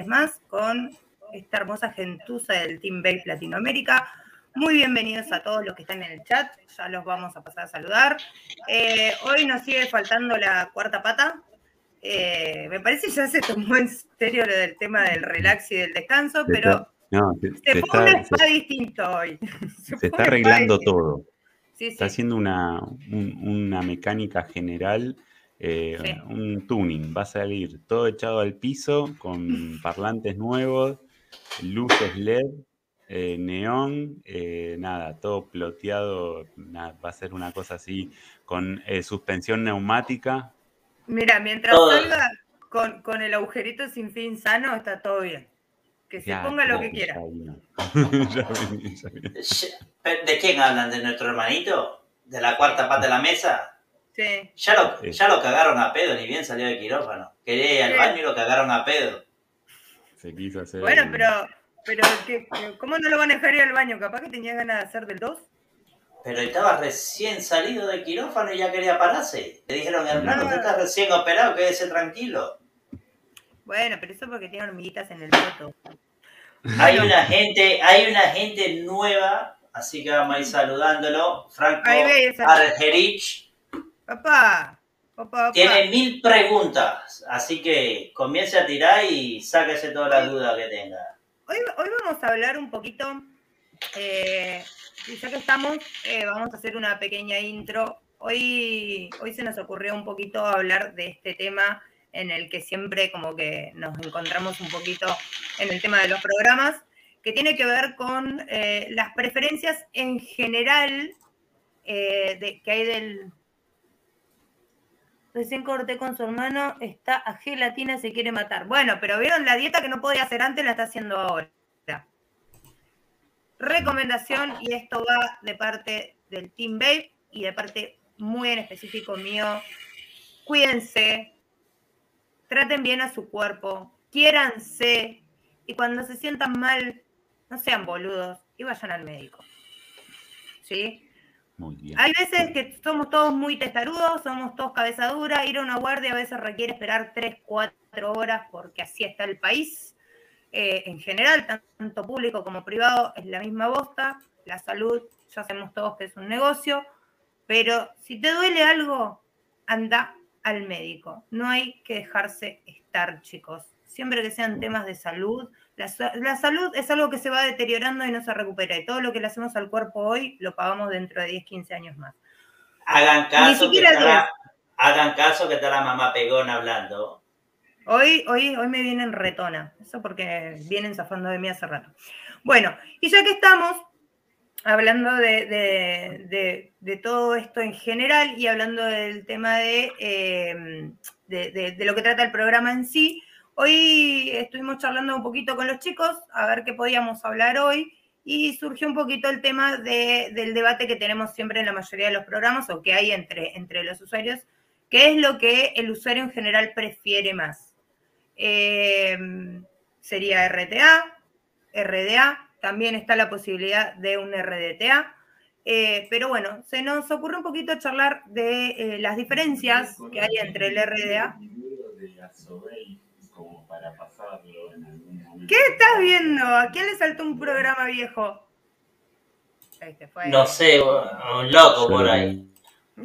miércoles más con esta hermosa gentuza del Team Base Latinoamérica. Muy bienvenidos a todos los que están en el chat, ya los vamos a pasar a saludar. Eh, hoy nos sigue faltando la cuarta pata. Eh, me parece que ya se tomó en serio lo del tema del relax y del descanso, pero se, pone está, distinto hoy. Se, está arreglando todo. está haciendo una, una mecánica general eh, un tuning, va a salir todo echado al piso con parlantes nuevos, luces LED, eh, neón, eh, nada, todo ploteado, va a ser una cosa así con suspensión neumática. Mira, mientras salga con, el agujerito sin fin sano, está todo bien. Que se ponga lo que quiera. ¿De quién hablan? ¿De nuestro hermanito? ¿De la cuarta parte de la mesa? Ya lo, ya lo cagaron a pedo, ni bien salió de quirófano. Quería ir al baño y lo cagaron a pedo. Se quiso hacer. Bueno, pero, pero ¿cómo no lo van a dejar ir al baño? Capaz que tenía ganas de hacer del 2. Pero estaba recién salido de quirófano y ya quería pararse. Le dijeron, hermano, tú estás recién operado, quédese tranquilo. Bueno, pero eso porque tiene hormiguitas en el voto. Hay una gente, hay una gente nueva, así que vamos a ir saludándolo. Franco Argerich Papá, papá, Tiene mil preguntas, así que comience a tirar y sáquese todas las dudas que tenga. Hoy, hoy vamos a hablar un poquito, eh, ya que estamos, eh, vamos a hacer una pequeña intro. Hoy, hoy se nos ocurrió un poquito hablar de este tema en el que siempre como que nos encontramos un poquito en el tema de los programas, que tiene que ver con eh, las preferencias en general de, que hay del, Recién corté con su hermano, está a gelatina, se quiere matar. Bueno, pero vieron la dieta que no podía hacer antes, la está haciendo ahora. recomendación, y esto va de parte del Team Babe y de parte muy en específico mío, cuídense, traten bien a su cuerpo, quiéranse, y cuando se sientan mal, no sean boludos y vayan al médico. ¿Sí? Hay veces que somos todos muy testarudos, somos todos cabeza dura, ir a una guardia a veces requiere esperar 3, 4 horas porque así está el país. Eh, en general, tanto público como privado, es la misma bosta. La salud, ya sabemos todos que es un negocio, pero si te duele algo, anda al médico. No hay que dejarse estar, chicos. Siempre que sean temas de salud, la, salud es algo que se va deteriorando y no se recupera. Y todo lo que le hacemos al cuerpo hoy lo pagamos dentro de 10, 15 años más. Hagan caso, que está, la, hagan caso que está la mamá pegona hablando. Hoy, hoy, hoy me vienen retona. Eso porque vienen zafando de mí hace rato. Bueno, y ya que estamos hablando de, todo esto en general y hablando del tema eh, de, lo que trata el programa en sí, Hoy estuvimos charlando un poquito con los chicos a ver qué podíamos hablar hoy y surgió un poquito el tema del debate que tenemos siempre en la mayoría de los programas o que hay entre, entre los usuarios, qué es lo que el usuario en general prefiere más. Em, sería RTA, RDA, también está la posibilidad de un RDTA. Eh, pero bueno, se nos ocurre un poquito charlar de eh, las diferencias que hay entre el RDA para pasarlo en algún momento. ¿Qué estás viendo? ¿A quién le saltó un programa viejo? No sé, un loco por ahí.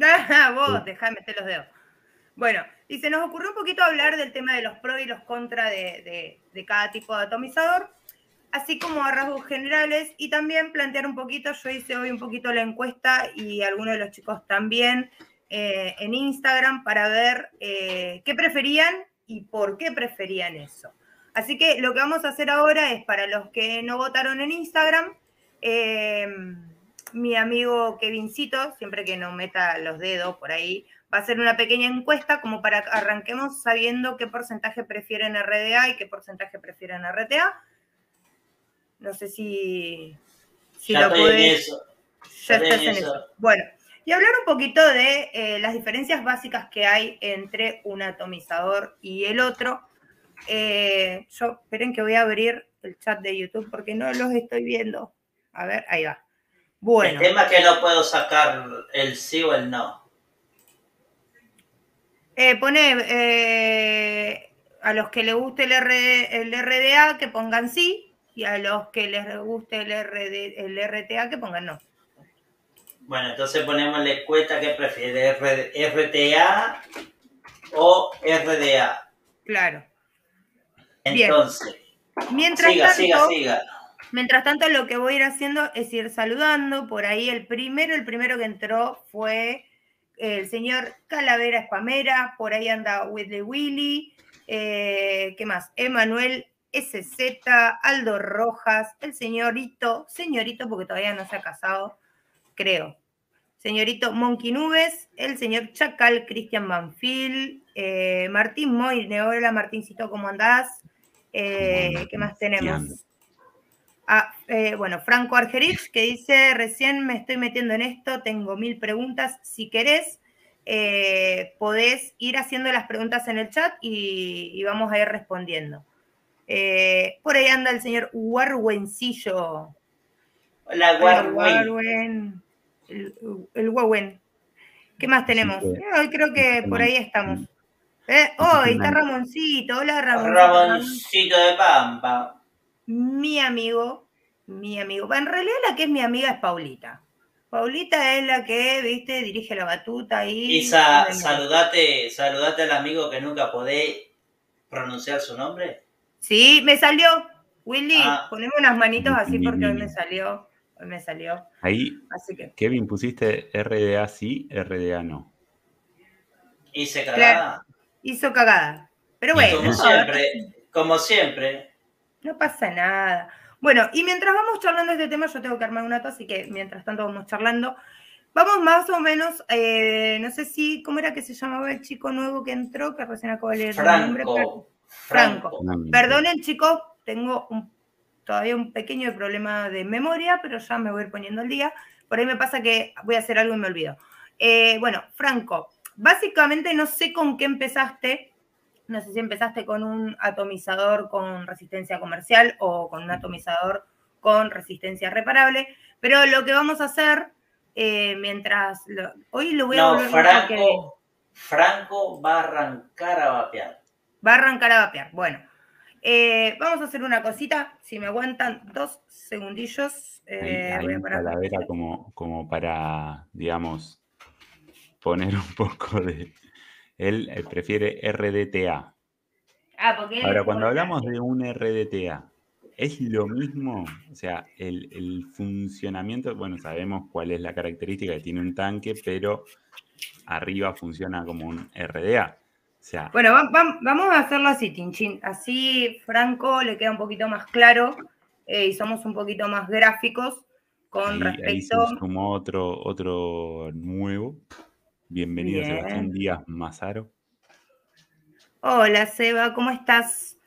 Ah, vos, dejá de meter los dedos. Bueno, y se nos ocurrió un poquito hablar del tema de los pros y los contras de, cada tipo de atomizador, así como a rasgos generales, y también plantear un poquito, yo hice hoy un poquito la encuesta y algunos de los chicos también eh, en Instagram para ver eh, qué preferían y por qué preferían eso. Así que lo que vamos a hacer ahora es para los que no votaron en Instagram, eh, mi amigo Kevincito, siempre que no meta los dedos por ahí, va a hacer una pequeña encuesta como para que arranquemos sabiendo qué porcentaje prefieren RDA y qué porcentaje prefieren RTA. No sé si, si ya lo puedes. Ya estás en eso. Bueno, y hablar un poquito de eh, las diferencias básicas que hay entre un atomizador y el otro. Eh, yo, esperen que voy a abrir el chat de YouTube porque no los estoy viendo. A ver, ahí va. Bueno. El tema es que no puedo sacar el sí o el no. Eh, pone a los que les guste el, el, RDA que pongan sí y a los que les guste el, el RTA que pongan no. Bueno, entonces ponemos la encuesta que prefiere, RTA o RDA. Claro. Entonces, mientras siga, tanto, siga, siga. Mientras tanto, lo que voy a ir haciendo es ir saludando. Por ahí el primero, el primero que entró fue el señor Calavera Espamera, por ahí anda Whitley Willy, eh, ¿qué más? Emanuel SZ, Aldo Rojas, el señorito, señorito porque todavía no se ha casado, creo. Señorito Monkey Nubes, el señor Chacal, Cristian Manfil, eh, Martín Moy, hola Martíncito, ¿cómo andás? Eh, ¿Qué más tenemos? Ah, eh, bueno, Franco Argerich, que dice, recién me estoy metiendo en esto, tengo mil preguntas, si querés, podés ir haciendo las preguntas en el chat y, vamos a ir respondiendo. por ahí anda el señor Warwencillo. Hola, Warwen el, el ¿Qué más tenemos? Hoy creo que por ahí estamos. ¿Eh? Oh, está Ramoncito. Hola, Ramoncito. Ramoncito de Pampa. Mi amigo, mi amigo. En realidad la que es mi amiga es Paulita. Paulita es la que, viste, dirige la batuta ahí. Isa, saludate, saludate al amigo que nunca podé pronunciar su nombre. Sí, me salió. Willy, ah. poneme unas manitos así porque hoy me salió me salió. Ahí, Kevin, pusiste RDA sí, RDA no. Hice cagada. hizo cagada. Pero bueno. como siempre, como siempre. No pasa nada. Bueno, y mientras vamos charlando de este tema, yo tengo que armar un nota, así que mientras tanto vamos charlando. Vamos más o menos, eh, no sé si, ¿cómo era que se llamaba el chico nuevo que entró? Que recién acabo de leer el nombre. Franco. Franco. Perdonen, chicos, tengo un todavía un pequeño problema de memoria, pero ya me voy a ir poniendo el día. Por ahí me pasa que voy a hacer algo y me olvido. Eh, bueno, Franco, básicamente no sé con qué empezaste. No sé si empezaste con un atomizador con resistencia comercial o con un atomizador con resistencia reparable, pero lo que vamos a hacer eh, mientras... hoy lo voy a no, Franco, Franco va a arrancar a vapear. Va a arrancar a vapear. Bueno, eh, vamos a hacer una cosita, si me aguantan dos segundillos. Eh, voy a calavera como, como para, digamos, poner un poco de... Él, prefiere RDTA. Ah, porque Ahora, cuando hablamos de un RDTA, ¿es lo mismo? O sea, el, el, funcionamiento, bueno, sabemos cuál es la característica que tiene un tanque, pero arriba funciona como un RDA bueno, vamos a hacerlo así, Tinchin. Así Franco le queda un poquito más claro eh, y somos un poquito más gráficos con respecto. Ahí se sumó otro, otro nuevo. Bienvenido, Sebastián Díaz Mazaro. Hola, Seba, ¿cómo estás?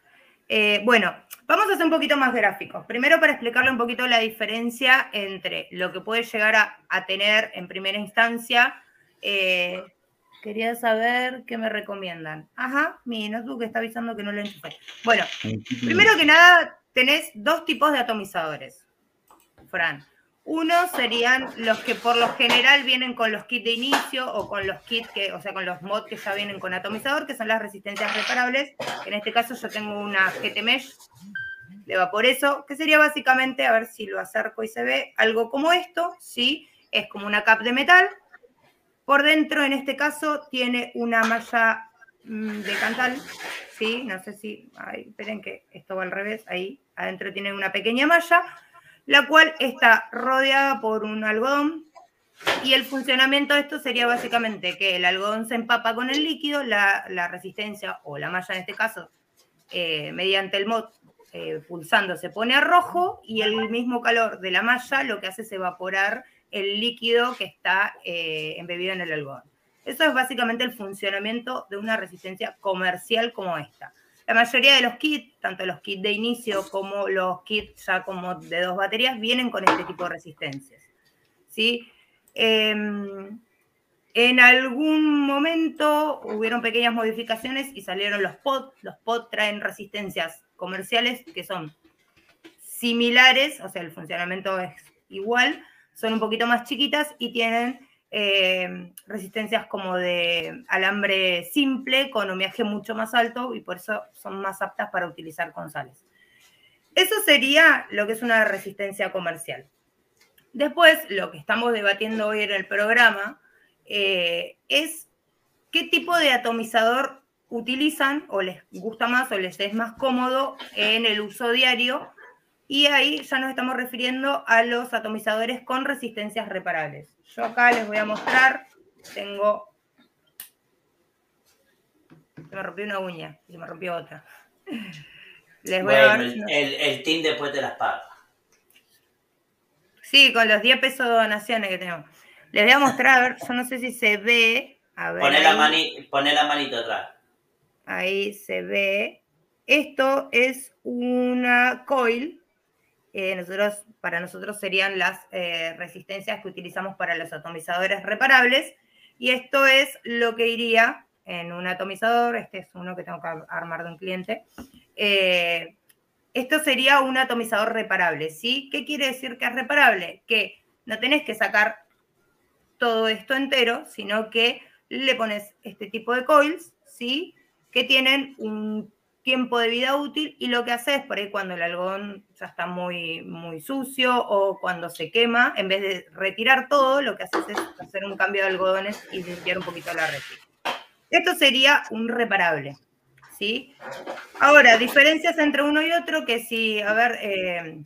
Eh, bueno, vamos a hacer un poquito más gráficos. Primero para explicarle un poquito la diferencia entre lo que puede llegar a, tener en primera instancia eh, Quería saber qué me recomiendan. Ajá, mi notebook está avisando que no lo enchufé. Bueno, primero que nada, tenés dos tipos de atomizadores, Fran. Uno serían los que por lo general vienen con los kits de inicio o con los kits que, o sea, con los mods que ya vienen con atomizador, que son las resistencias reparables. En este caso yo tengo una GT Mesh de eso, que sería básicamente, a ver si lo acerco y se ve, algo como esto, ¿sí? Es como una cap de metal por dentro, en este caso, tiene una malla mm, de cantal, ¿sí? No sé si, esperen que esto va al revés, ahí adentro tiene una pequeña malla, la cual está rodeada por un algodón y el funcionamiento de esto sería básicamente que el algodón se empapa con el líquido, la, resistencia o la malla en este caso, eh, mediante el mod eh, pulsando se pone a rojo y el mismo calor de la malla lo que hace es evaporar el líquido que está eh, embebido en el algodón. Eso es básicamente el funcionamiento de una resistencia comercial como esta. La mayoría de los kits, tanto los kits de inicio como los kits ya como de dos baterías, vienen con este tipo de resistencias. ¿sí? Em, en algún momento hubieron pequeñas modificaciones y salieron los POD. Los POD traen resistencias comerciales que son similares, o sea, el funcionamiento es igual, son un poquito más chiquitas y tienen eh, resistencias como de alambre simple con homeaje mucho más alto y por eso son más aptas para utilizar con sales. Eso sería lo que es una resistencia comercial. Después, lo que estamos debatiendo hoy en el programa eh, es qué tipo de atomizador utilizan o les gusta más o les es más cómodo en el uso diario y ahí ya nos estamos refiriendo a los atomizadores con resistencias reparables. Yo acá les voy a mostrar, tengo... Se me rompió una uña y se me rompió otra. Les voy a el, el, team después de las paga. Sí, con los 10 pesos de donaciones que tengo. Les voy a mostrar, a ver, yo no sé si se ve. A ver, poné, la la manito atrás. Ahí se ve. Esto es una coil eh, nosotros, para nosotros serían las eh, resistencias que utilizamos para los atomizadores reparables. Y esto es lo que iría en un atomizador, este es uno que tengo que armar de un cliente. Eh, esto sería un atomizador reparable, ¿sí? ¿Qué quiere decir que es reparable? Que no tenés que sacar todo esto entero, sino que le pones este tipo de coils, ¿sí? Que tienen un tiempo de vida útil y lo que hace es por ahí cuando el algodón ya está muy, muy sucio o cuando se quema, en vez de retirar todo, lo que hace es hacer un cambio de algodones y limpiar un poquito la resina. Esto sería un reparable. ¿sí? Ahora, diferencias entre uno y otro, que si, a ver, eh,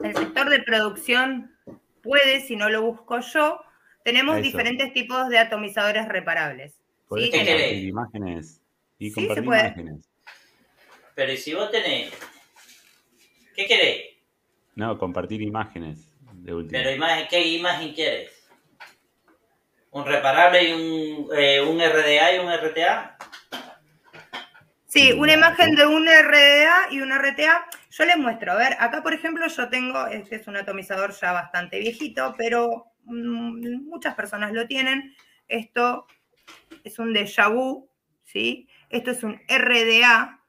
el sector de producción puede, si no lo busco yo, tenemos diferentes tipos de atomizadores reparables. ¿sí? imágenes y compartir imágenes. Pero si vos tenés. ¿Qué querés? No, compartir imágenes de última. Pero imagen, ¿qué imagen quieres? ¿Un reparable y un, eh, un RDA y un RTA? Sí, una imagen de un RDA y un RTA. Yo les muestro, a ver, acá por ejemplo yo tengo, este es un atomizador ya bastante viejito, pero mm, muchas personas lo tienen. Esto es un déjà vu, ¿sí? Esto es un RDA,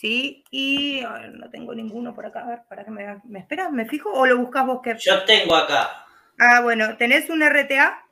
¿sí? Y no tengo ninguno por acá. A ver, para que me, ¿me esperas? ¿Me fijo o lo buscas vos? Que... Yo tengo acá. Ah, bueno, ¿tenés un RTA?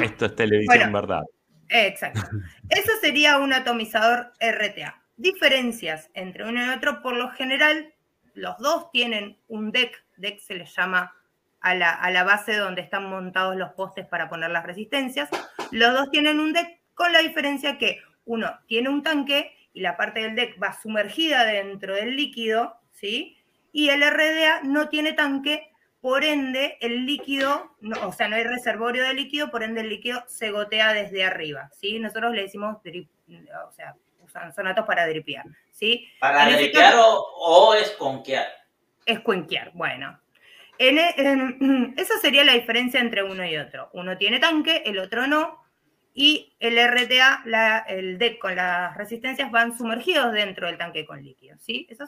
Esto es televisión, ¿verdad? Exacto. Eso sería un atomizador RTA. Diferencias entre uno y otro, por lo general, los dos tienen un deck. Deck se les llama a la, a la base donde están montados los postes para poner las resistencias. Los dos tienen un deck con la diferencia que uno tiene un tanque y la parte del deck va sumergida dentro del líquido, ¿sí? Y el RDA no tiene tanque, por ende el líquido, o sea, no hay reservorio de líquido, por ende el líquido se gotea desde arriba, ¿sí? Nosotros le decimos, o sea, usan sonatos para dripear, ¿sí? ¿Para dripear o, es conquear? Es conquear, bueno. En, esa sería la diferencia entre uno y otro. Uno tiene tanque, el otro no, y el RTA, el deck con las resistencias van sumergidos dentro del tanque con líquido, ¿sí? Eso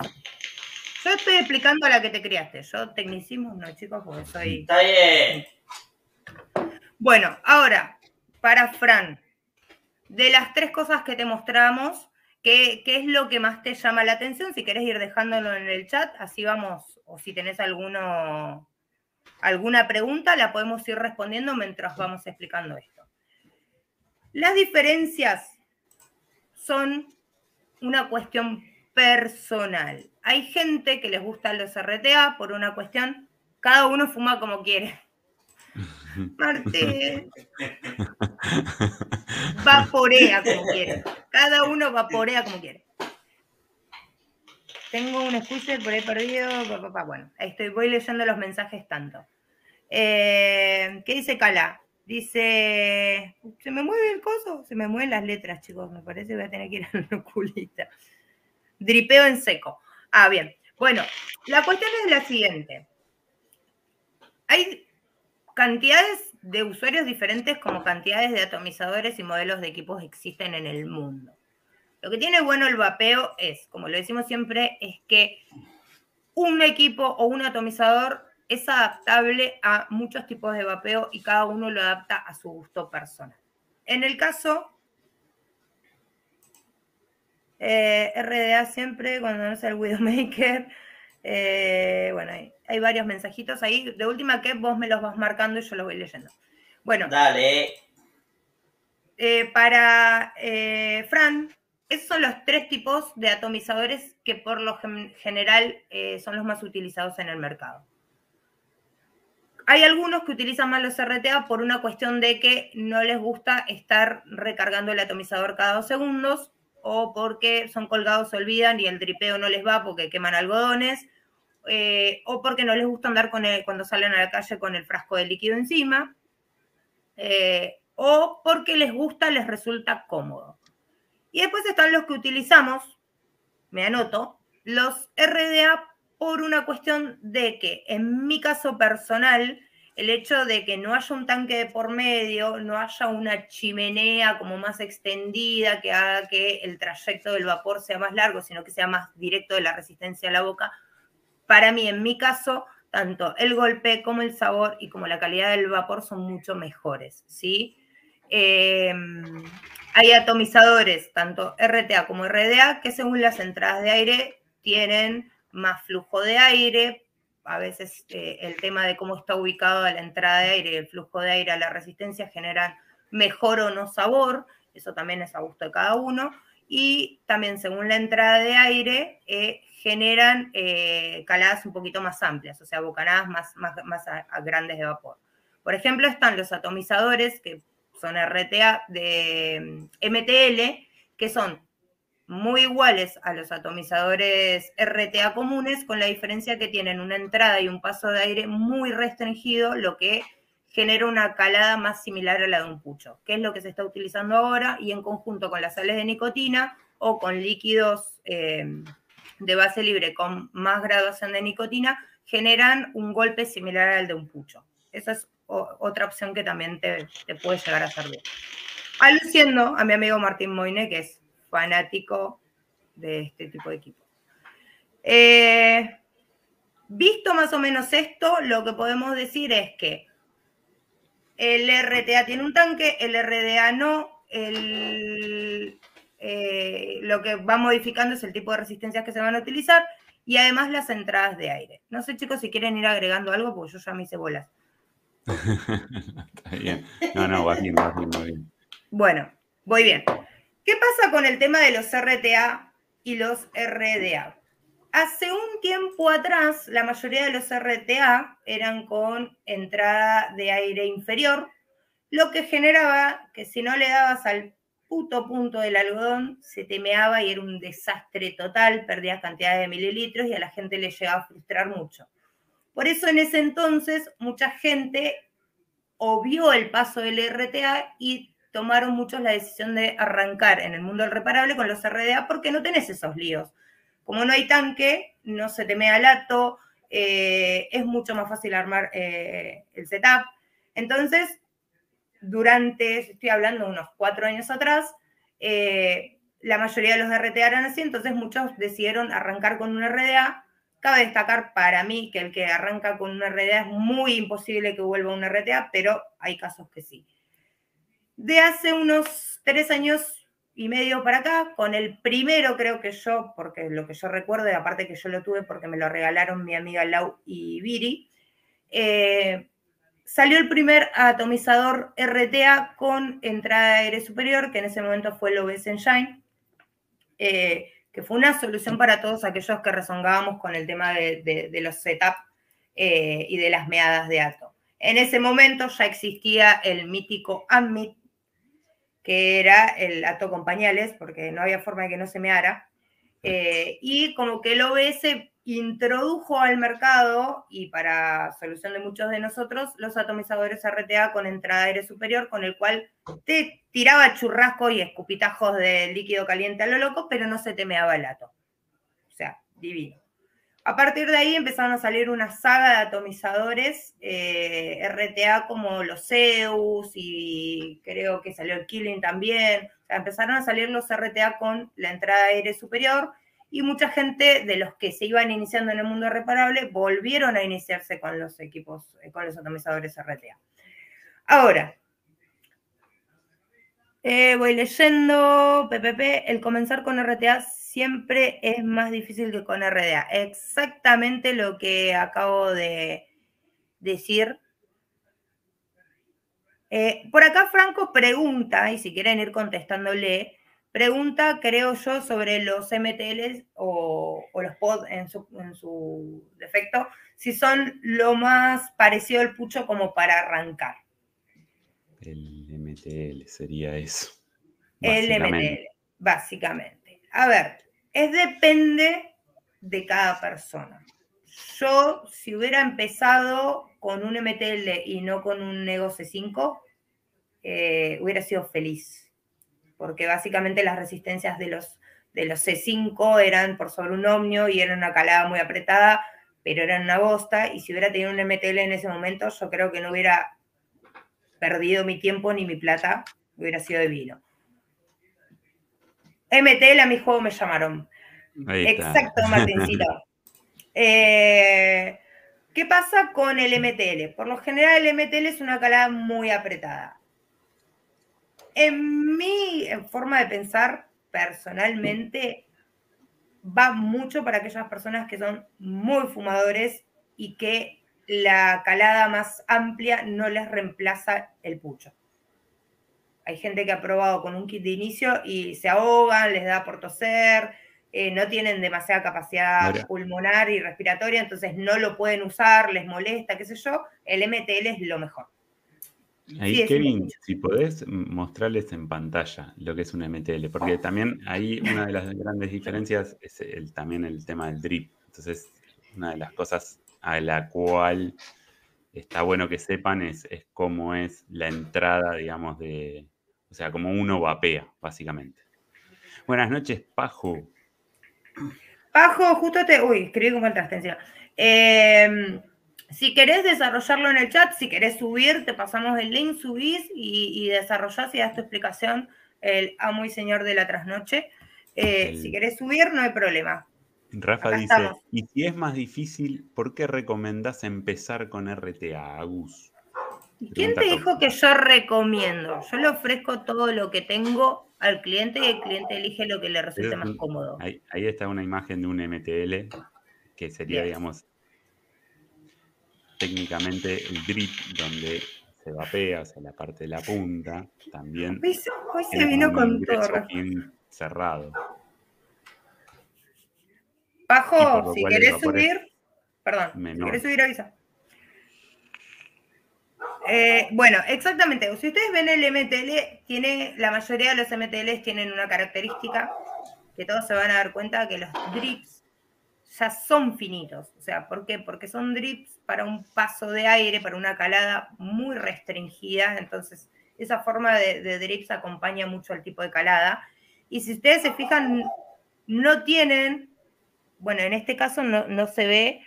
Yo estoy explicando a la que te criaste. Yo tecnicismo, no, chicos, porque soy... Está bien. Bueno, ahora, para Fran, de las tres cosas que te mostramos, ¿qué, ¿qué, es lo que más te llama la atención? Si querés ir dejándolo en el chat, así vamos, o si tenés alguno, alguna pregunta, la podemos ir respondiendo mientras vamos explicando esto. Las diferencias son una cuestión personal. Hay gente que les gustan los RTA por una cuestión, cada uno fuma como quiere. Martín. Vaporea como quiere. Cada uno vaporea como quiere. Tengo un squeezer por ahí perdido. Bueno, estoy, voy leyendo los mensajes tanto. Eh, ¿Qué dice Cala? Dice, se me mueve el coso, se me mueven las letras, chicos, me parece que voy a tener que ir a la oculista. Dripeo en seco. Ah, bien. Bueno, la cuestión es la siguiente. Hay cantidades de usuarios diferentes como cantidades de atomizadores y modelos de equipos existen en el mundo. Lo que tiene bueno el vapeo es, como lo decimos siempre, es que un equipo o un atomizador es adaptable a muchos tipos de vapeo y cada uno lo adapta a su gusto personal. En el caso eh, RDA siempre, cuando no sea el Widowmaker, eh, bueno, hay, varios mensajitos ahí. De última que vos me los vas marcando y yo los voy leyendo. Bueno. Dale. Eh, para Fran, esos son los tres tipos de atomizadores que por lo general son los más utilizados en el mercado. Hay algunos que utilizan más los RTA por una cuestión de que no les gusta estar recargando el atomizador cada dos segundos o porque son colgados, se olvidan y el tripeo no les va porque queman algodones, eh, o porque no les gusta andar con cuando salen a la calle con el frasco de líquido encima, eh, o porque les gusta, les resulta cómodo. Y después están los que utilizamos, me anoto, los RDA por una cuestión de que, en mi caso personal, el hecho de que no haya un tanque de por medio, no haya una chimenea como más extendida que haga que el trayecto del vapor sea más largo, sino que sea más directo de la resistencia a la boca, para mí, en mi caso, tanto el golpe como el sabor y como la calidad del vapor son mucho mejores, ¿sí? Em, hay atomizadores, tanto RTA como RDA, que según las entradas de aire tienen más flujo de aire, a veces eh, el tema de cómo está ubicado la entrada de aire el flujo de aire a la resistencia generan mejor o no sabor, eso también es a gusto de cada uno, y también según la entrada de aire eh, generan eh, caladas un poquito más amplias, o sea, bocanadas más, más, más grandes de vapor. Por ejemplo, están los atomizadores, que son RTA de MTL, que son muy iguales a los atomizadores RTA comunes, con la diferencia que tienen una entrada y un paso de aire muy restringido, lo que genera una calada más similar a la de un pucho, que es lo que se está utilizando ahora y en conjunto con las sales de nicotina o con líquidos eh, de base libre con más graduación de nicotina, generan un golpe similar al de un pucho. Esa es otra opción que también te, te puede llegar a servir. Aluciendo a mi amigo Martín Moine, que es fanático de este tipo de equipo. Eh, visto más o menos esto, lo que podemos decir es que el RTA tiene un tanque, el RDA no, el, eh, lo que va modificando es el tipo de resistencias que se van a utilizar y además las entradas de aire. No sé, chicos, si quieren ir agregando algo, porque yo ya me hice bolas. Está bien. No, no, va bien, va bien, va bien. Bueno, voy bien. ¿Qué pasa con el tema de los RTA y los RDA? Hace un tiempo atrás, la mayoría de los RTA eran con entrada de aire inferior, lo que generaba que si no le dabas al puto punto del algodón, se temeaba y era un desastre total, perdías cantidades de mililitros y a la gente le llegaba a frustrar mucho. Por eso en ese entonces mucha gente obvió el paso del RTA y tomaron muchos la decisión de arrancar en el mundo del reparable con los RDA porque no tenés esos líos. Como no hay tanque, no se temea lato, eh, es mucho más fácil armar eh, el setup. Entonces, durante, estoy hablando unos cuatro años atrás, eh, la mayoría de los RTA eran así, entonces muchos decidieron arrancar con un RDA. Cabe destacar para mí que el que arranca con un RDA es muy imposible que vuelva a un RTA, pero hay casos que sí. De hace unos tres años y medio para acá, con el primero creo que yo, porque lo que yo recuerdo, y aparte que yo lo tuve porque me lo regalaron mi amiga Lau y Viri, eh, salió el primer atomizador RTA con entrada de aire superior, que en ese momento fue el OBS Engine, eh, que fue una solución para todos aquellos que rezongábamos con el tema de, los setup eh, y de las meadas de ato. En ese momento ya existía el mítico AMIT, que era el ato con pañales, porque no había forma de que no se meara. Eh, y como que el OBS introdujo al mercado, y para solución de muchos de nosotros, los atomizadores RTA con entrada aire superior, con el cual te tiraba churrasco y escupitajos de líquido caliente a lo loco, pero no se temeaba el ato. O sea, divino. A partir de ahí empezaron a salir una saga de atomizadores eh, RTA como los Zeus y creo que salió el Killing también. O sea, empezaron a salir los RTA con la entrada aire superior y mucha gente de los que se iban iniciando en el mundo reparable volvieron a iniciarse con los equipos, eh, con los atomizadores RTA. Ahora, eh, voy leyendo, PPP, el comenzar con RTA siempre es más difícil que con RDA. Exactamente lo que acabo de decir. Eh, por acá Franco pregunta, y si quieren ir contestándole, Pregunta, creo yo, sobre los MTLs o, los POD en su, defecto, si son lo más parecido al pucho como para arrancar. El MTL sería eso. El MTL, básicamente. A ver, es depende de cada persona. Yo, si hubiera empezado con un MTL y no con un Nego C5, eh, hubiera sido feliz porque básicamente las resistencias de los, de los C5 eran por sobre un omnio y era una calada muy apretada, pero eran una bosta, y si hubiera tenido un MTL en ese momento, yo creo que no hubiera perdido mi tiempo ni mi plata, hubiera sido divino. MTL a mi juego me llamaron. Exacto, Martincito. Eh, ¿Qué pasa con el MTL? Por lo general el MTL es una calada muy apretada en mi forma de pensar, personalmente, va mucho para aquellas personas que son muy fumadores y que la calada más amplia no les reemplaza el pucho. Hay gente que ha probado con un kit de inicio y se ahogan, les da por toser, eh, no tienen demasiada capacidad pulmonar y respiratoria, entonces no lo pueden usar, les molesta, qué sé yo. El MTL es lo mejor. Ahí, Kevin, si podés mostrarles en pantalla lo que es un MTL, porque también ahí una de las grandes diferencias es el, también el tema del drip. Entonces, una de las cosas a la cual está bueno que sepan es, es cómo es la entrada, digamos, de, o sea, cómo uno vapea, básicamente. Buenas noches, Pajo. Pajo, justo te. Uy, escribí con contraste Eh, si querés desarrollarlo en el chat, si querés subir, te pasamos el link, subís y, y desarrollás y das tu explicación, el amo y señor de la trasnoche. Eh, si querés subir, no hay problema. Rafa dice, y si es más difícil, ¿por qué recomendás empezar con RTA, Agus? ¿Quién te dijo que yo recomiendo? Yo le ofrezco todo lo que tengo al cliente y el cliente elige lo que le resulte más cómodo. Ahí, está una imagen de un MTL que sería, digamos, técnicamente el drip donde se vapea hacia la parte de la punta. También. Hoy, se vino con todo. cerrado. Bajo, si querés subir, perdón, si querés subir avisa. Eh, bueno, exactamente. Si ustedes ven el MTL, tiene, la mayoría de los MTLs tienen una característica que todos se van a dar cuenta que los drips ya son finitos. O sea, ¿por qué? Porque son drips para un paso de aire, para una calada muy restringida. Entonces, esa forma de, drips acompaña mucho al tipo de calada. Y si ustedes se fijan, no tienen, bueno, en este caso no, no se ve,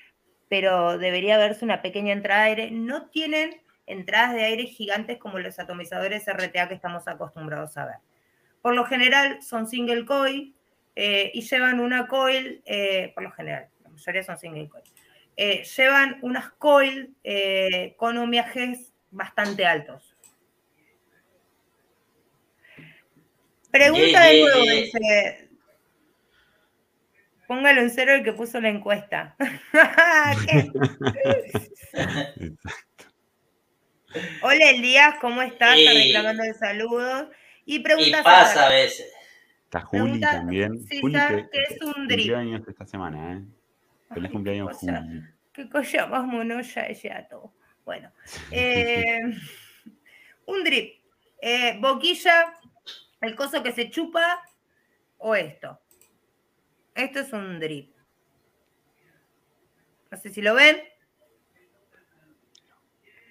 pero debería verse una pequeña entrada de aire, no tienen entradas de aire gigantes como los atomizadores RTA que estamos acostumbrados a ver. Por lo general son single coil eh, y llevan una coil, eh, por lo general, la mayoría son single coil, eh, llevan unas coil con homiajes bastante altos. Pregunta de nuevo, dice, Póngalo en cero el que puso la encuesta. Hola Elías, ¿cómo estás? Está reclamando de saludos. Y pregunta. Y pasa a veces. Está Juli también. Sí, Juli, que, que, es un drip. cumpleaños esta semana, ¿eh? Feliz cumpleaños, Juli. Qué cosa más monoya ya todo. Bueno. Eh, un drip. Eh, boquilla, el coso que se chupa o esto. Esto es un drip. No sé si lo ven.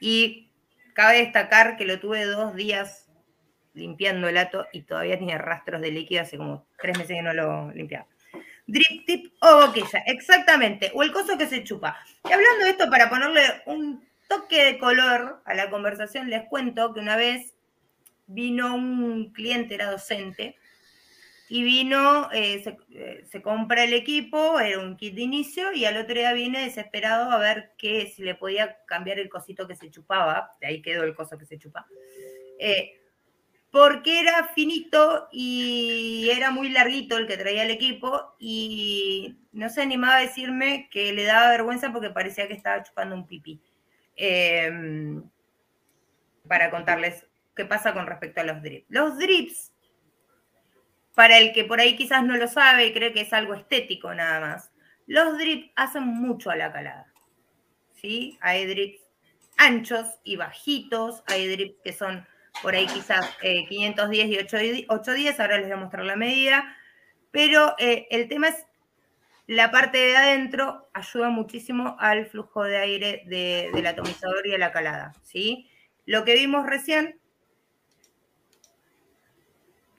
Y Cabe destacar que lo tuve dos días limpiando el ato y todavía tiene rastros de líquido, hace como tres meses que no lo limpiaba. Drip tip o boquilla, exactamente, o el coso que se chupa. Y hablando de esto, para ponerle un toque de color a la conversación, les cuento que una vez vino un cliente, era docente, y vino, eh, eh, se, compra el equipo, era un kit de inicio, y al otro día viene desesperado a ver que si le podía cambiar el cosito que se chupaba, de ahí quedó el coso que se chupa, eh, porque era finito y era muy larguito el que traía el equipo, y no se animaba a decirme que le daba vergüenza porque parecía que estaba chupando un pipí. Em, para contarles qué pasa con respecto a los drips. Los drips para el que por ahí quizás no lo sabe y cree que es algo estético nada más, los drips hacen mucho a la calada. ¿sí? Hay drips anchos y bajitos, hay drips que son por ahí quizás 510 eh, y 810, ahora les voy a mostrar la medida, pero eh, el tema es la parte de adentro ayuda muchísimo al flujo de aire del atomizador y a la calada. ¿sí? Lo que vimos recién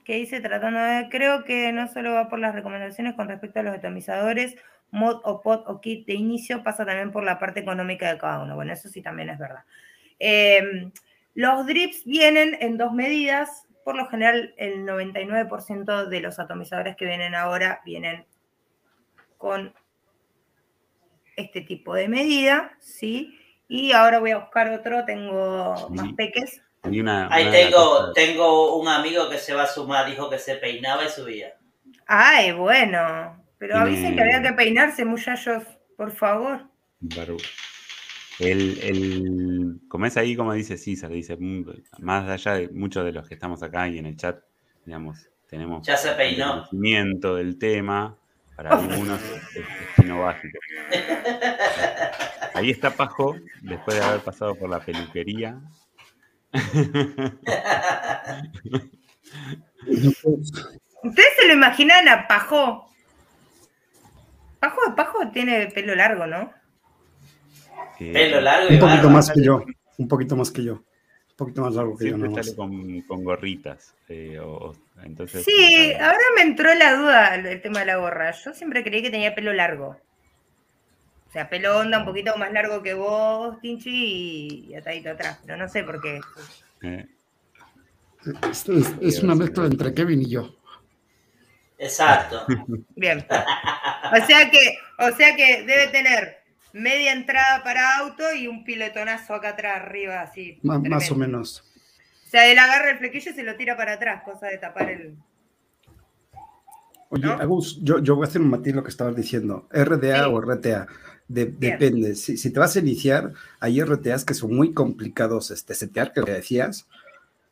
que dice tratando de, creo que no solo va por las recomendaciones con respecto a los atomizadores, mod o pod o kit de inicio, pasa también por la parte económica de cada uno. Bueno, eso sí también es verdad. Em, los drips vienen en dos medidas. Por lo general, el 99% de los atomizadores que vienen ahora vienen con este tipo de medida, ¿sí? Y ahora voy a buscar otro, tengo más peques Ahí tengo, tengo un amigo que se va a sumar, dijo que se peinaba y subía. Ay, bueno. Pero avisen que había que peinarse, muchachos, por favor. El, el, como es ahí, como dice César, dice, mm, más allá de muchos de los que estamos acá y en el chat, digamos, tenemos ya se peinó. conocimiento del tema, para algunos es, básico. Ahí está Pajo, después de haber pasado por la peluquería, ¿Ustedes se lo imaginan a Pajo? Pajo, Pajo tiene pelo largo, ¿no? Pelo largo y Un poquito más que yo. Un poquito más que yo. Un poquito más largo que yo. Sale con, gorritas. Eh, entonces, sí, ahora me entró la duda el tema de la gorra. Yo siempre creí que tenía pelo largo. O sea, pelo onda un poquito más largo que vos, Tinchi, y atadito atrás. Pero no sé por qué. Es, una mezcla entre Kevin y yo. Exacto. Bien. O sea que, o sea que debe tener media entrada para auto y un pilotonazo acá atrás arriba, así. más o menos. O sea, él agarra el flequillo y se lo tira para atrás, cosa de tapar el. Oye, Agus, yo, yo, voy a hacer un matiz lo que estabas diciendo. RDA o RTA. Depende. Si, te vas a iniciar, hay RTAs que son muy complicados este, setear, que decías,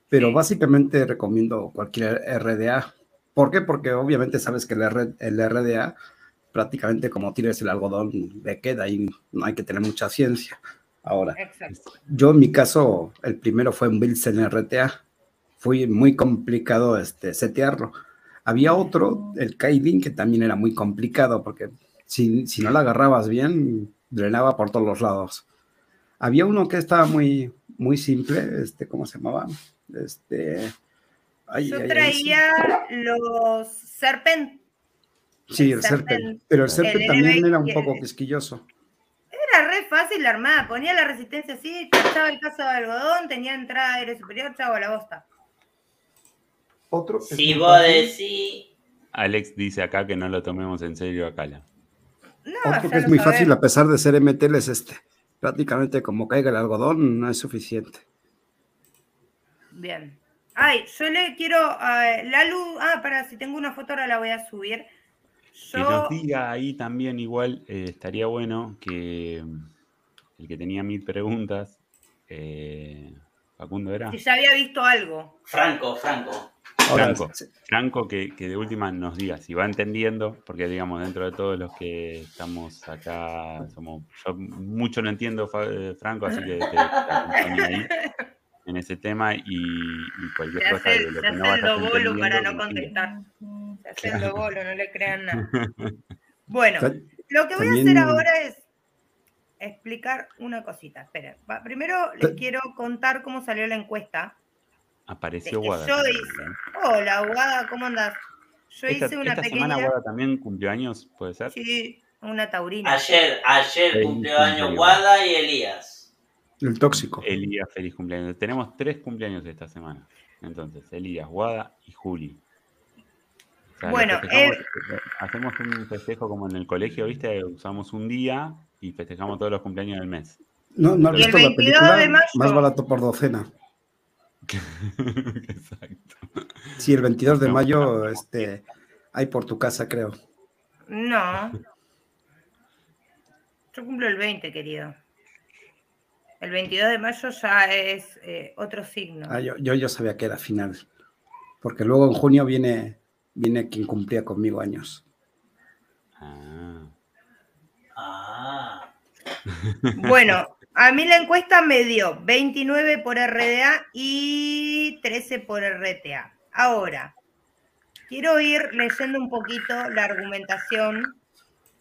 pero básicamente recomiendo cualquier RDA. ¿Por qué? Porque obviamente sabes que el, el RDA prácticamente como tires el algodón le queda y no hay que tener mucha ciencia. Ahora, yo en mi caso, el primero fue un Bilsen RTA. Fue muy complicado este, setearlo. Había otro, el Kaidin, que también era muy complicado porque si, si no la agarrabas bien, drenaba por todos los lados. Había uno que estaba muy, muy simple, este, ¿cómo se llamaba? Este, Yo traía los Serpent Sí, el, Serpent. Pero el Serpent también era un poco quisquilloso. Era re fácil la armada. Ponía la resistencia así, echaba el caso de algodón, tenía entrada aire superior, chavo a la bosta. Otro. Si vos decís. Alex dice acá que no lo tomemos en serio a Cala. No, Otro que es muy fácil, a pesar de ser MTL, es este. Prácticamente como caiga el algodón, no es suficiente. Bien. Ay, yo le quiero. Uh, la luz. Ah, para, si tengo una foto ahora la voy a subir. Que nos diga ahí también, igual, eh, estaría bueno que mm, el que tenía mil preguntas, eh, Facundo era. Si ya había visto algo. Franco, Franco. Franco, Franco que, de última nos diga si va entendiendo, porque digamos, dentro de todos los que estamos acá, somos, yo mucho no entiendo, eh, Franco, así que te, ahí en ese tema y, cualquier cosa de lo que no bolo para no contestar. Se hace el bolo, no le crean nada. Bueno, lo que voy a hacer ahora es explicar una cosita. Esperen, primero les quiero contar cómo salió la encuesta. Apareció Guada. Yo hice. Hola, Guada, ¿cómo andas? Yo hice una esta pequeña. semana Guada también cumplió años, ¿puede ser? Sí, una taurina. Ayer, ayer cumplió años Guada y Elías. El tóxico. Elías, feliz cumpleaños. Tenemos tres cumpleaños esta semana. Entonces, Elías, Guada y Juli. bueno, eh, hacemos un festejo como en el colegio, ¿viste? Usamos un día y festejamos todos los cumpleaños del mes. No, no has visto la película más barato por docena. Exacto. Sí, el 22 de mayo este, hay por tu casa, creo. No. Yo cumplo el 20, querido. El 22 de mayo ya es eh, otro signo. Ah, yo, yo, sabía que era final, porque luego en junio viene, viene quien cumplía conmigo años. Ah. ah. Bueno, a mí la encuesta me dio 29 por RDA y 13 por RTA. Ahora, quiero ir leyendo un poquito la argumentación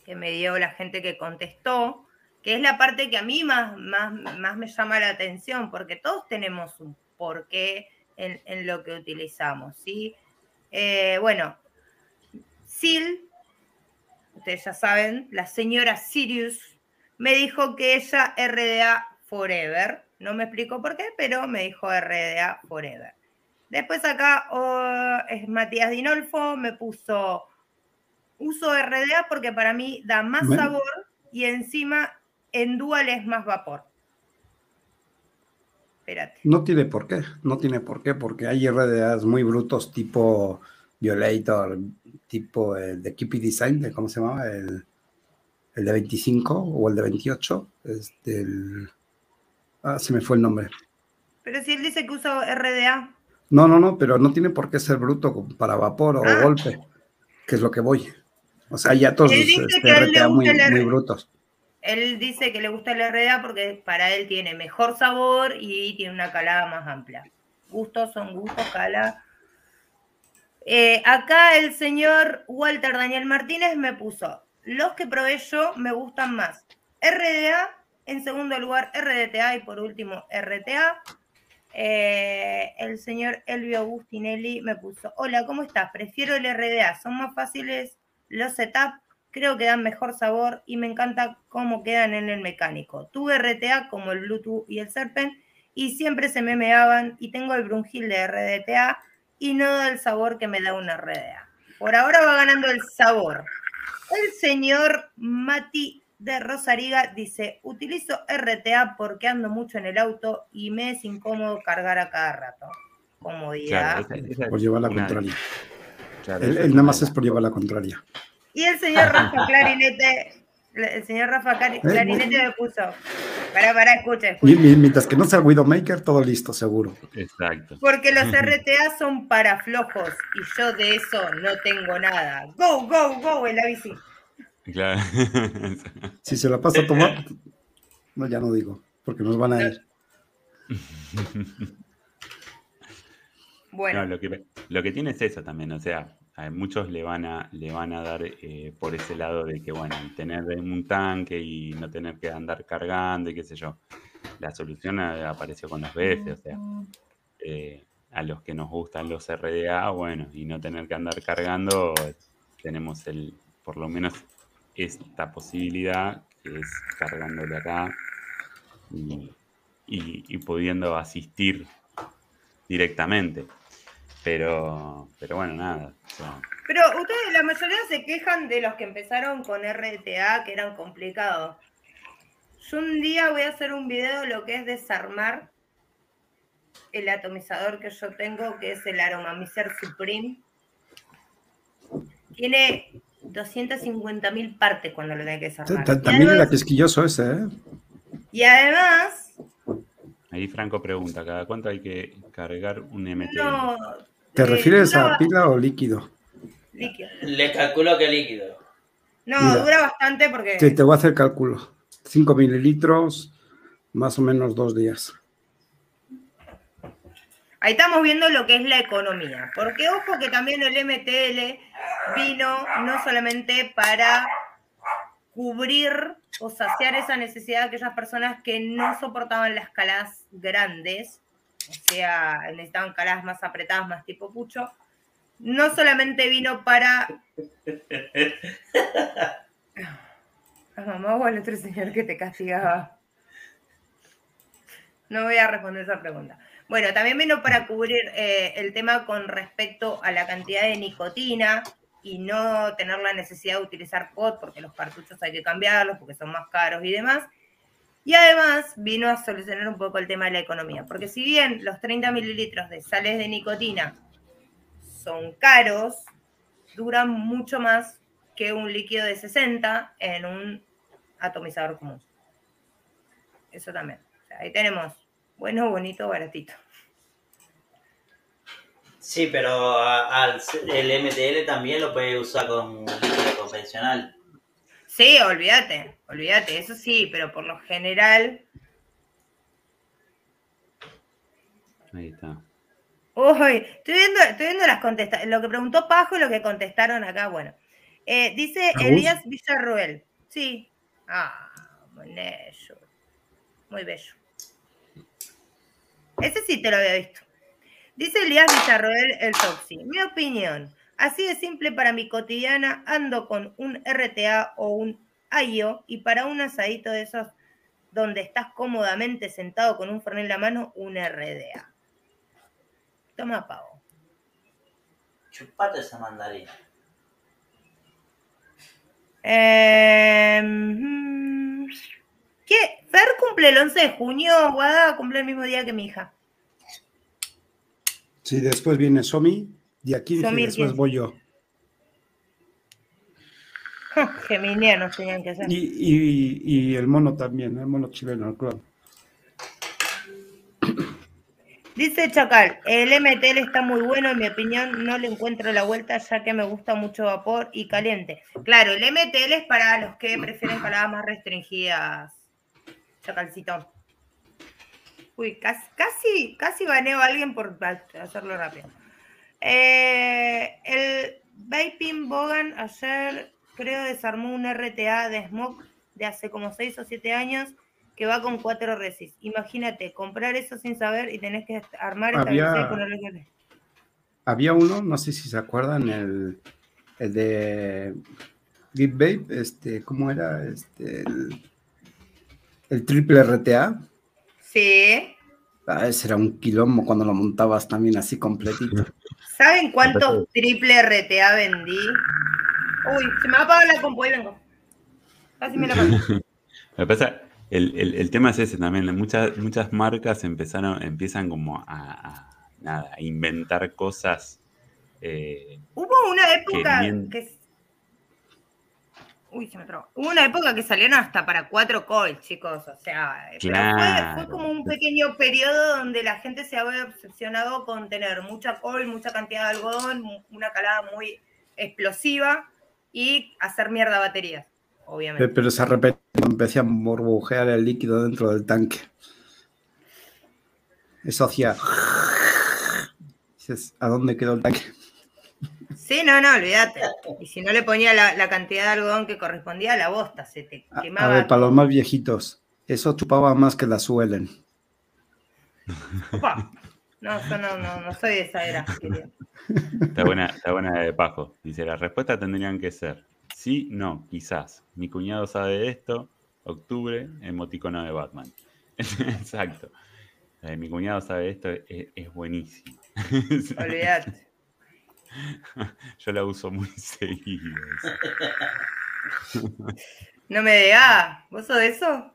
que me dio la gente que contestó que es la parte que a mí más, más, más me llama la atención, porque todos tenemos un porqué en, en lo que utilizamos, ¿sí? Eh, bueno, Sil, ustedes ya saben, la señora Sirius, me dijo que ella RDA Forever, no me explico por qué, pero me dijo RDA Forever. Después acá oh, es Matías Dinolfo, me puso uso RDA porque para mí da más sabor y encima en dual es más vapor. Espérate. No tiene por qué, no tiene por qué, porque hay RDAs muy brutos tipo Violator, tipo el de Keepy Design, ¿cómo se llama? El, de 25 o el de 28. Este, ah, se me fue el nombre. Pero si él dice que usa RDA. No, no, no, pero no tiene por qué ser bruto para vapor o ah. golpe, que es lo que voy. O sea, ya todos este, RDA muy, muy brutos. Él dice que le gusta el RDA porque para él tiene mejor sabor y tiene una calada más amplia. Gustos son gustos, cala. Eh, acá el señor Walter Daniel Martínez me puso, los que probé yo me gustan más. RDA, en segundo lugar RDTA y por último RTA. Eh, el señor Elvio Agustinelli me puso, hola, ¿cómo estás? Prefiero el RDA, son más fáciles los setups creo que dan mejor sabor y me encanta cómo quedan en el mecánico. Tuve RTA como el Bluetooth y el Serpent y siempre se me meaban y tengo el Brunhil de RDTA y no da el sabor que me da una RDA. Por ahora va ganando el sabor. El señor Mati de Rosariga dice, utilizo RTA porque ando mucho en el auto y me es incómodo cargar a cada rato. Comodidad. por llevar la contraria. él, nada más es por llevar la contraria. Y el señor Rafa Clarinete, el señor Rafa eh, Clarinete me puso, para, para, escucha, escucha. Mientras que no sea Widowmaker, todo listo, seguro. Exacto. Porque los RTA son para flojos y yo de eso no tengo nada. Go, go, go en la bici. Claro. si se la pasa a tomar, no, ya no digo, porque nos van a ir. Bueno. lo, que, lo que tiene es eso también, o sea, a muchos le van a, le van a dar eh, por ese lado de que, bueno, tener un tanque y no tener que andar cargando y qué sé yo. La solución apareció con los BF, o sea, eh, a los que nos gustan los RDA, bueno, y no tener que andar cargando, tenemos el, por lo menos esta posibilidad, que es cargándole acá y, pudiendo asistir directamente. Pero, pero bueno, nada. pero ustedes, la mayoría se quejan de los que empezaron con RTA, que eran complicados. Yo un día voy a hacer un video de lo que es desarmar el atomizador que yo tengo, que es el Aromamiser Supreme. Tiene 250 mil partes cuando lo tenés que desarmar. También era quisquilloso ese, ¿eh? Y además... Ahí Franco pregunta, ¿cada cuánto hay que cargar un MT? ¿Te refieres a pila o líquido? Líquido. Le calculo que líquido. No, dura bastante porque... Sí, te voy a hacer cálculo. 5 mililitros, más o menos dos días. Ahí estamos viendo lo que es la economía. Porque ojo que también el MTL vino no solamente para cubrir o saciar esa necesidad de aquellas personas que no soportaban las calas grandes, o sea, necesitaban calas más apretadas, más tipo pucho, no solamente vino para... La mamá o el otro señor que te castigaba. No voy a responder esa pregunta. Bueno, también vino para cubrir eh, el tema con respecto a la cantidad de nicotina, y no tener la necesidad de utilizar pot porque los cartuchos hay que cambiarlos porque son más caros y demás. Y además vino a solucionar un poco el tema de la economía, porque si bien los 30 mililitros de sales de nicotina son caros, duran mucho más que un líquido de 60 en un atomizador común. Eso también. ahí tenemos bueno, bonito, baratito. Sí, pero al, el MTL también lo puede usar con líquido convencional. Sí, olvídate, olvídate, eso sí, pero por lo general. Ahí está. Uy, estoy viendo, estoy viendo las contestaciones, lo que preguntó Pajo y lo que contestaron acá, bueno. Eh, dice Elías Villarroel. Sí. Ah, muy bello. Muy bello. Ese sí te lo había visto. Dice Elías Villarroel el Toxi. Mi opinión, así de simple para mi cotidiana, ando con un RTA o un AIO y para un asadito de esos donde estás cómodamente sentado con un fernet en la mano, un RDA. Toma pavo. Chupate esa mandarina. Em, ¿Qué? Fer cumple el 11 de junio, Guada cumple el mismo día que mi hija. Sí, después viene Somi y aquí después voy yo. Geminianos tenían que ser. Y, el mono también, el mono chileno, claro. Dice Chacal, el MTL está muy bueno, en mi opinión no le encuentro la vuelta ya que me gusta mucho vapor y caliente. Claro, el MTL es para los que prefieren caladas más restringidas, Chacalcito. Uy, casi, casi, baneo a alguien por hacerlo rápido. Eh, el Vaping Bogan ayer creo desarmó un RTA de Smoke de hace como 6 o 7 años que va con 4 resis. Imagínate, comprar eso sin saber y tenés que armar esta había, y Había uno, no sé si se acuerdan, el, el de Deep Vape, este, ¿cómo era? Este, el, el triple RTA Sí. Ah, ese era un quilombo cuando lo montabas también así completito. ¿Saben cuántos triple RTA vendí? Uy, se me va a apagar la compu, ahí vengo. Casi me la Me pasa, el, el, tema es ese también. Muchas, muchas marcas empezaron, empiezan como a, nada, a inventar cosas. Eh, Hubo una época que, Uy, se me trabó. Hubo una época que salieron hasta para cuatro calls, chicos. O sea, fue, como un pequeño periodo donde la gente se había obsesionado con tener mucha col, mucha cantidad de algodón, una calada muy explosiva y hacer mierda baterías, obviamente. Pero se repente empecé a burbujear el líquido dentro del tanque. Eso hacía. ¿A dónde quedó el tanque? Sí, no, no, olvídate. Y si no le ponía la, cantidad de algodón que correspondía, la bosta se te quemaba. A ver, para los más viejitos, eso chupaba más que la suelen. No, yo no, no, no soy de esa era. Está buena, está buena de Pajo. Dice, la respuesta tendrían que ser sí, no, quizás. Mi cuñado sabe de esto, octubre, emoticono de Batman. Exacto. mi cuñado sabe de esto, es, es buenísimo. Olvídate. Yo la uso muy seguido. No me digas, ¿vos sos de eso?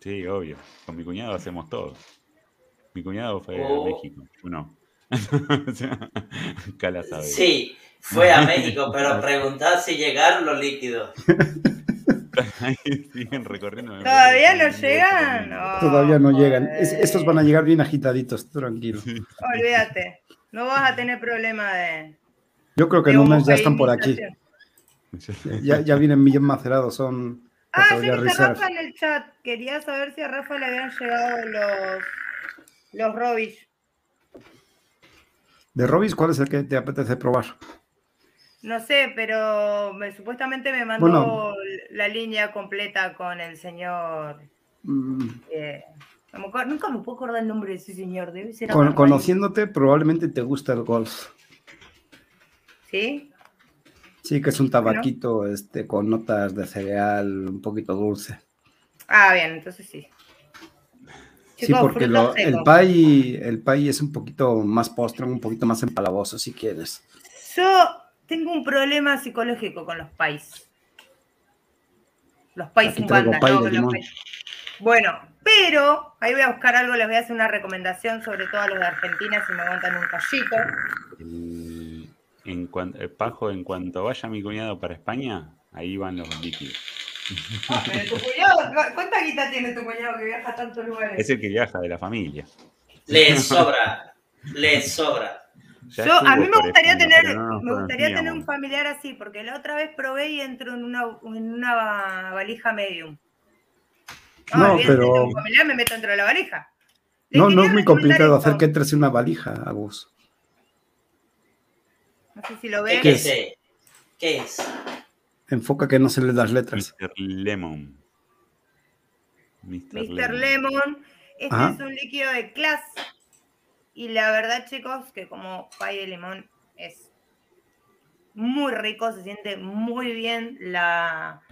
Sí, obvio. Con mi cuñado hacemos todo. Mi cuñado fue a oh. México, yo no. Sí, fue a México, pero preguntad si llegaron los líquidos. siguen recorriendo. ¿Todavía no llegan? Todavía no llegan. estos van a llegar bien agitaditos, tranquilo. Olvídate. No vas a tener problema de. Yo creo que en un mes ya están por aquí. Ya, ya vienen bien macerados, son. Ah, yo vi a Rafa en el chat. Quería saber si a Rafa le habían llegado los, los Robis. ¿De Robis cuál es el que te apetece probar? No sé, pero supuestamente me mandó la línea completa con el señor. Mm. Eh, nunca me puedo acordar el nombre de ese señor. Debe ser conociéndote, probablemente te gusta el golf. ¿Sí? Sí, que es un tabaquito este, con notas de cereal un poquito dulce. Ah, bien, entonces sí. sí, porque el pay, el es un poquito más postre, un poquito más empalagoso, si quieres. Yo tengo un problema psicológico con los pais. Los pais sin banda, no, Bueno, pero ahí voy a buscar algo, les voy a hacer una recomendación, sobre todo a los de Argentina, si me aguantan un callito. En cuanto, eh, Pajo, en cuanto vaya mi cuñado para España, ahí van los líquidos. Ah, tu cuñado, ¿cuánta guita tiene tu cuñado que viaja a tantos lugares? Es el que viaja de la familia. Le sobra, le sobra. Yo, a mí me gustaría tener, me gustaría tener un familiar así, porque la otra vez probé y entro en una, en una valija medium. No, pero. familiar me meto dentro de la valija. no, no es muy complicado hacer que entres en una valija, a vos. No sé si lo ves. ¿Qué es? ¿Qué es? Enfoca que no se le das letras. Mr. Lemon. Mr. Lemon. Este es un líquido de clase. Y la verdad, chicos, que como pay de limón es muy rico, se siente muy bien la,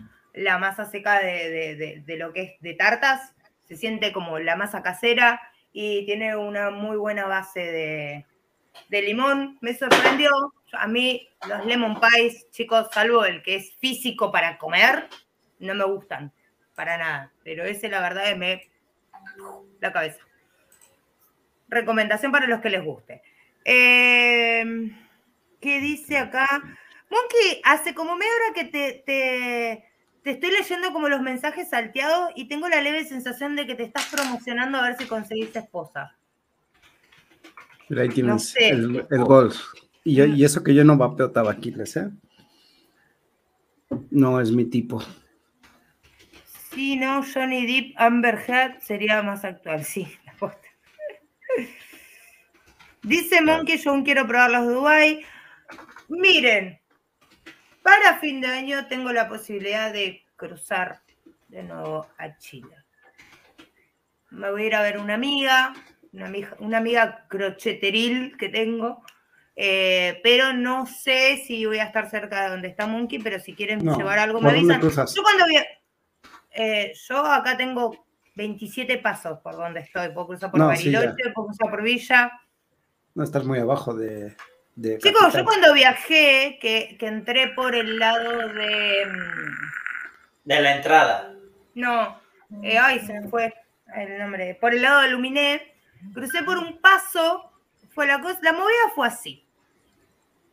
masa seca de, lo que es de tartas. Se siente como la masa casera y tiene una muy buena base de, de limón. Me sorprendió. A mí los lemon pies, chicos, salvo el que es físico para comer, no me gustan para nada. Pero ese, la verdad, es me... la cabeza. Recomendación para los que les guste. Em, ¿Qué dice acá? Monkey, hace como media hora que te, te, estoy leyendo como los mensajes salteados y tengo la leve sensación de que te estás promocionando a ver si conseguiste esposa ahí tienes el, golf. Y, eso que yo no vapeo tabaquiles, ¿eh? No es mi tipo. Sí, no, Johnny Deep, Amber Heard sería más actual, sí, la Dice Monkey, yo aún quiero probar los Dubai. Miren, para fin de año tengo la posibilidad de cruzar de nuevo a Chile. Me voy a ir a ver una amiga, una amiga, una amiga crocheteril que tengo, eh, pero no sé si voy a estar cerca de donde está Monkey, pero si quieren llevar algo me avisan. Yo cuando eh, yo acá tengo 27 pasos por donde estoy. Puedo cruzar por Bariloche, puedo cruzar por Villa. No, estás muy abajo de. Chicos, yo cuando viajé, que, entré por el lado de. Mm, de la entrada. No, eh, ay, se me fue el nombre. Por el lado de Luminé, crucé por un paso. Fue la cosa. La movida fue así.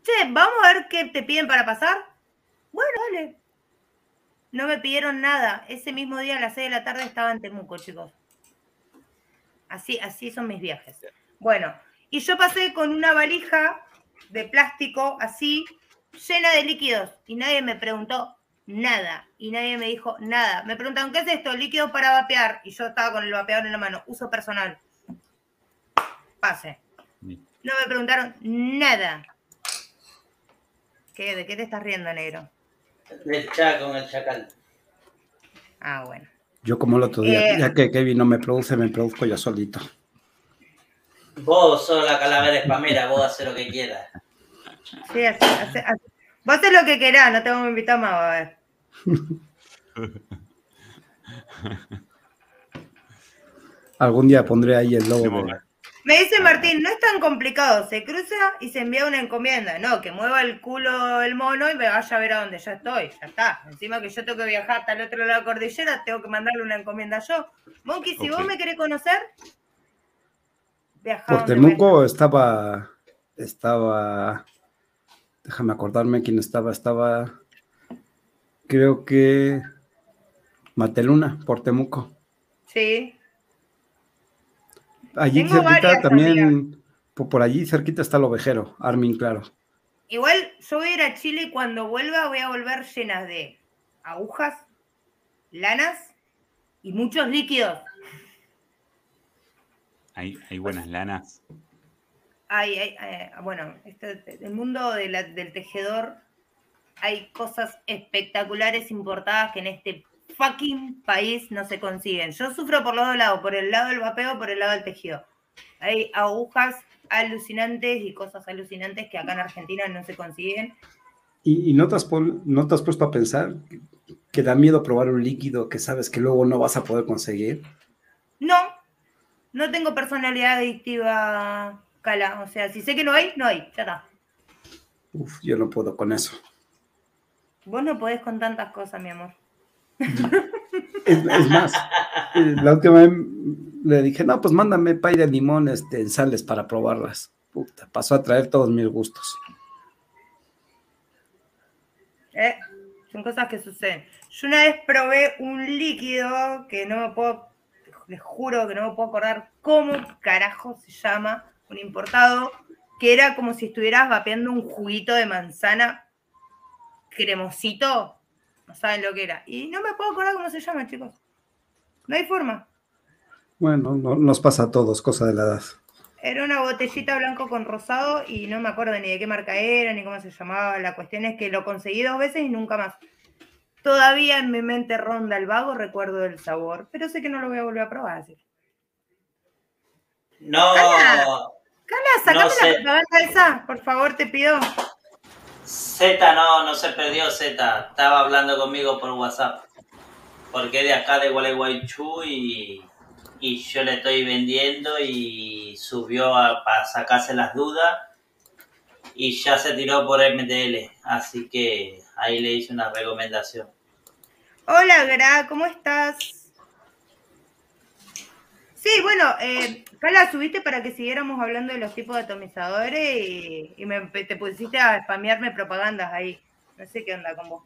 Che, vamos a ver qué te piden para pasar. Bueno, dale. No me pidieron nada. Ese mismo día a las 6 de la tarde estaba en Temuco, chicos. Así, así son mis viajes. Bueno, y yo pasé con una valija de plástico así, llena de líquidos, y nadie me preguntó nada, y nadie me dijo nada. Me preguntaron, ¿qué es esto? Líquido para vapear, y yo estaba con el vapeador en la mano, uso personal. Pase. No me preguntaron nada. ¿Qué, ¿De qué te estás riendo, negro? Del chaco, el chacal. Ah, bueno. Yo como el otro día, eh, ya que Kevin no me produce, me produzco yo solito. Vos sos la calavera espamera, vos haces lo que quieras. Sí, así, Vos haces lo que querás, no te vamos a invitar más, a ver. Algún día pondré ahí el logo. Me dice Martín, no es tan complicado, se cruza y se envía una encomienda. No, que mueva el culo el mono y me vaya a ver a dónde ya estoy, ya está. Encima que yo tengo que viajar hasta el otro lado de la cordillera, tengo que mandarle una encomienda yo. Monkey, si vos me querés conocer, viaja. Por Temuco estaba, estaba, déjame acordarme quién estaba, estaba, creo que Mateluna, por Temuco. Sí. Allí cerquita también, por, allí cerquita está el ovejero, Armin, claro. Igual yo voy a ir a Chile y cuando vuelva voy a volver llenas de agujas, lanas y muchos líquidos. Hay, buenas lanas. Hay, hay, eh, bueno, este, el mundo del tejedor hay cosas espectaculares importadas que en este fucking país no se consiguen. Yo sufro por los dos lados, por el lado del vapeo, por el lado del tejido. Hay agujas alucinantes y cosas alucinantes que acá en Argentina no se consiguen. ¿Y, no, te has no te has puesto a pensar que da miedo probar un líquido que sabes que luego no vas a poder conseguir? No, no tengo personalidad adictiva, Cala. O sea, si sé que no hay, no hay, ya está. Uf, yo no puedo con eso. Vos no podés con tantas cosas, mi amor. Es, más, eh, la última vez le dije, no, pues mándame pay de limón este, en sales para probarlas. Puta, pasó a traer todos mis gustos. Eh, son cosas que suceden. Yo una vez probé un líquido que no me puedo, les juro que no me puedo acordar cómo carajo se llama, un importado, que era como si estuvieras vapeando un juguito de manzana cremosito no saben lo que era. Y no me puedo acordar cómo se llama, chicos. No hay forma. Bueno, nos pasa a todos, cosa de la edad. Era una botellita blanco con rosado y no me acuerdo ni de qué marca era, ni cómo se llamaba. La cuestión es que lo conseguí dos veces y nunca más. Todavía en mi mente ronda el vago recuerdo del sabor, pero sé que no lo voy a volver a probar así. No. Cala, sacame la propaganda esa, por favor, te pido. Z no, no se perdió Z. Estaba hablando conmigo por WhatsApp. Porque de acá de Gualeguaychú y, y yo le estoy vendiendo y subió para sacarse las dudas y ya se tiró por MTL. Así que ahí le hice una recomendación. Hola, Gra, ¿cómo estás? Sí, bueno, eh, Cala, subiste para que siguiéramos hablando de los tipos de atomizadores y, te pusiste a spamearme propagandas ahí. No sé qué onda con vos.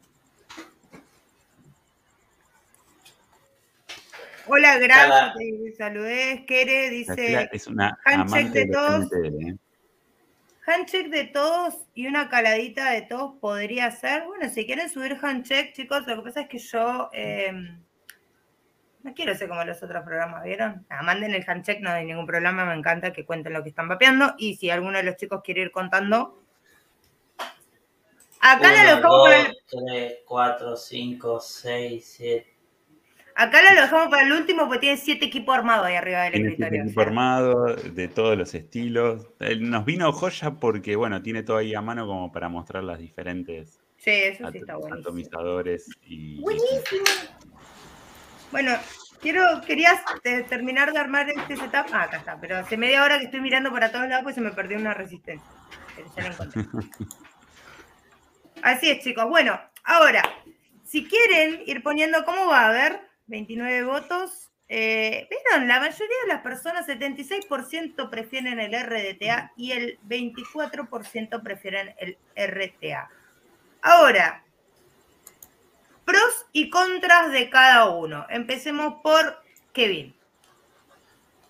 Hola, gracias, te saludé. Kere dice: es una handshake de, todos. ¿eh? Handshake de todos y una caladita de todos podría ser. Bueno, si quieren subir handshake, chicos, lo que pasa es que yo. Eh, no quiero ser como los otros programas, ¿vieron? manden el handcheck, no hay ningún problema, me encanta que cuenten lo que están vapeando. Y si alguno de los chicos quiere ir contando. Acá lo dejamos para el... 3, 4, 5, 6, 7. Acá lo dejamos para el último porque tiene siete equipos armados ahí arriba del tiene escritorio. Siete equipos armados de todos los estilos. Nos vino joya porque, bueno, tiene todo ahí a mano como para mostrar las diferentes sí, eso sí está atomizadores y. Buenísimo. Bueno, quiero, querías terminar de armar este setup. Ah, acá está, pero hace media hora que estoy mirando para todos lados pues se me perdió una resistencia. Así es, chicos. Bueno, ahora, si quieren ir poniendo cómo va a haber 29 votos. Eh, ¿Vieron? La mayoría de las personas, 76% prefieren el RDTA y el 24% prefieren el RTA. Ahora, pros y contras de cada uno. Empecemos por Kevin.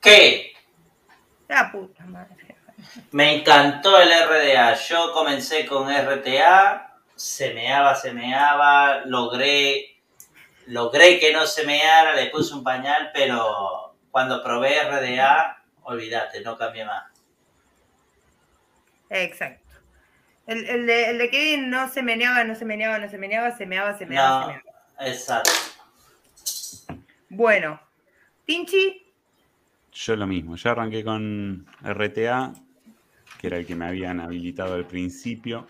¿Qué? La puta madre. Me encantó el RDA. Yo comencé con RTA, semeaba, semeaba, logré, logré que no semeara, le puse un pañal, pero cuando probé RDA, olvídate, no cambié más. Exacto. El, el, de, el de Kevin no se meneaba, no se meneaba, no se meneaba, se meaba, se meaba, se meaba. Exacto. Bueno, Tinchi. Yo lo mismo, yo arranqué con RTA, que era el que me habían habilitado al principio.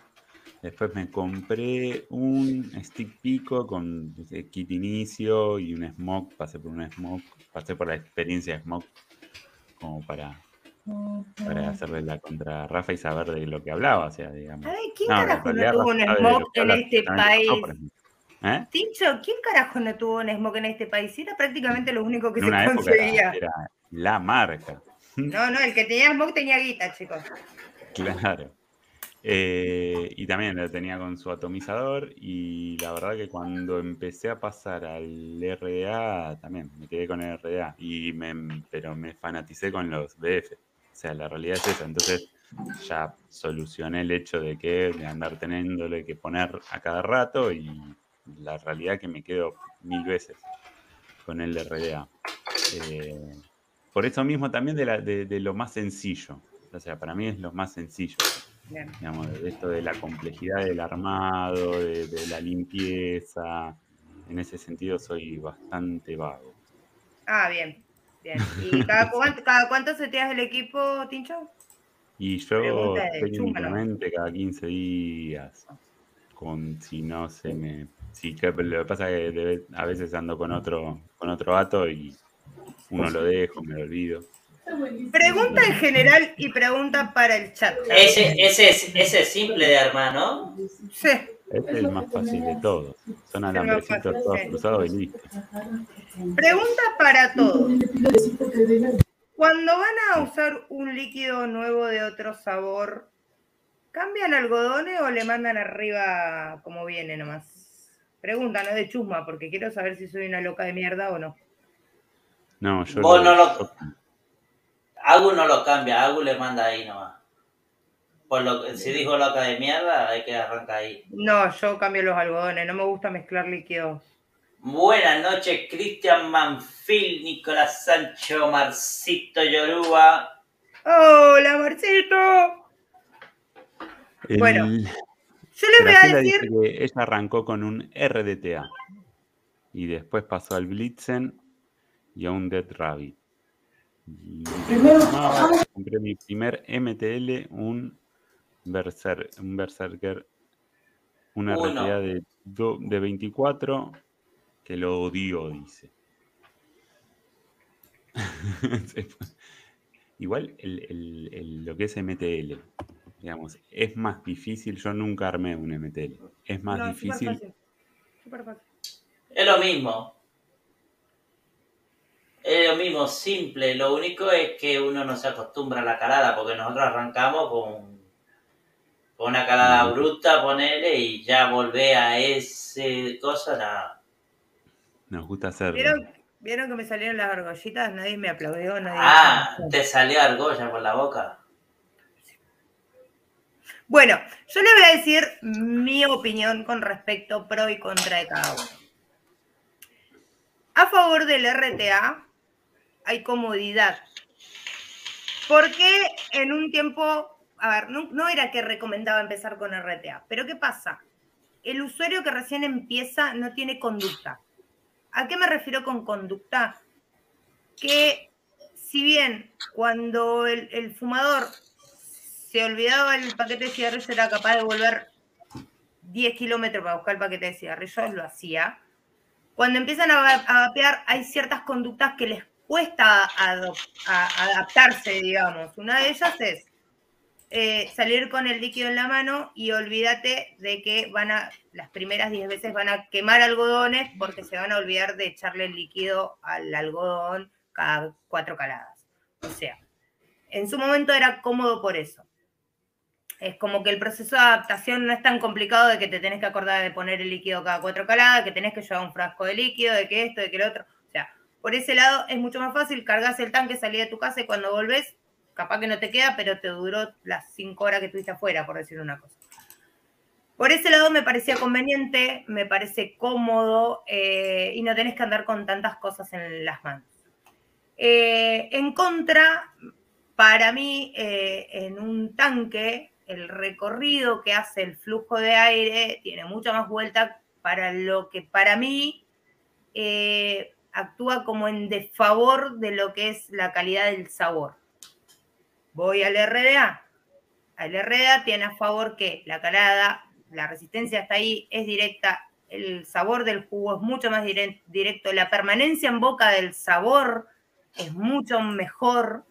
Después me compré un stick pico con kit inicio y un smoke. Pasé por un smoke, pasé por la experiencia de smoke como para para hacerle la contra Rafa y saber de lo que hablaba, o sea, digamos. ¿quién carajo no tuvo un smoke en este país? ¿Eh? Tincho, ¿quién carajo no tuvo un smoke en este país? Era prácticamente lo único que se conseguía. Era, la marca. No, no, el que tenía smoke tenía guita, chicos. Claro. Eh, y también lo tenía con su atomizador y la verdad que cuando empecé a pasar al RDA, también me quedé con el RDA, y me, pero me fanaticé con los BF. O sea, la realidad es esa. Entonces ya solucioné el hecho de que de andar teniéndole que poner a cada rato y la realidad que me quedo mil veces con el RDA. Eh, por eso mismo también de, de, lo más sencillo. O sea, para mí es lo más sencillo. Digamos, de esto de la complejidad del armado, de, de la limpieza. En ese sentido soy bastante vago. Ah, bien. Bien. ¿Y cada, cuánto, cada cuánto seteas el equipo, Tincho? Y yo técnicamente cada 15 días. Con si no se me. Sí, que, lo que pasa es que a veces ando con otro, con otro vato y uno lo dejo, me lo olvido. Pregunta en general y pregunta para el chat. Ese, ese, ese es simple de armar, ¿no? Sí. Este es el más fácil de todos. Son alambrecitos todos cruzados y listos. Pregunta para todos. Cuando van a usar un líquido nuevo de otro sabor, ¿cambian algodones o le mandan arriba como viene nomás? Pregunta, no de chusma, porque quiero saber si soy una loca de mierda o no. No, yo Vos no lo... Agu no lo cambia, Agu le manda ahí nomás. Por lo, si dijo loca de mierda, hay que arrancar ahí. No, yo cambio los algodones, no me gusta mezclar líquidos. Buenas noches, Cristian Manfil, Nicolás Sancho, Marcito Yoruba. ¡Hola, Marcito! Bueno, yo les voy a decir. que ella arrancó con un RDTA y después pasó al Blitzen y a un Dead Rabbit. compré mi primer MTL, un Berser, un Berserker, una realidad de, de 24 que lo odio, dice. Igual lo que es MTL, digamos, es más difícil. Yo nunca armé un MTL. Es más difícil. Es lo mismo. Es lo mismo, simple. Lo único es que uno no se acostumbra a la calada, porque nosotros arrancamos con una calada bruta, ponele, y ya volvé a ese cosa, nada. Nos gusta hacerlo. ¿Vieron, que me salieron las argollitas? Nadie me aplaudió, nadie Ah, te salió argolla por la boca. Bueno, yo le voy a decir mi opinión con respecto pro y contra de cada uno. A favor del RTA hay comodidad. Porque en un tiempo a ver, no, era que recomendaba empezar con RTA, pero ¿qué pasa? El usuario que recién empieza no tiene conducta. ¿A qué me refiero con conducta? Que si bien cuando el, fumador se olvidaba el paquete de cigarrillos era capaz de volver 10 kilómetros para buscar el paquete de cigarrillos, lo hacía. Cuando empiezan a, vapear, hay ciertas conductas que les cuesta adaptarse, digamos. Una de ellas es eh, salir con el líquido en la mano y olvídate de que van a, las primeras 10 veces van a quemar algodones porque se van a olvidar de echarle el líquido al algodón cada cuatro caladas. O sea, en su momento era cómodo por eso. Es como que el proceso de adaptación no es tan complicado de que te tenés que acordar de poner el líquido cada cuatro caladas, que tenés que llevar un frasco de líquido, de que esto, de que lo otro. O sea, por ese lado es mucho más fácil, cargas el tanque, salí de tu casa y cuando volvés capaz que no te queda, pero te duró las cinco horas que estuviste afuera, por decir una cosa. Por ese lado me parecía conveniente, me parece cómodo eh, y no tenés que andar con tantas cosas en las manos. Eh, en contra, para mí, eh, en un tanque, el recorrido que hace el flujo de aire tiene mucha más vuelta para lo que para mí actúa como en desfavor de lo que es la calidad del sabor. Voy al RDA. El RDA tiene a favor que la calada, la resistencia hasta ahí es directa, el sabor del jugo es mucho más directo, la permanencia en boca del sabor es mucho mejor.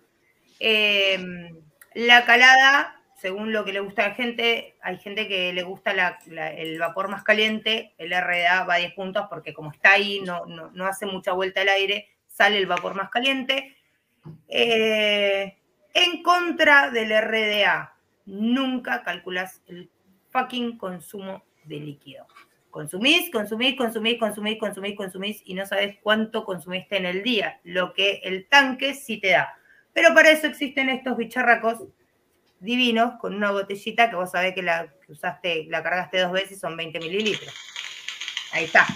Em, la calada, según lo que le gusta a la gente, hay gente que le gusta el vapor más caliente, el RDA va a 10 puntos porque como está ahí, no, no, hace mucha vuelta al aire, sale el vapor más caliente. Eh, en contra del RDA. Nunca calculas el fucking consumo de líquido. Consumís, consumís, consumís, consumís, consumís, consumís y no sabes cuánto consumiste en el día, lo que el tanque sí te da. Pero para eso existen estos bicharracos divinos con una botellita que vos sabés que la usaste, la cargaste dos veces, son 20 mililitros. Ahí está.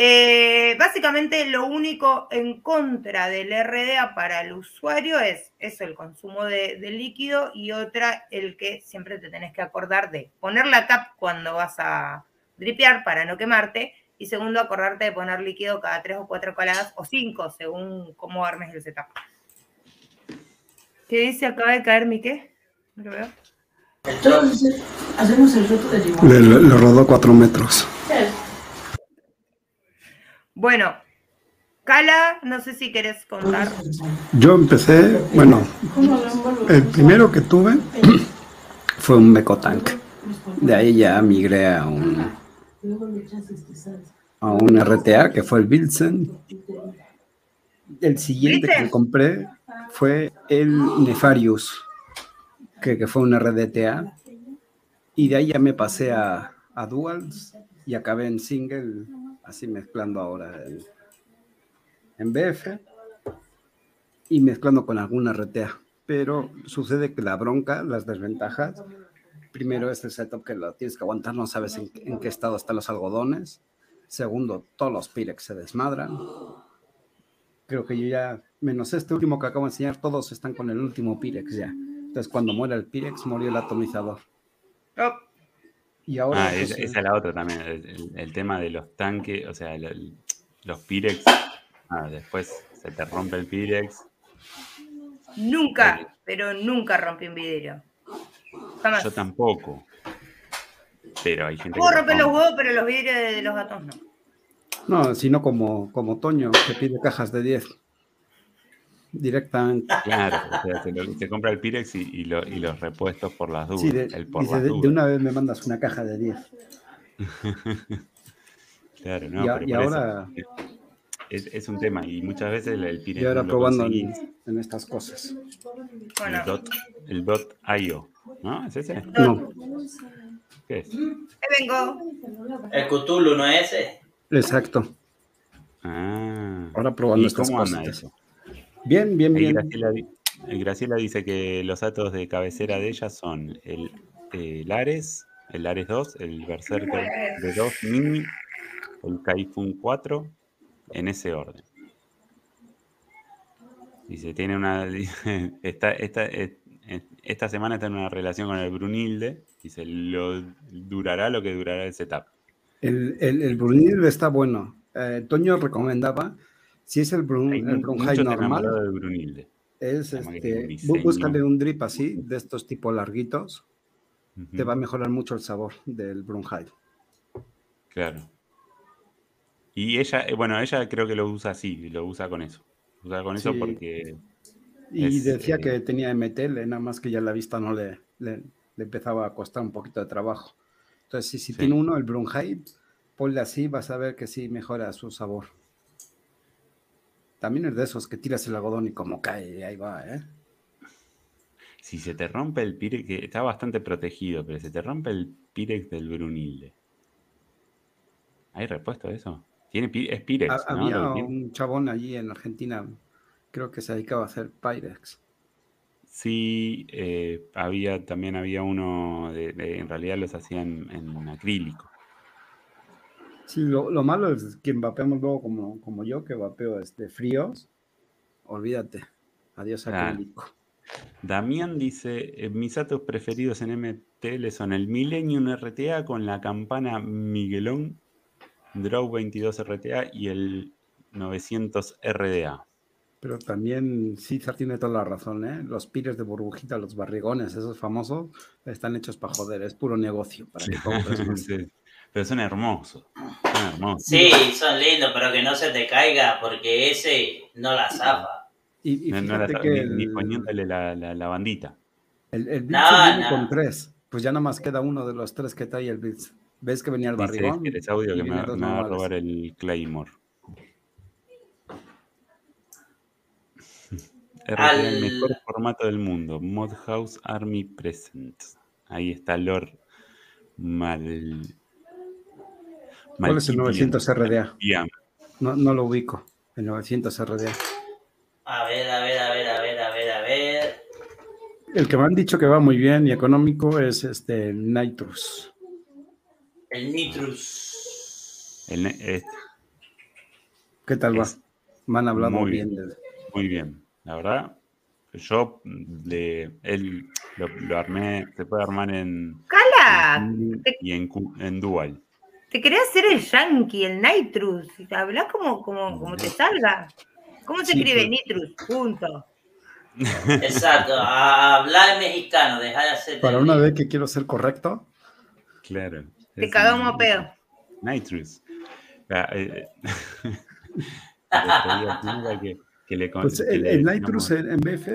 Eh, básicamente lo único en contra del RDA para el usuario es eso, el consumo de, líquido y otra, el que siempre te tenés que acordar de poner la tap cuando vas a dripear para no quemarte y segundo, acordarte de poner líquido cada tres o cuatro caladas o cinco según cómo armes el setup. ¿Qué dice? Acaba de caer mi qué? No lo veo. Entonces, hacemos el reto de limón. Le, rodó cuatro metros. Bueno, Cala, no sé si querés contar. Yo empecé, bueno, el primero que tuve fue un Tank. De ahí ya migré a un, a un RTA que fue el Wilson. El siguiente que que compré fue el Nefarius, que, fue un RDTA. Y de ahí ya me pasé a, a Duals y acabé en single así mezclando ahora en, BF y mezclando con alguna RTA. Pero sucede que la bronca, las desventajas, primero es el setup que lo tienes que aguantar, no sabes en, qué estado están los algodones. Segundo, todos los Pirex se desmadran. Creo que yo ya, menos este último que acabo de enseñar, todos están con el último Pirex ya. Entonces, cuando muere el Pirex, murió el atomizador. Oh. Y ahora. Ah, esa es la otra también. El, tema de los tanques, o sea, los Pirex. Ah, después se te rompe el Pirex. Nunca, eh, pero nunca rompí un vidrio. Jamás. Yo tampoco. Pero hay gente Puedo romper los huevos, pero los vidrios de, los gatos no. No, sino como, como Toño, que pide cajas de 10 directamente. Claro, o sea, se, compra el Pirex y, los repuestos por las dudas. de, una vez me mandas una caja de 10. claro, no, y, pero ahora... es, un tema y muchas veces el, Pirex. Y ahora probando en, estas cosas. El, dot, el dot IO, ¿no? ¿Es ese? No. ¿Qué es? vengo. El Cthulhu, ¿no es ese? Exacto. Ah. Ahora probando estas cosas. Eso? Bien, bien, bien. Graciela, dice que los datos de cabecera de ella son el, Ares, el Ares 2, el Berserker de 2 Mini, el Kaifun 4, en ese orden. Dice, tiene una. Esta, esta, esta semana está en una relación con el Brunilde. Dice, lo, durará lo que durará el setup. El, el, Brunilde está bueno. Eh, Toño recomendaba si es el, Brun, el normal, es este, búscale un drip así, de estos tipo larguitos, te va a mejorar mucho el sabor del Brunhilde. Claro. Y ella, eh, bueno, ella creo que lo usa así, lo usa con eso. Usa con eso porque. Y decía eh, que tenía MTL, nada más que ya la vista no le, le, empezaba a costar un poquito de trabajo. Entonces, si, tiene uno, el Brunheit, ponle así, vas a ver que sí mejora su sabor. También es de esos que tiras el algodón y como cae, ahí va, ¿eh? Si se te rompe el Pirex, que está bastante protegido, pero se te rompe el Pirex del Brunilde. ¿Hay respuesta a eso? ¿Tiene, es Pirex, Había un chabón allí en Argentina, creo que se dedicaba a hacer Pirex. Sí, eh, había, también había uno, de, en realidad los hacían en acrílico. Sí, lo, malo es que vapeamos luego como, como yo, que vapeo este, fríos. Olvídate. Adiós acrílico. Damián dice, eh, mis datos preferidos en MTL son el Millennium RTA con la campana Miguelón, Draw 22 RTA y el 900 RDA. Pero también César tiene toda la razón, ¿eh? Los pires de burbujita, los barrigones, esos famosos, están hechos para joder, es puro negocio para que Pero son hermosos, son hermosos. Sí, son lindos, pero que no se te caiga porque ese no la zafa. Y, no, la que ni, poniéndole la, la, bandita. El, el viene con tres, pues ya nada más queda uno de los tres que trae el Blitz. ¿Ves que venía el barrigón? Dice, es audio que me, va a robar el Claymore. el mejor formato del mundo. Modhouse Army Presents. Ahí está Lord Mal. ¿Cuál es el 900 RDA? No, no lo ubico. El 900 RDA. A ver, a ver, a ver, a ver, a ver, a ver. El que me han dicho que va muy bien y económico es este el Nitrus. El Nitrus. El, este. ¿Qué tal va? Me han hablado muy bien. Muy bien. La verdad, yo de, él lo, armé, se puede armar en. ¡Cala! y en, en Dual. Te quería hacer el Yankee, el Nitrus. Hablas como, como, como te salga. ¿Cómo se escribe. Nitrus? Punto. Exacto, hablar mexicano, deja de hacer. Para una vez que quiero ser correcto. Claro. Te cagamos a pedo. Nitrus. Ah, eh, pues el, Nitrus en, BF,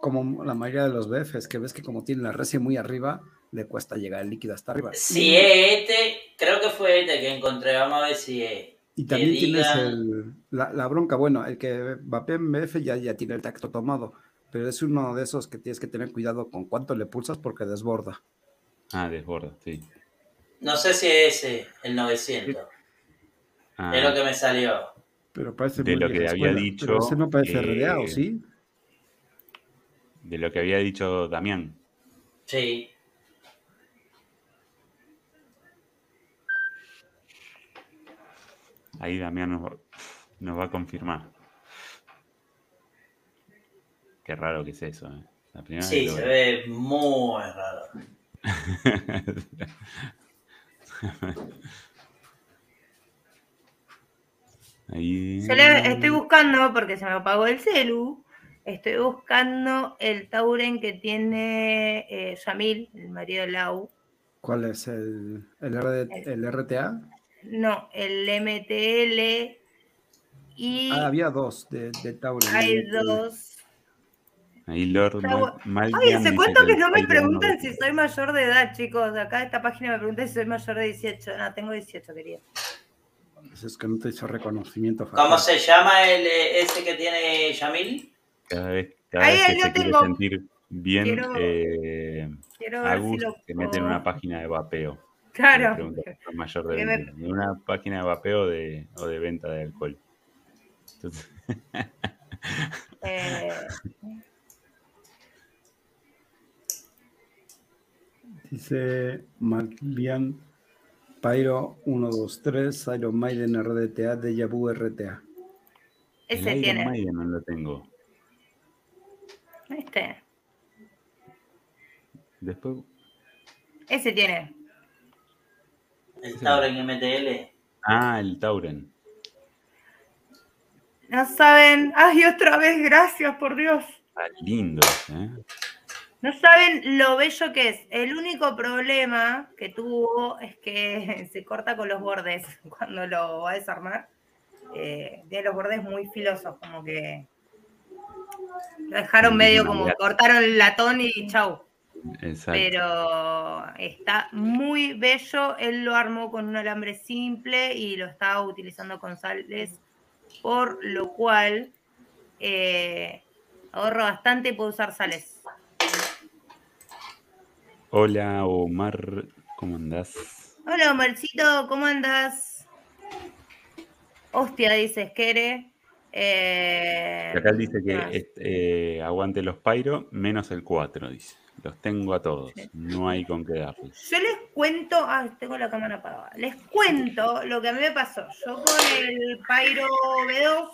como la mayoría de los BFs, que ves que como tiene la resia muy arriba, le cuesta llegar el líquido hasta arriba. Sí, este, fue este que encontré, vamos a ver si es. Y también tienes la, bronca, bueno, el que en BF ya, ya tiene el tacto tomado, pero es uno de esos que tienes que tener cuidado con cuánto le pulsas porque desborda. Ah, desborda, sí. No sé si es ese, el 900. Ah. Es lo que me salió. Pero parece de lo que había dicho. Pero ese no parece RDA, sí? De lo que había dicho Damián. Sí. Ahí Damián nos, va a confirmar. Qué raro que es eso. ¿eh? sí, se ve muy raro. Ahí... estoy buscando, porque se me apagó el celu, estoy buscando el Tauren que tiene eh, Yamil, el marido de Lau. ¿Cuál es? ¿El, el RTA? No, el MTL y... Ah, había dos de, de Tauren. Hay dos. Ahí Lord mal, Oye, se cuento que no me preguntan si soy mayor de edad, chicos. Acá esta página me pregunta si soy mayor de 18. No, tengo 18, querido. Es que no te hizo reconocimiento. ¿Cómo se llama el eh, ese que tiene Yamil? Cada vez, cada vez que se quiere sentir bien, quiero, eh, Agus se mete en una página de vapeo. Claro. Mayor de, una página de vapeo de, o de venta de alcohol. Eh. Dice Marlian Pyro 123, Iron Maiden RDTA, Deja Vu RTA. Ese El tiene. Iron Maiden no lo tengo. Este. Después. Ese tiene. El Tauren MTL. Ah, el Tauren. No saben. Ay, otra vez, gracias, por Dios. Ah, lindo, ¿eh? No saben lo bello que es. El único problema que tuvo es que se corta con los bordes cuando lo va a desarmar. eh, tiene los bordes muy filosos, como que lo dejaron medio como cortaron el latón y chau. Pero está muy bello. Él lo armó con un alambre simple y lo estaba utilizando con sales, por lo cual eh, ahorro bastante y puedo usar sales. Hola Omar, ¿cómo andás? Hola Omarcito, ¿cómo andás? Hostia, dice Skere. Eh, acá dice que ah. eh, aguante los Pyro menos el 4, dice. Los tengo a todos. No hay con qué darles. Yo les cuento. Ah, tengo la cámara apagada. Les cuento lo que a mí me pasó. Yo con el Pyro B2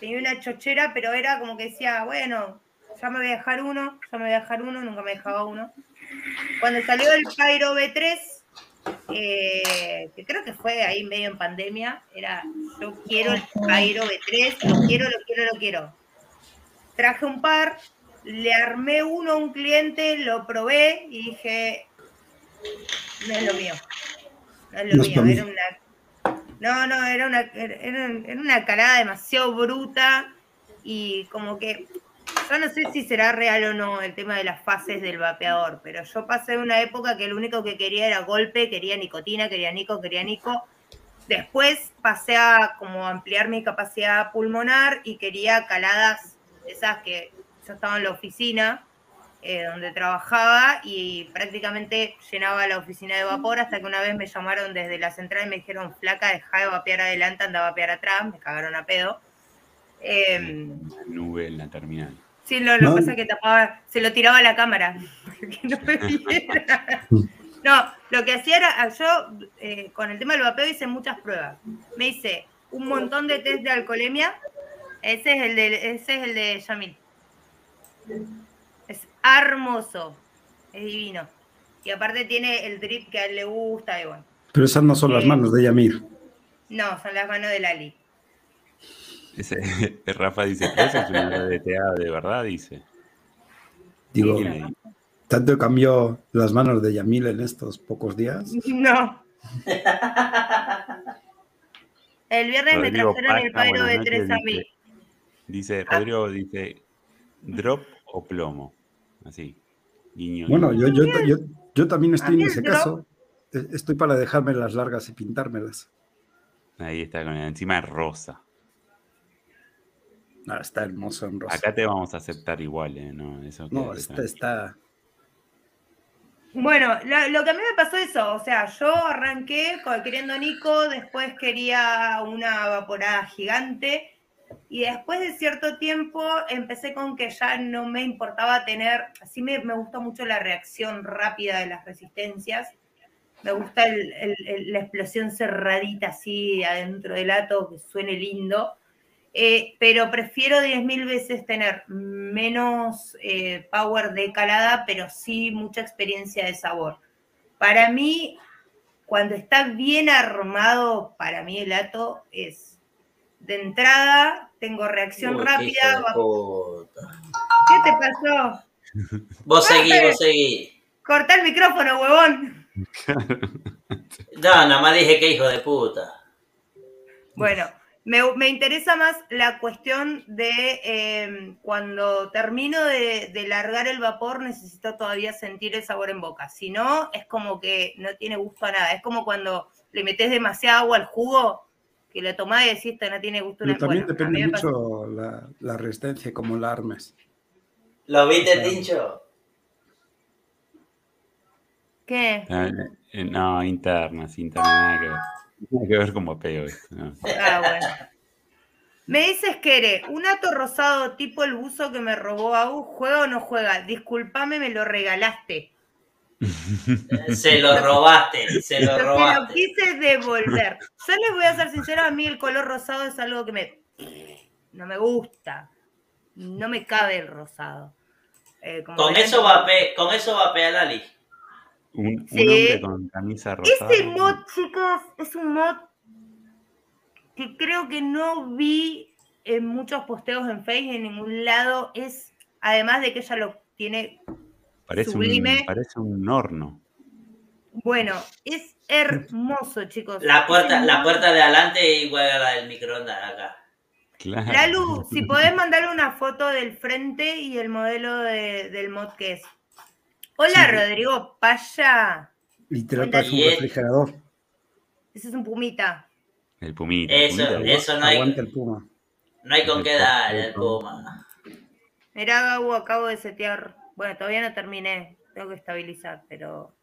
tenía una chochera, pero era como que decía, bueno, ya me voy a dejar uno, ya me voy a dejar uno, nunca me dejaba uno. Cuando salió el Pyro B3, eh, que creo que fue ahí medio en pandemia, era yo quiero el Pyro B3, lo quiero, lo quiero, lo quiero. Traje un par, le armé uno a un cliente, lo probé y dije, no es lo mío. No es lo mío, era una. No, no, era una, era, una calada demasiado bruta y como que yo no sé si será real o no el tema de las fases del vapeador, pero yo pasé una época que lo único que quería era golpe, quería nicotina, quería nico, quería nico. Después pasé a como ampliar mi capacidad pulmonar y quería caladas esas que yo estaba en la oficina eh, donde trabajaba y prácticamente llenaba la oficina de vapor hasta que una vez me llamaron desde la central y me dijeron, flaca, deja de vapear adelante, anda a vapear atrás, me cagaron a pedo. Eh, nube en la terminal. Sí, lo, que pasa es que tapaba, se lo tiraba a la cámara, no lo que hacía era, yo eh, con el tema del vapeo hice muchas pruebas. Me hice un montón de test de alcoholemia, ese es el de, ese es el de Yamil. Es hermoso, es divino. Y aparte tiene el drip que a él le gusta y bueno. Pero esas no son las manos de Yamir. No, son las manos de Lali. Ese, Rafa dice, ¿esa es una DTA de verdad? Dice. Digo, ¿tanto cambió las manos de Yamil en estos pocos días? No. El viernes me trajeron el pairo de tres a mí. Dice, Rodrigo dice, drop o plomo. Así. bueno, yo, yo, yo, yo, también estoy en ese caso. E, estoy para dejarme las largas y pintármelas. Ahí está, con encima es rosa. No, está hermoso en rosa. Acá te vamos a aceptar igual, ¿eh? No, eso no está, está, Bueno, lo, que a mí me pasó eso, o sea, yo arranqué queriendo Nico, después quería una vaporada gigante, y después de cierto tiempo empecé con que ya no me importaba tener, así me, me gustó mucho la reacción rápida de las resistencias, me gusta la explosión cerradita así adentro del ato, que suene lindo, eh, pero prefiero 10.000 veces tener menos eh, power de calada, pero sí mucha experiencia de sabor. Para mí, cuando está bien armado, para mí el ato es de entrada, tengo reacción rápida. ¿Qué te pasó? Vos seguí, vos seguí. Corta el micrófono, huevón. no, nada más dije que hijo de puta. Bueno, me, interesa más la cuestión de em, cuando termino de, de, largar el vapor, necesito todavía sentir el sabor en boca. Si no, es como que no tiene gusto a nada. Es como cuando le metes demasiada agua al jugo que lo tomás y decís, esto no tiene gusto. Pero también depende mucho la, resistencia, como la armes. ¿Lo viste, Tincho? ¿Qué? Ah, eh, no, internas, internas, nada que ver. Tiene que ver como peo Ah, bueno. Me dices, Kere, un ato rosado tipo el buzo que me robó Agu, ¿juega o no juega? Disculpame, me lo regalaste. Se lo robaste, se lo robaste. lo quise devolver. Yo les voy a ser sincera, a mí el color rosado es algo que me no me gusta. No me cabe el rosado. Eh, con, eso va a con eso va a pegar Lali. Un, hombre con camisa rosada. Ese mod, chicos, es un mod que creo que no vi en muchos posteos en Facebook en ningún lado. Es, además de que ella lo tiene Parece un, parece un horno. Bueno, es hermoso, chicos. La puerta, la puerta de adelante es igual a la del microondas acá. Claro. Lalu, si podés mandar una foto del frente y el modelo del mod que es. Hola, Rodrigo, paya. Literal parece un refrigerador. Ese es un pumita. El pumita. Eso, eso no hay. el puma. No hay con qué dar el puma. Mirá, Gabo, acabo de setear. Bueno, todavía no terminé. Tengo que estabilizar, pero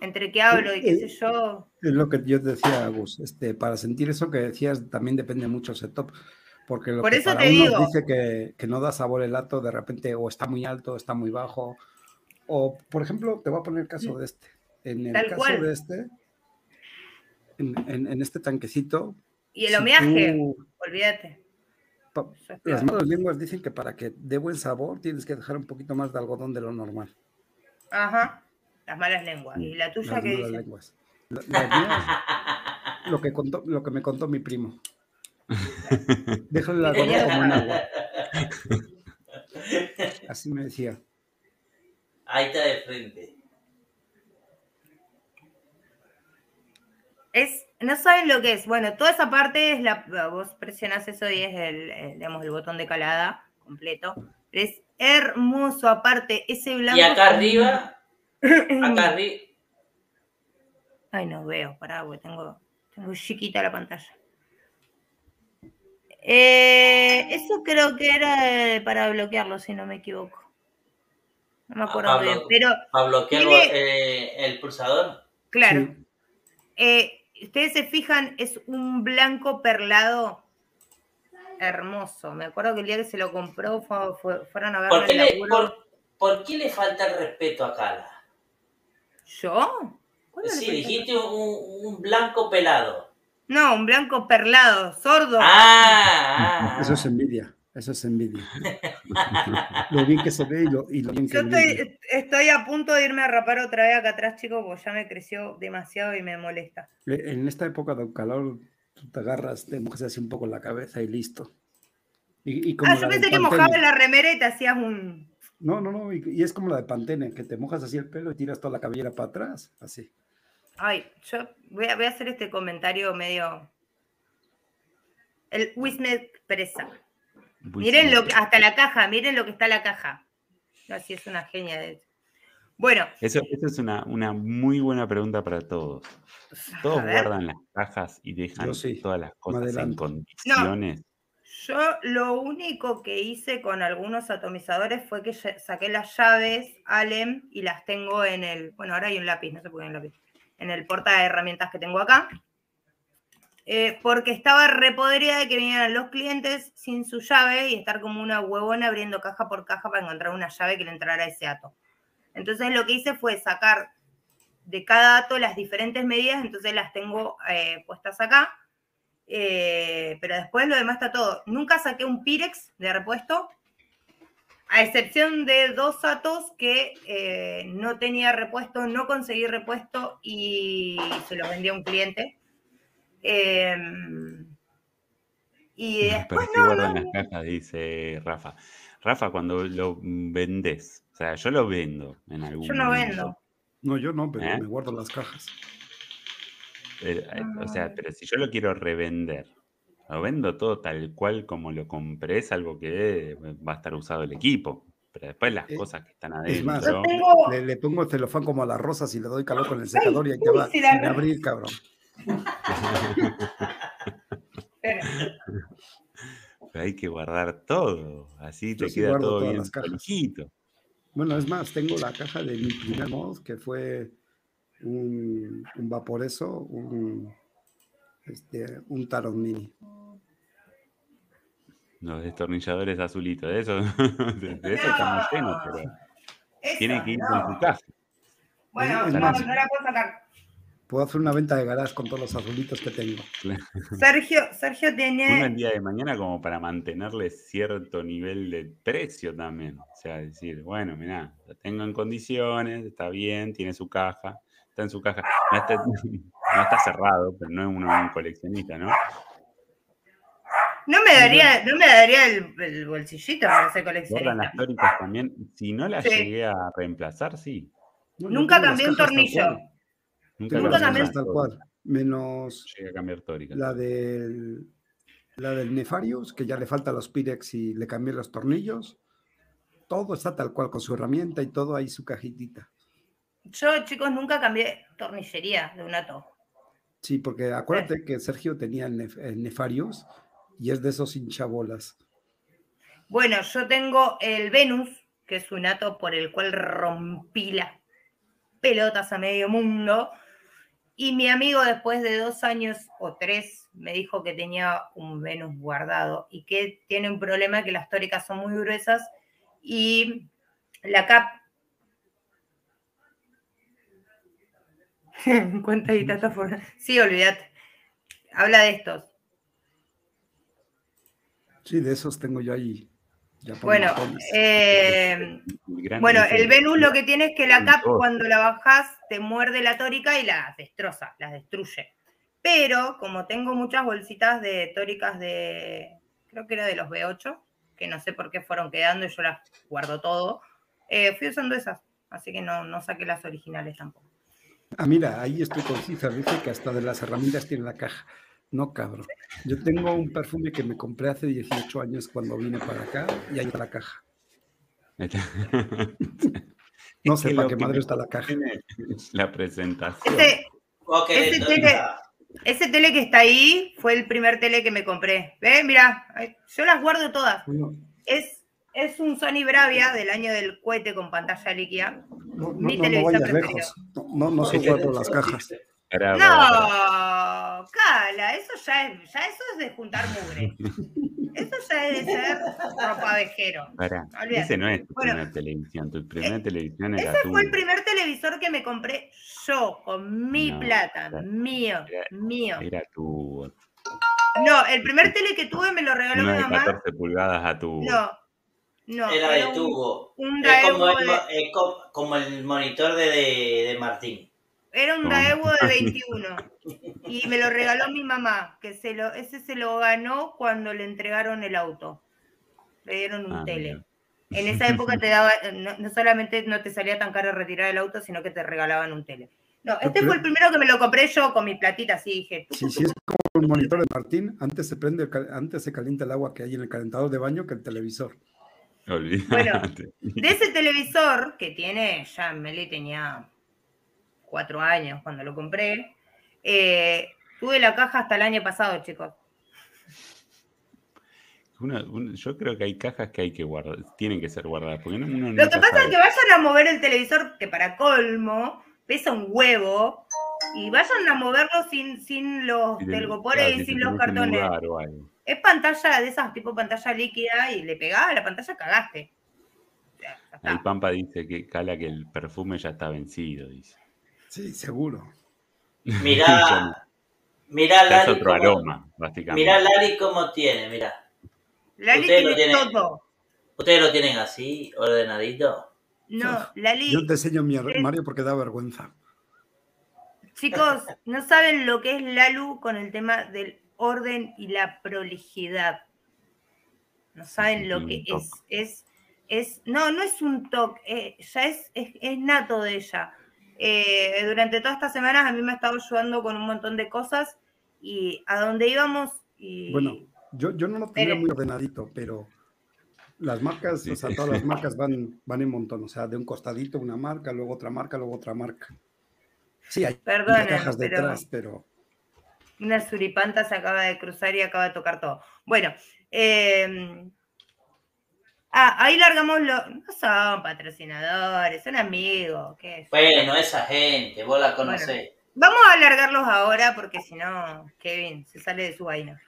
entre que hablo y qué sé yo. Es lo que yo te decía, Gus. Este, para sentir eso que decías, también depende mucho el setup. Porque lo Por que eso para te digo. dice que, que, no da sabor el lato, de repente o está muy alto, o está muy bajo. O, por ejemplo, te voy a poner el caso de este. En el Tal caso cual. de este, en, en, en, este tanquecito. Y el homenaje, si tú, olvídate. Pa, las malas lenguas dicen que para que dé buen sabor tienes que dejar un poquito más de algodón de lo normal. Ajá, las malas lenguas. ¿Y la tuya las qué malas dice? lenguas. La, las mías, lo, que contó, lo que me contó mi primo. Déjale el algodón como en agua. Así me decía. Ahí está de frente. Es, no saben lo que es. Bueno, toda esa parte es la. Vos presionás eso y es el, el, digamos, el botón de calada completo. Es hermoso, aparte, ese blanco. Y acá arriba. Acá arriba. Ay, no veo, pará, porque tengo, tengo chiquita la pantalla. Eh, eso creo que era para bloquearlo, si no me equivoco. No me acuerdo bien, pero. ¿Para bloquear tiene... eh, el pulsador? Claro. Sí. Eh, ustedes se fijan, es un blanco perlado hermoso. Me acuerdo que el día que se lo compró fue, fue, fueron a ver. ¿Por qué, le, por, ¿Por qué le falta el respeto a Cala? ¿Yo? Sí, dijiste un, un, blanco pelado. No, un blanco perlado, sordo. Ah, ah. Eso es envidia. Eso es envidia. lo bien que se ve y lo, y lo bien que Yo estoy, estoy, a punto de irme a rapar otra vez acá atrás, chicos, porque ya me creció demasiado y me molesta. En esta época de calor, tú te agarras, te mojas así un poco la cabeza y listo. Y, y como ah, yo pensé que mojabas la remera y te hacías un. No, no, no, y, y, es como la de Pantene, que te mojas así el pelo y tiras toda la cabellera para atrás, así. Ay, yo voy a, voy a hacer este comentario medio. El Wismet Presa. Miren lo que, hasta la caja, miren lo que está la caja. Así es una genia de Bueno. Eso, eso es una, una, muy buena pregunta para todos. Todos guardan las cajas y dejan sí, todas las cosas en condiciones. No, yo lo único que hice con algunos atomizadores fue que saqué las llaves Alem y las tengo en el. Bueno, ahora hay un lápiz, no sé por qué hay un lápiz. En el porta de herramientas que tengo acá. Eh, porque estaba repodrida de que vinieran los clientes sin su llave y estar como una huevona abriendo caja por caja para encontrar una llave que le entrara a ese ato. Entonces lo que hice fue sacar de cada ato las diferentes medidas, entonces las tengo eh, puestas acá. Eh, pero después lo demás está todo. Nunca saqué un Pirex de repuesto, a excepción de dos atos que eh, no tenía repuesto, no conseguí repuesto y se los vendí a un cliente. Eh, y después Pero no, guardan no, las cajas, dice Rafa. Rafa, cuando lo vendes, o sea, yo lo vendo en algún yo no momento. vendo. No, yo no, pero ¿Eh? me guardo las cajas. Pero, eh, O sea, pero si yo lo quiero revender, lo vendo todo tal cual como lo compré, es algo que va a estar usado el equipo. Pero después las Eh, cosas que están Es más, adentro. tengo- le, le pongo celofán como a las rosas y le doy calor con el secador y ahí te va, sin abrir, cabrón. Hay que guardar todo. Así Yo te sí queda todo bien prolijito. Bueno, es más, tengo la caja de mi primer mod, que fue un, un vaporeso, un, este, un tarot mini. Los destornilladores azulitos. De eso, de, de eso estamos llenos, pero Eso, tiene que ir no. con su caja. Bueno, no la puedo sacar. Puedo hacer una venta de garage con todos los azulitos que tengo. Sergio, Sergio Uno tiene. el día de mañana como para mantenerle cierto nivel de precio también. O sea, decir, bueno, mirá, lo tengo en condiciones, está bien, tiene su caja, está en su caja. No está, no está cerrado, pero no es uno un coleccionista, ¿no? No me daría, no me daría el, el bolsillito para ser coleccionista. las tóricas también. Si no las Sí. llegué a reemplazar, sí. No, Nunca las cambié un tornillo. Cual. Nunca, cambió tal cual, menos Llega a cambiar tórica. la del la del Nefarius, que ya le falta los Pirex y le cambié los tornillos. Todo está tal cual con su herramienta y todo ahí su cajitita. Yo, chicos, nunca cambié tornillería de un ato. Sí, porque acuérdate que Sergio tenía el, Nefarius y es de esos hinchabolas. Bueno, yo tengo el Venus, que es un ato por el cual rompí las pelotas a medio mundo. Y mi amigo, después de dos años o tres, me dijo que tenía un Venus guardado y que tiene un problema que las tóricas son muy gruesas y la cap Cuenta y tata Sí, olvídate. Habla de estos. Sí, de esos tengo yo ahí. Bueno, eh, bueno, el Venus lo que tiene es que la cap cuando la bajas te muerde la tórica y las destroza, las destruye. Pero como tengo muchas bolsitas de tóricas de, creo que era de los B8, que no sé por qué fueron quedando y yo las guardo todo, eh, fui usando esas, así que no, no saqué las originales tampoco. Ah, mira, ahí estoy con Cifra, dice que hasta de las herramientas tiene la caja. No, cabrón. Yo tengo un perfume que me compré hace 18 años cuando vine para acá y ahí está la caja. no sé para qué madre está la caja. La presentación. Ese, tele, que está ahí fue el primer tele que me compré. ¿Ves? Mira, yo las guardo todas. Es es un Sony Bravia del año del cohete con pantalla líquida. No, no, Mi no, vayas lejos. No, no son cuatro las cajas. No, cala, eso ya es, ya eso es de juntar mugre. Eso ya es de ser ropavejero. ese no es tu primera televisión, tu primera eh, televisión era Ese fue el primer televisor que me compré yo, con mi plata, mío, mío. Era tu... No, el primer tele que tuve me lo regaló mi mamá. 14 pulgadas a tu... No, no, era, de tubo. es, como el, es como, el, monitor de, de, Martín. Era un Daewoo de 21 y me lo regaló mi mamá, que se lo, ese se lo ganó cuando le entregaron el auto. Le dieron un ah, tele. En esa época te daba, no, solamente no te salía tan caro retirar el auto, sino que te regalaban un tele. No, este fue el primero que me lo compré yo con mi platita, así dije. Sí, sí, es como un monitor de Martín, antes se prende, antes se calienta el agua que hay en el calentador de baño que el televisor. Bueno, de ese televisor que tiene, ya Meli tenía cuatro años cuando lo compré, eh, tuve la caja hasta el año pasado, chicos. yo creo que hay cajas que hay que guardar, tienen que ser guardadas. Porque lo que pasa es que vayan a mover el televisor, que para colmo pesa un huevo, y vayan a moverlo sin, sin los telgopores y sin los cartones es pantalla de esas, tipo pantalla líquida, y le pegaba a la pantalla, cagaste. el Pampa dice que cala que el perfume ya está vencido, dice. Sí, seguro. Mirá, mirá Lari. Es otro aroma, básicamente. Mirá Lari cómo tiene, mirá. Lali tiene todo. ¿Ustedes lo tienen así, ordenadito? No, Lali. Yo te enseño mi armario porque da vergüenza. Chicos, no saben lo que es Lalu con el tema del orden y la prolijidad. No saben lo que es. Es, es. No, no es un toque, eh, ya es, es, nato de ella. Eh, durante todas estas semanas a mí me ha estado ayudando con un montón de cosas y a donde íbamos. Y... Bueno, yo, yo no lo tenía muy ordenadito, pero las marcas, o sea, todas las marcas van, van en montón, o sea, de un costadito una marca, luego otra marca, luego otra marca. Sí, hay cajas detrás, pero una suripanta se acaba de cruzar y acaba de tocar todo. Bueno, em, ah, ahí largamos los. No son patrocinadores, son amigos. ¿qué Bueno, esa gente, vos la conocés. vamos a alargarlos ahora porque si no, Kevin se sale de su vaina.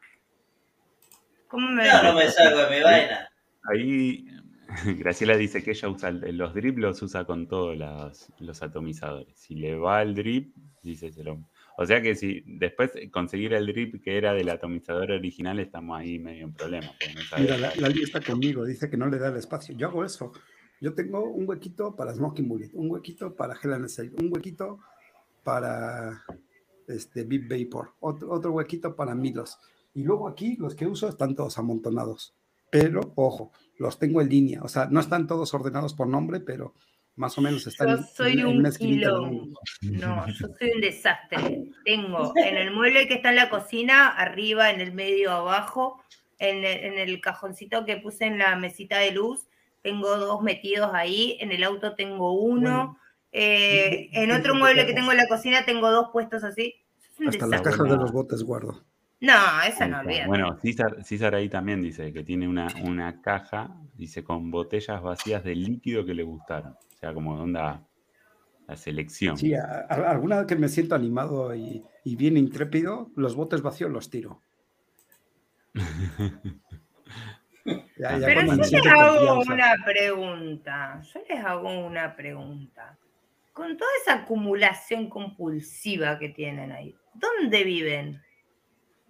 ¿Cómo me no, no me salgo de mi vaina. Ahí Graciela dice que ella usa los drip, los usa con todos los, los atomizadores. Si le va el drip, dice se lo, o sea que si después conseguir el drip que era del atomizador original, estamos ahí medio en problema. Mira, la, la está conmigo, dice que no le da el espacio. Yo hago eso. Yo tengo un huequito para Smoking Bullet, un huequito para Hell un huequito para este, Big Vapor, otro, otro huequito para Milos. Y luego aquí los que uso están todos amontonados. Pero, ojo, los tengo en línea. O sea, no están todos ordenados por nombre, pero más o menos están yo soy un No, yo soy un desastre. Tengo en el mueble que está en la cocina, arriba, en el medio, abajo, en el, cajoncito que puse en la mesita de luz, tengo dos metidos ahí, en el auto tengo uno, eh, en otro mueble que tengo en la cocina tengo dos puestos así. Hasta las cajas de los botes guardo. No, esa no, olvídate. Bueno, César, ahí también dice que tiene una, una caja, dice, con botellas vacías de líquido que le gustaron. O sea, como onda la selección. Sí, alguna vez que me siento animado y, bien intrépido, los botes vacíos los tiro. Pero yo les hago una pregunta. Yo les hago una pregunta. Con toda esa acumulación compulsiva que tienen ahí, ¿dónde viven?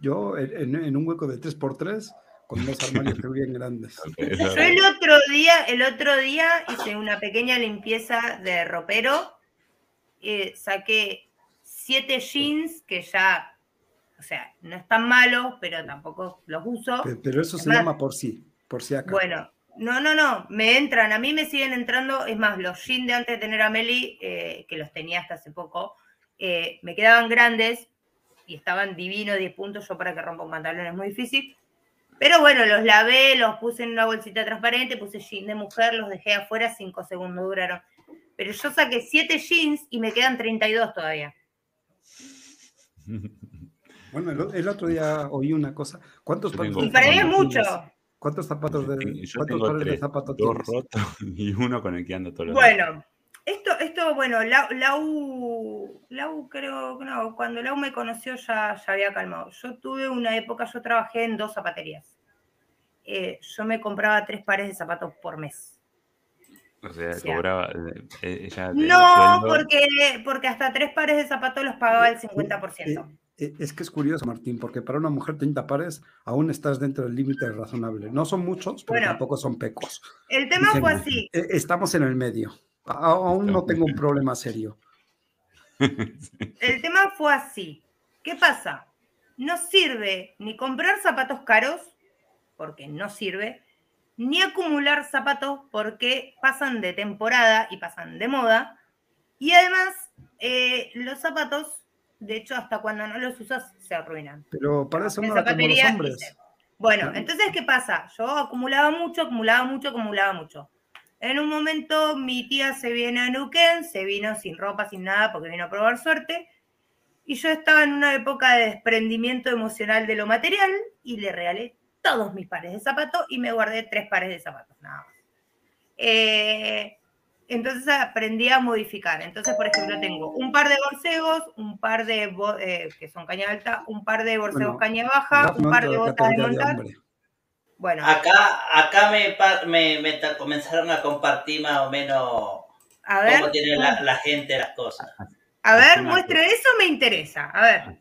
Yo en, un hueco de 3x3 con unos armarios bien grandes. Yo el otro día, el otro día hice una pequeña limpieza de ropero. Eh, saqué siete jeans que ya, o sea, no están malos, pero tampoco los uso. Pero, eso se llama por sí, por si acaso. Bueno, no, no, no, me entran, a mí me siguen entrando, es más, los jeans de antes de tener a Meli, eh, que los tenía hasta hace poco, eh, me quedaban grandes, y estaban divinos, 10 puntos, yo para que rompa un pantalón es muy difícil. Pero bueno, los lavé, los puse en una bolsita transparente, puse jeans de mujer, los dejé afuera, 5 segundos duraron. Pero yo saqué 7 jeans y me quedan 32 todavía. Bueno, el, otro día oí una cosa. ¿Cuántos zapatos? Y para mí es mucho. ¿Cuántos zapatos de, yo tengo tres, de zapatos dos rotos y uno con el que ando todos los Bueno, esto, esto, bueno, la, la, U, la U creo, no, cuando la U me conoció ya, ya había calmado. Yo tuve una época, yo trabajé en dos zapaterías. Eh, yo me compraba tres pares de zapatos por mes. O sea, cobraba eh, ella No, porque, porque hasta tres pares de zapatos los pagaba el 50%. Eh, es que es curioso, Martín, porque para una mujer 30 pares aún estás dentro del límite razonable. No son muchos, pero tampoco son pecos. El tema fue así. Estamos en el medio. Aún no tengo un problema serio. El tema fue así. ¿Qué pasa? No sirve ni comprar zapatos caros, porque no sirve, ni acumular zapatos porque pasan de temporada y pasan de moda. Y además, eh, los zapatos, de hecho, hasta cuando no los usas, se arruinan. Pero para eso no los hombres. Bueno, entonces, ¿qué pasa? Yo acumulaba mucho, acumulaba mucho, acumulaba mucho. En un momento mi tía se viene a Nuquén, se vino sin ropa, sin nada, porque vino a probar suerte. Y yo estaba en una época de desprendimiento emocional de lo material y le regalé todos mis pares de zapatos y me guardé tres pares de zapatos, nada más. Eh, entonces aprendí a modificar. Entonces, por ejemplo, tengo un par de borcegos, un par de, eh, que son caña alta, un par de borcegos caña baja, un par de botas de montar. Bueno. Acá, acá me, me, comenzaron a compartir más o menos cómo tiene la, gente las cosas. A ver, muestre eso, me interesa. A ver.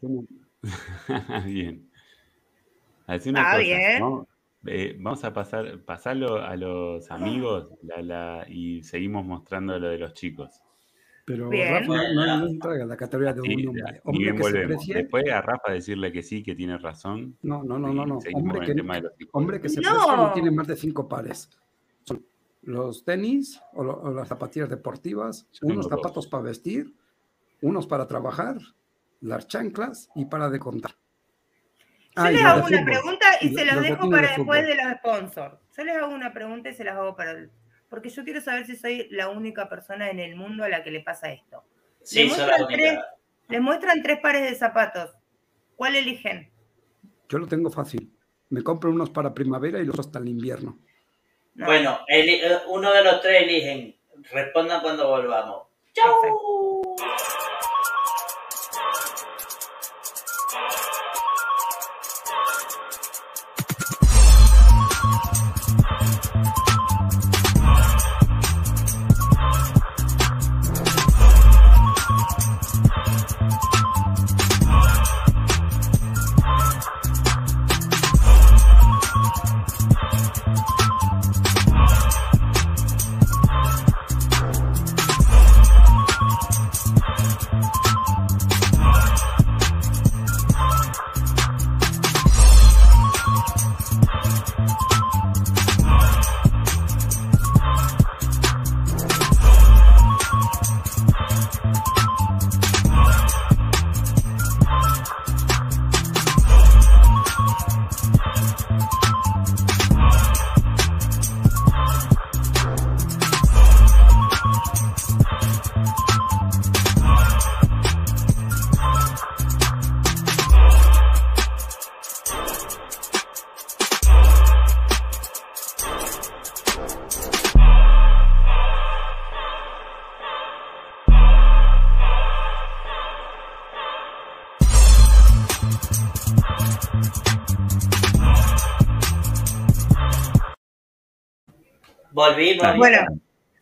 bien. una ah, bien. Eh, vamos a pasar, pasarlo a los amigos y seguimos mostrando lo de los chicos. Pero Rafa no, no, entra en la categoría de un hombre. hombre que se precie, Después a Rafa decirle que sí, que tiene razón. No, no, no, no. no. Hombre, que, hombre que se precie no tiene más de cinco pares. Son los tenis o, las zapatillas deportivas, unos zapatos para vestir, unos para trabajar, las chanclas y para de contar. Yo les hago una pregunta y, se las dejo para después de los sponsors. Yo les hago una pregunta y se las hago para el porque yo quiero saber si soy la única persona en el mundo a la que le pasa esto. Sí, le, muestran tres, le muestran tres pares de zapatos. ¿Cuál eligen? Yo lo tengo fácil. Me compro unos para primavera y los hasta el invierno. Bueno, eh, uno de los tres eligen. Respondan cuando volvamos. ¡Chao! Volví, Bueno,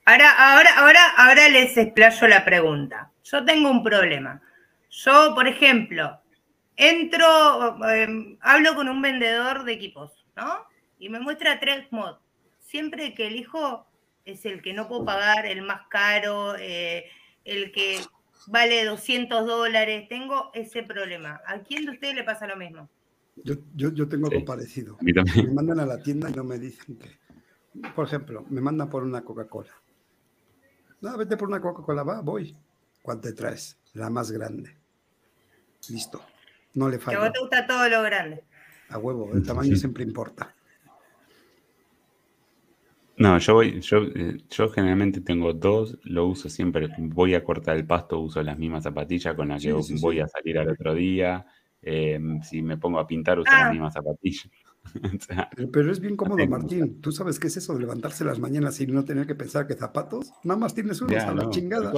ahora, ahora, ahora, ahora les explayo la pregunta. Yo tengo un problema. Yo, por ejemplo, entro, em, hablo con un vendedor de equipos, ¿no? Y me muestra tres mods. Siempre que elijo es el que no puedo pagar, el más caro, eh, el que vale 200 dólares. Tengo ese problema. ¿A quién de ustedes le pasa lo mismo? Yo, yo, tengo algo parecido. Me mandan a la tienda y no me dicen que. Por ejemplo, me mandan por una Coca-Cola. No, vete por una Coca-Cola, va, voy. ¿Cuál te traes? La más grande. Listo. No le falla. Que a vos te gusta todo lo grande. A huevo, el tamaño siempre importa. No, yo voy, yo, eh, yo generalmente tengo dos, lo uso siempre, voy a cortar el pasto, uso las mismas zapatillas con las que voy a salir al otro día. Em, si me pongo a pintar, uso las ah. mismas zapatillas. pero, es bien cómodo, Martín. ¿Tú sabes qué es eso de levantarse las mañanas y no tener que pensar que zapatos? Nada más tienes unos a la chingada.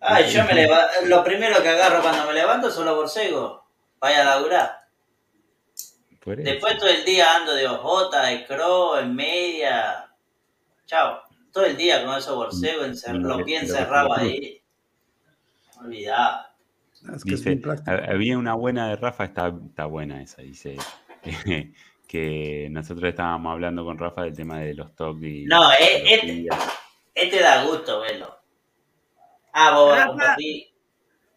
Ay, yo me levanto, lo primero que agarro cuando me levanto son los borcegos. Vaya a laburar. Después todo el día ando de ojota, de crow, en media, Chao. Todo el día con esos borcegos, mm, los pies encerrados ahí. Olvidado. dice, había una buena de Rafa, está, está buena esa, dice que nosotros estábamos hablando con Rafa del tema de los toques. No, este, este, da gusto verlo. Ah, vos Rafa,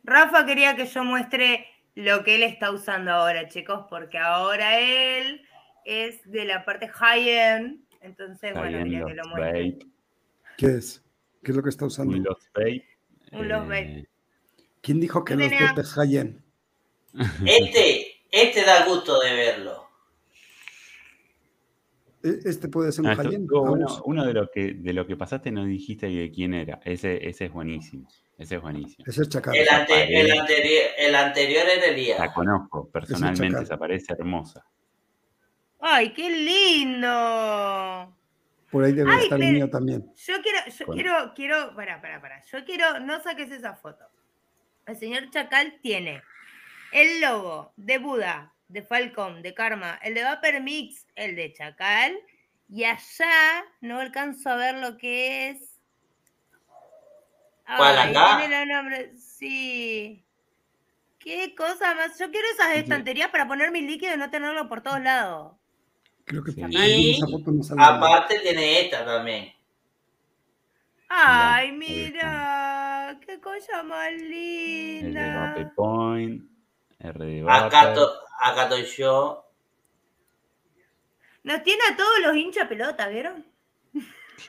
Rafa quería que yo muestre lo que él está usando ahora, chicos, porque ahora él es de la parte high-end entonces, bueno, mira que lo muestre. ¿Qué es? ¿Qué es lo que está usando? Un Lost Vape. Un Lost Vape. Eh, ¿Quién dijo que los Vape es high Este, este da gusto de verlo. E, este puede ser un ah, Uno, uno, de lo que de lo que pasaste no dijiste de quién era. Ese, ese es buenísimo. Ese es buenísimo. Ese es Chacal. El, el, anterior, el anterior era Elías. La conozco personalmente, se parece hermosa. ¡Ay, qué lindo! Por ahí debe estar el mío también. Yo quiero, yo quiero, quiero, para, para, para. Yo quiero, no saques esa foto. El señor Chacal tiene el logo de Buda, de Falcon, de Karma, el de Vapor Mix, el de Chacal, y allá no alcanzo a ver lo que es. ¿Cuál acá? Nombre, sí. Qué cosa más. Yo quiero esas estanterías para poner mi líquido y no tenerlo por todos lados. Creo que y aparte tiene esta también. Ay, mira, qué cosa más linda. El de Point, R acá, acá estoy yo. Nos tiene a todos los hinchas pelota, ¿vieron?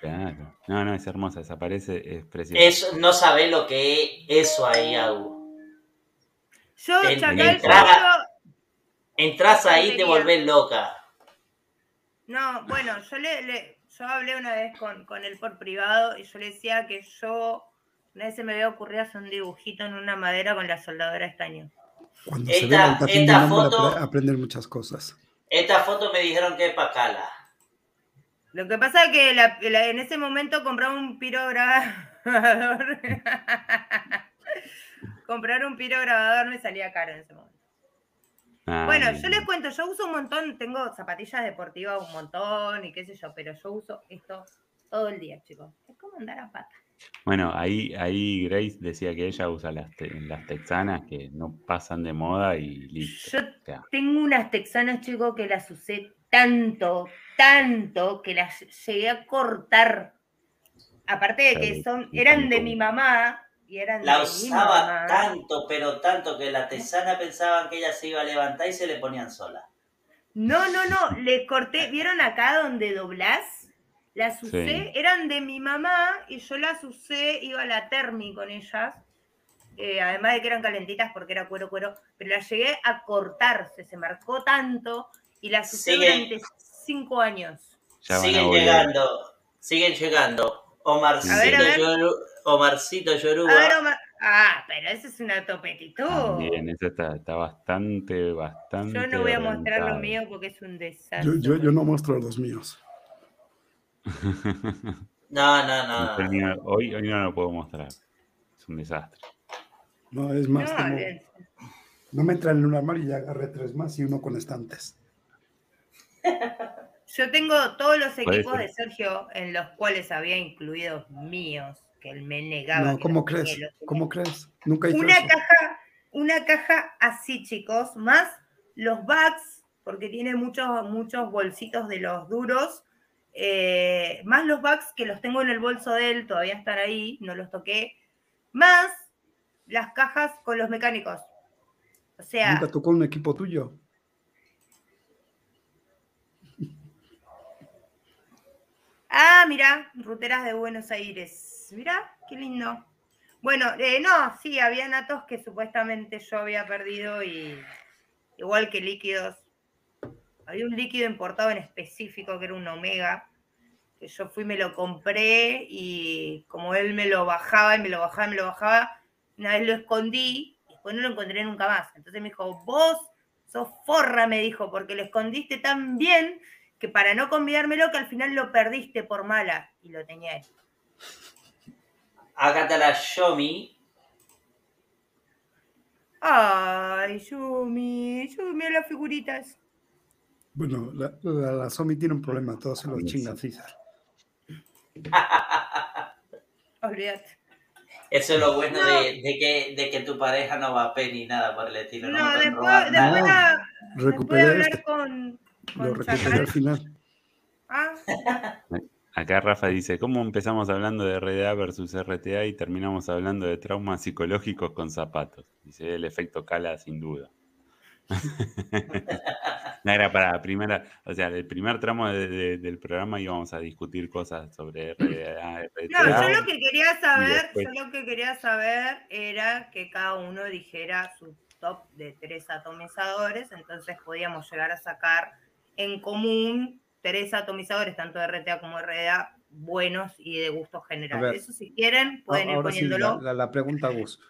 Claro. No, no, es hermosa, desaparece, es preciosa. Eso, no sabés lo que es eso ahí, Agu. Yo, Chacal, entras ahí y te volvés loca. No, bueno, yo le, yo hablé una vez con, con, él por privado y yo le decía que yo una vez se me había ocurrido hacer un dibujito en una madera con la soldadora estaño. Cuando esta, se ve esta foto, aprender muchas cosas. Esta foto me dijeron que es Pacala. Lo que pasa es que en ese momento compraba un pirograbador. comprar un pirograbador me salía caro en ese momento. Ah, bueno, yo les cuento, yo uso un montón, tengo zapatillas deportivas un montón y qué sé yo, pero yo uso esto todo el día, chicos. Es como andar a pata. Bueno, ahí, ahí Grace decía que ella usa las, las texanas que no pasan de moda y listo. Yo tengo unas texanas, chicos, que las usé tanto, tanto, que las llegué a cortar. Aparte de que son, eran de mi mamá, la usaba tanto, pero tanto que la tesana pensaban que ella se iba a levantar y se le ponían sola. No, no, no, le corté, ¿vieron acá donde doblás? Las usé, eran de mi mamá y yo las usé, iba a la Termi con ellas, eh, además de que eran calentitas porque era cuero, cuero, pero las llegué a cortarse, se marcó tanto y las usé durante cinco años. siguen llegando, siguen llegando. Omarcito, Omarcito Yoruba. Ah, pero eso es una topetitud. Bien, eso está, está, bastante, bastante. Yo no voy a mostrar lo mío porque es un desastre. Yo, yo, no muestro los míos. no, no, no. Hoy, hoy no lo puedo mostrar. Es un desastre. No, es más no, No me entra en un armario y ya agarré tres más y uno con estantes. Yo tengo todos los equipos de Sergio en los cuales había incluidos míos, que él me negaba. No, ¿cómo crees? ¿Cómo crees? Nunca una caja, una caja así, chicos, más los bags, porque tiene muchos, muchos bolsitos de los duros, eh, más los bags que los tengo en el bolso de él, todavía están ahí, no los toqué, más las cajas con los mecánicos. O sea. ¿Nunca tocó un equipo tuyo? Ah, mira, ruteras de Buenos Aires. Mira, qué lindo. Bueno, eh, no, sí, había natos que supuestamente yo había perdido y igual que líquidos. Había un líquido importado en específico que era un omega, que yo fui, me lo compré y como él me lo bajaba y me lo bajaba y me lo bajaba, una vez lo escondí y después no lo encontré nunca más. Entonces me dijo, vos sos forra, me dijo, porque lo escondiste tan bien que para no convidármelo que al final lo perdiste por mala y lo tenía él. Acá está la Yomi. Ay, Yomi, Yomi a las figuritas. Bueno, la, la, Somi tiene un problema, todos se lo chinga César. Olvídate. Eso es lo bueno de, que, de que tu pareja no va a pe ni nada por el estilo. No, no después, después, a, hablar este. con, lo recuperé al final. Ah. Acá Rafa dice, ¿cómo empezamos hablando de RDA versus RTA y terminamos hablando de traumas psicológicos con zapatos? Dice, el efecto Cala sin duda. no era para la primera, o sea, el primer tramo del programa íbamos a discutir cosas sobre RDA, RTA. No, yo lo que quería saber, yo lo que quería saber era que cada uno dijera su top de tres atomizadores, entonces podíamos llegar a sacar en común tres atomizadores, tanto de RTA como RDA, buenos y de gusto general. Eso si quieren, pueden ir poniéndolo. la, pregunta, Gus.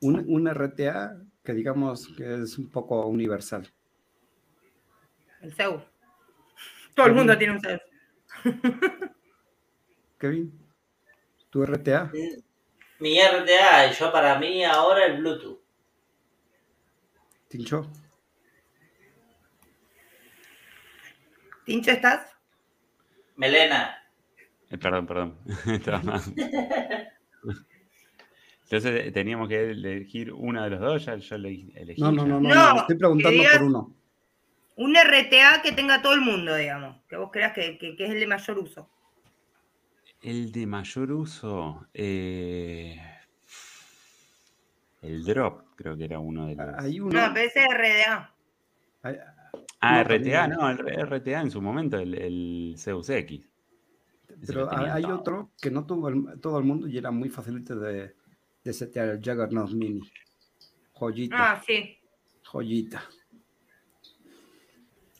Un, RTA que digamos que es un poco universal. El Zeus. Todo el mundo tiene un Zeus. Kevin, ¿tu RTA? Mi RTA, yo para mí ahora el Bluetooth. ¿Tincho? ¿Tincho estás? Melena. Eh, perdón, perdón. Entonces eh, teníamos que elegir uno de los dos, ya yo elegí. No, no, no, no, estoy preguntando por uno. Un RTA que tenga todo el mundo, digamos, que vos creas que, es el de mayor uso. El de mayor uso, eh, el drop, creo que era uno de los. Hay uno... No, pero ese es RDA. Ah, RTA, no, el RTA en su momento, el, el Zeus X. Pero hay otro que no tuvo todo el mundo y era muy facilito de, de setear, el Juggernaut Mini. Joyita. Ah, sí. Joyita.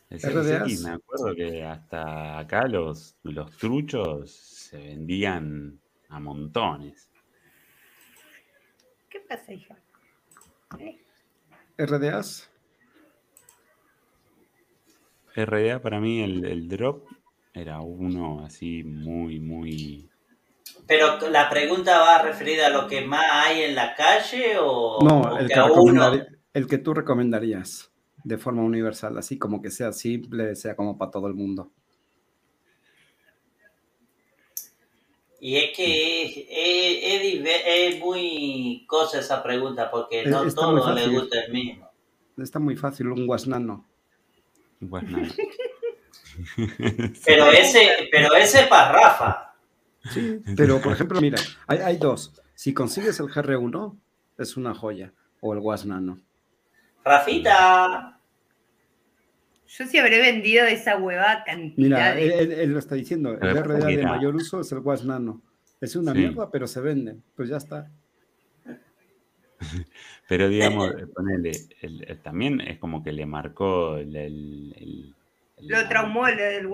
El Zeus X, me acuerdo que hasta acá los, los truchos se vendían a montones. ¿Qué pasa, hija? ¿Eh? ¿RDAs? RDA para mí el, drop era uno así muy, muy... Pero la pregunta va referida a lo que más hay en la calle o... No, el, que, el que tú recomendarías de forma universal, así como que sea simple, sea como para todo el mundo. Y es que es, muy cosa esa pregunta, porque no todo le gusta el mismo. Está muy fácil, un guasnano. pero ese, pero ese para Rafa. Sí, pero por ejemplo, mira, hay, dos. Si consigues el GR1, es una joya. O el Guasnano. Rafita. Yo sí habré vendido esa hueva cantidad. Mira, él, lo está diciendo. El RDA de mayor uso es el Guasnano. Es una mierda, pero se vende. Pues ya está. Pero digamos, ponele, también es como que le marcó el... lo traumó el, el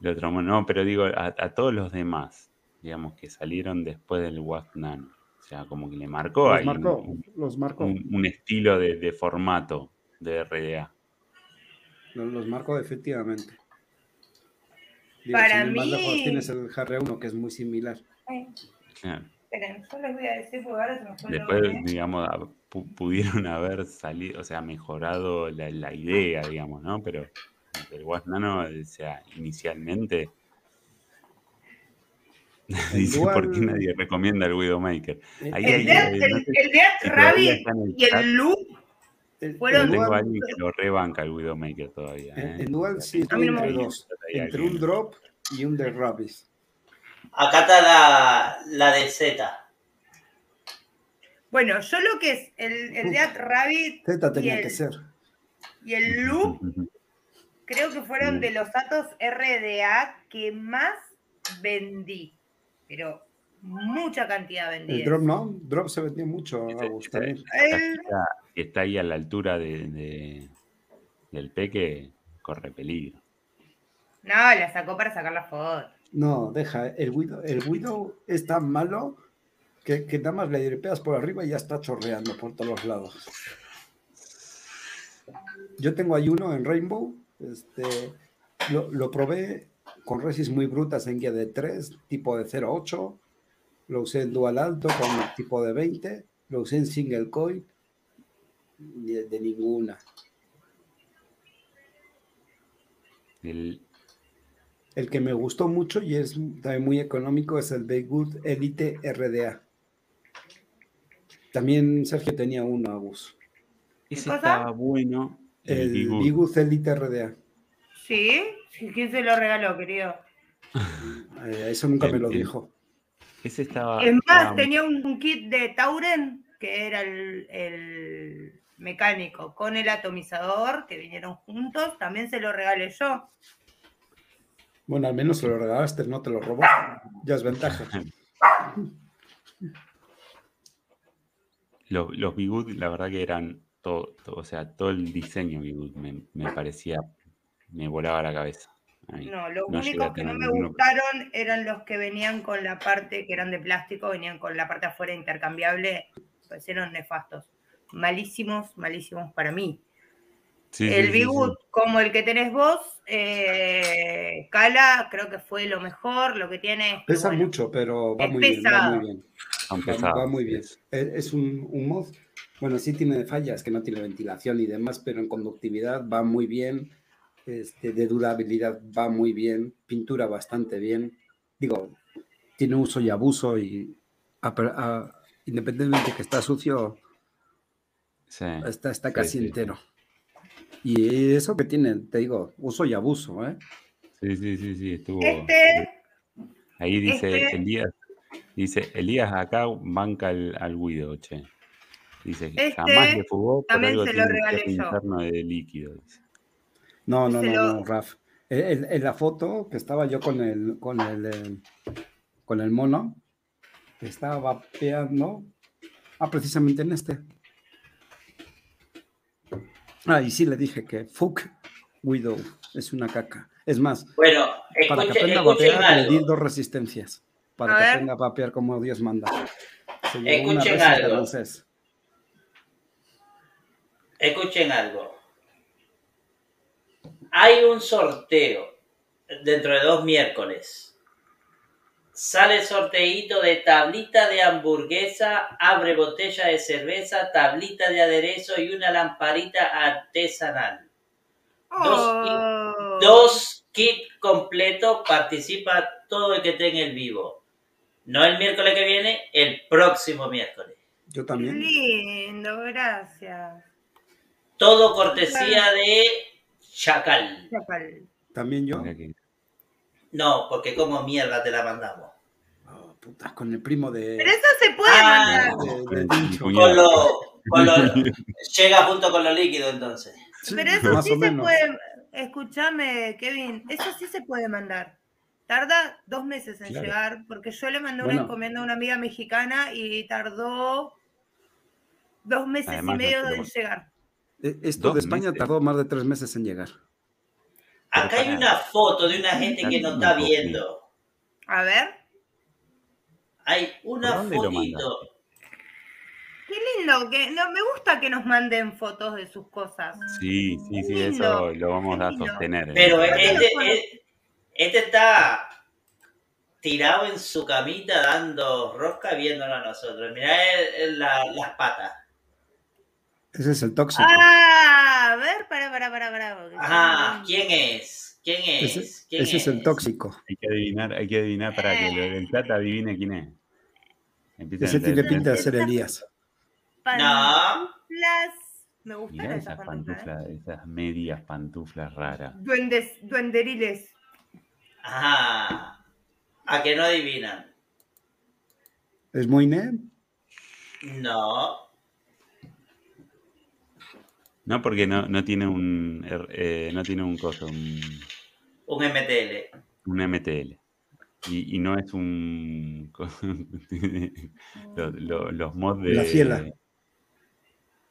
Lo traumó, no, pero digo, a, todos los demás, digamos, que salieron después del Nano. O sea, como que le marcó los ahí marcó, un, los marcó. Un, estilo de, formato de RDA. Los, marcó efectivamente. Para mí... tienes el GR1 que es muy similar. Claro. Esperen, yo les voy a decir porque ahora se me Después, digamos, pudieron haber salido, o sea, mejorado la, idea, digamos, ¿no? Pero del Was Nano, o sea, inicialmente. Dice, ¿por qué nadie recomienda el Widowmaker? Ahí, el, de, el, Rabbit y el Loop fueron... Tengo alguien que lo rebanca el Widowmaker todavía. ¿eh? El, Dual sí estoy entre dos, entre un Drop y un de Rabbit. Acá está la, la de Z. Bueno, yo lo que es el, el Dead Rabbit. Z tenía que ser. Y el Loop, creo que fueron de los datos RDA que más vendí. Pero mucha cantidad vendí. El Drop no, Drop se vendió mucho, Está, está, ahí a la altura de, del Peque, corre peligro. No, la sacó para sacar la foto. No, deja, el Widow, el Widow es tan malo que, nada más le dripeas por arriba y ya está chorreando por todos los lados. Yo tengo ahí uno en Rainbow, este, lo, probé con resis muy brutas en guía de 3, tipo de 0.8, lo usé en dual alto con tipo de 20, lo usé en single coil, de, de ninguna. El, el que me gustó mucho y es también muy económico es el Baygood Elite RDA. También Sergio tenía uno, Agus. Ese estaba bueno. El, el Elite RDA. ¿Sí? ¿Quién se lo regaló, querido? Eh, eso nunca me lo dijo. Ese estaba. Es más, tenía un, kit de Tauren, que era el, mecánico, con el atomizador, que vinieron juntos. También se lo regalé yo. Bueno, al menos se lo regalaste, no te lo robó. Ya es ventaja. Los, los la verdad que eran todo, o sea, todo el diseño Bigood me, me, parecía, me volaba la cabeza. no, los únicos que no me gustaron eran los que venían con la parte que eran de plástico, venían con la parte afuera intercambiable, parecieron nefastos. Malísimos, malísimos para mí. el sí, como el que tenés vos, eh, Cala, creo que fue lo mejor, lo que tiene. Pesa mucho, pero va muy, bien, va muy bien. Va, muy bien. Es, un, mod, bueno, sí tiene fallas, que no tiene ventilación y demás, pero en conductividad va muy bien, este, de durabilidad va muy bien, pintura bastante bien. Digo, tiene uso y abuso y independientemente de que está sucio, está, está casi entero. Y eso que tiene, te digo, uso y abuso, ¿eh? Sí, sí, sí, sí, estuvo. Este, ahí dice este Elías, dice Elías acá banca al, al Guido, che. Dice que este, jamás le fugó por algo se lo regalé interno de líquido. No, no, no, no, Raf. En, la foto que estaba yo con el, con el, eh, con el mono, estaba vapeando. Ah, precisamente en este. Ah, y sí le dije que fuck Widow es una caca. Es más, bueno, para que aprenda a vapear, le di dos resistencias. Para que aprenda a vapear como Dios manda. escuchen algo. Escuchen algo. Hay un sorteo dentro de dos miércoles Sale sorteíto de tablita de hamburguesa, abre botella de cerveza, tablita de aderezo y una lamparita artesanal. Dos, kits oh. completos, participa todo el que tenga el vivo. No el miércoles que viene, el próximo miércoles. Yo también. Lindo, gracias. Todo cortesía de Chacal. Chacal. También yo. No, porque como mierda te la mandamos. Oh, putas, con el primo de. Pero eso se puede ah, mandar. con lo, con lo, llega junto con lo líquido entonces. Pero eso sí se puede. Escúchame, Kevin, eso sí se puede mandar. Tarda dos meses en llegar, porque yo le mandé una encomienda a una amiga mexicana y tardó dos meses y medio en llegar. E, esto de España tardó más de tres meses en llegar. Acá hay una foto de una gente que no está viendo. A ver. Hay una fotito. Qué lindo, que no, me gusta que nos manden fotos de sus cosas. Sí, sí, sí, eso lo vamos a sostener. ¿eh? Pero este, este, este, está tirado en su camita dando rosca viéndolo a nosotros. Mirá las patas. Ese es el tóxico. Ah, a ver, para, para, para, para. Ah, ¿quién es? ¿Quién es? Ese, ese es? el tóxico. Hay que adivinar, hay que adivinar para que el chat adivine quién es. ese tiene pinta de ser Elías. No. Me gustan esas, pantuflas. Esas medias pantuflas raras. Duendes, duenderiles. Ajá. A que no adivinan. ¿Es muy net? No. No, porque no, no tiene un er, eh, no tiene un coso. Un, un MTL. Un MTL. Y, y no es un. los, los, mods de. La fiela.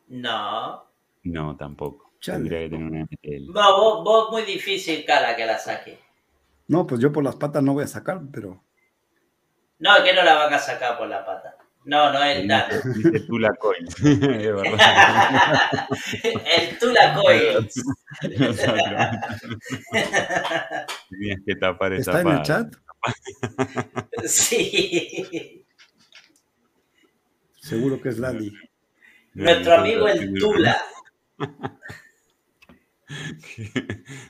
No. No, tampoco. Tendría que tener un MTL. No, vos, vos muy difícil, cara, que la saque. No, pues yo por las patas no voy a sacar, pero. No, que no la van a sacar por la pata. No, no es nada. Dice Tula Coins. el Tula Coins. Tienes que tapar esa ¿Está en el chat? sí. Seguro que es Lali. Nuestro amigo el Tula.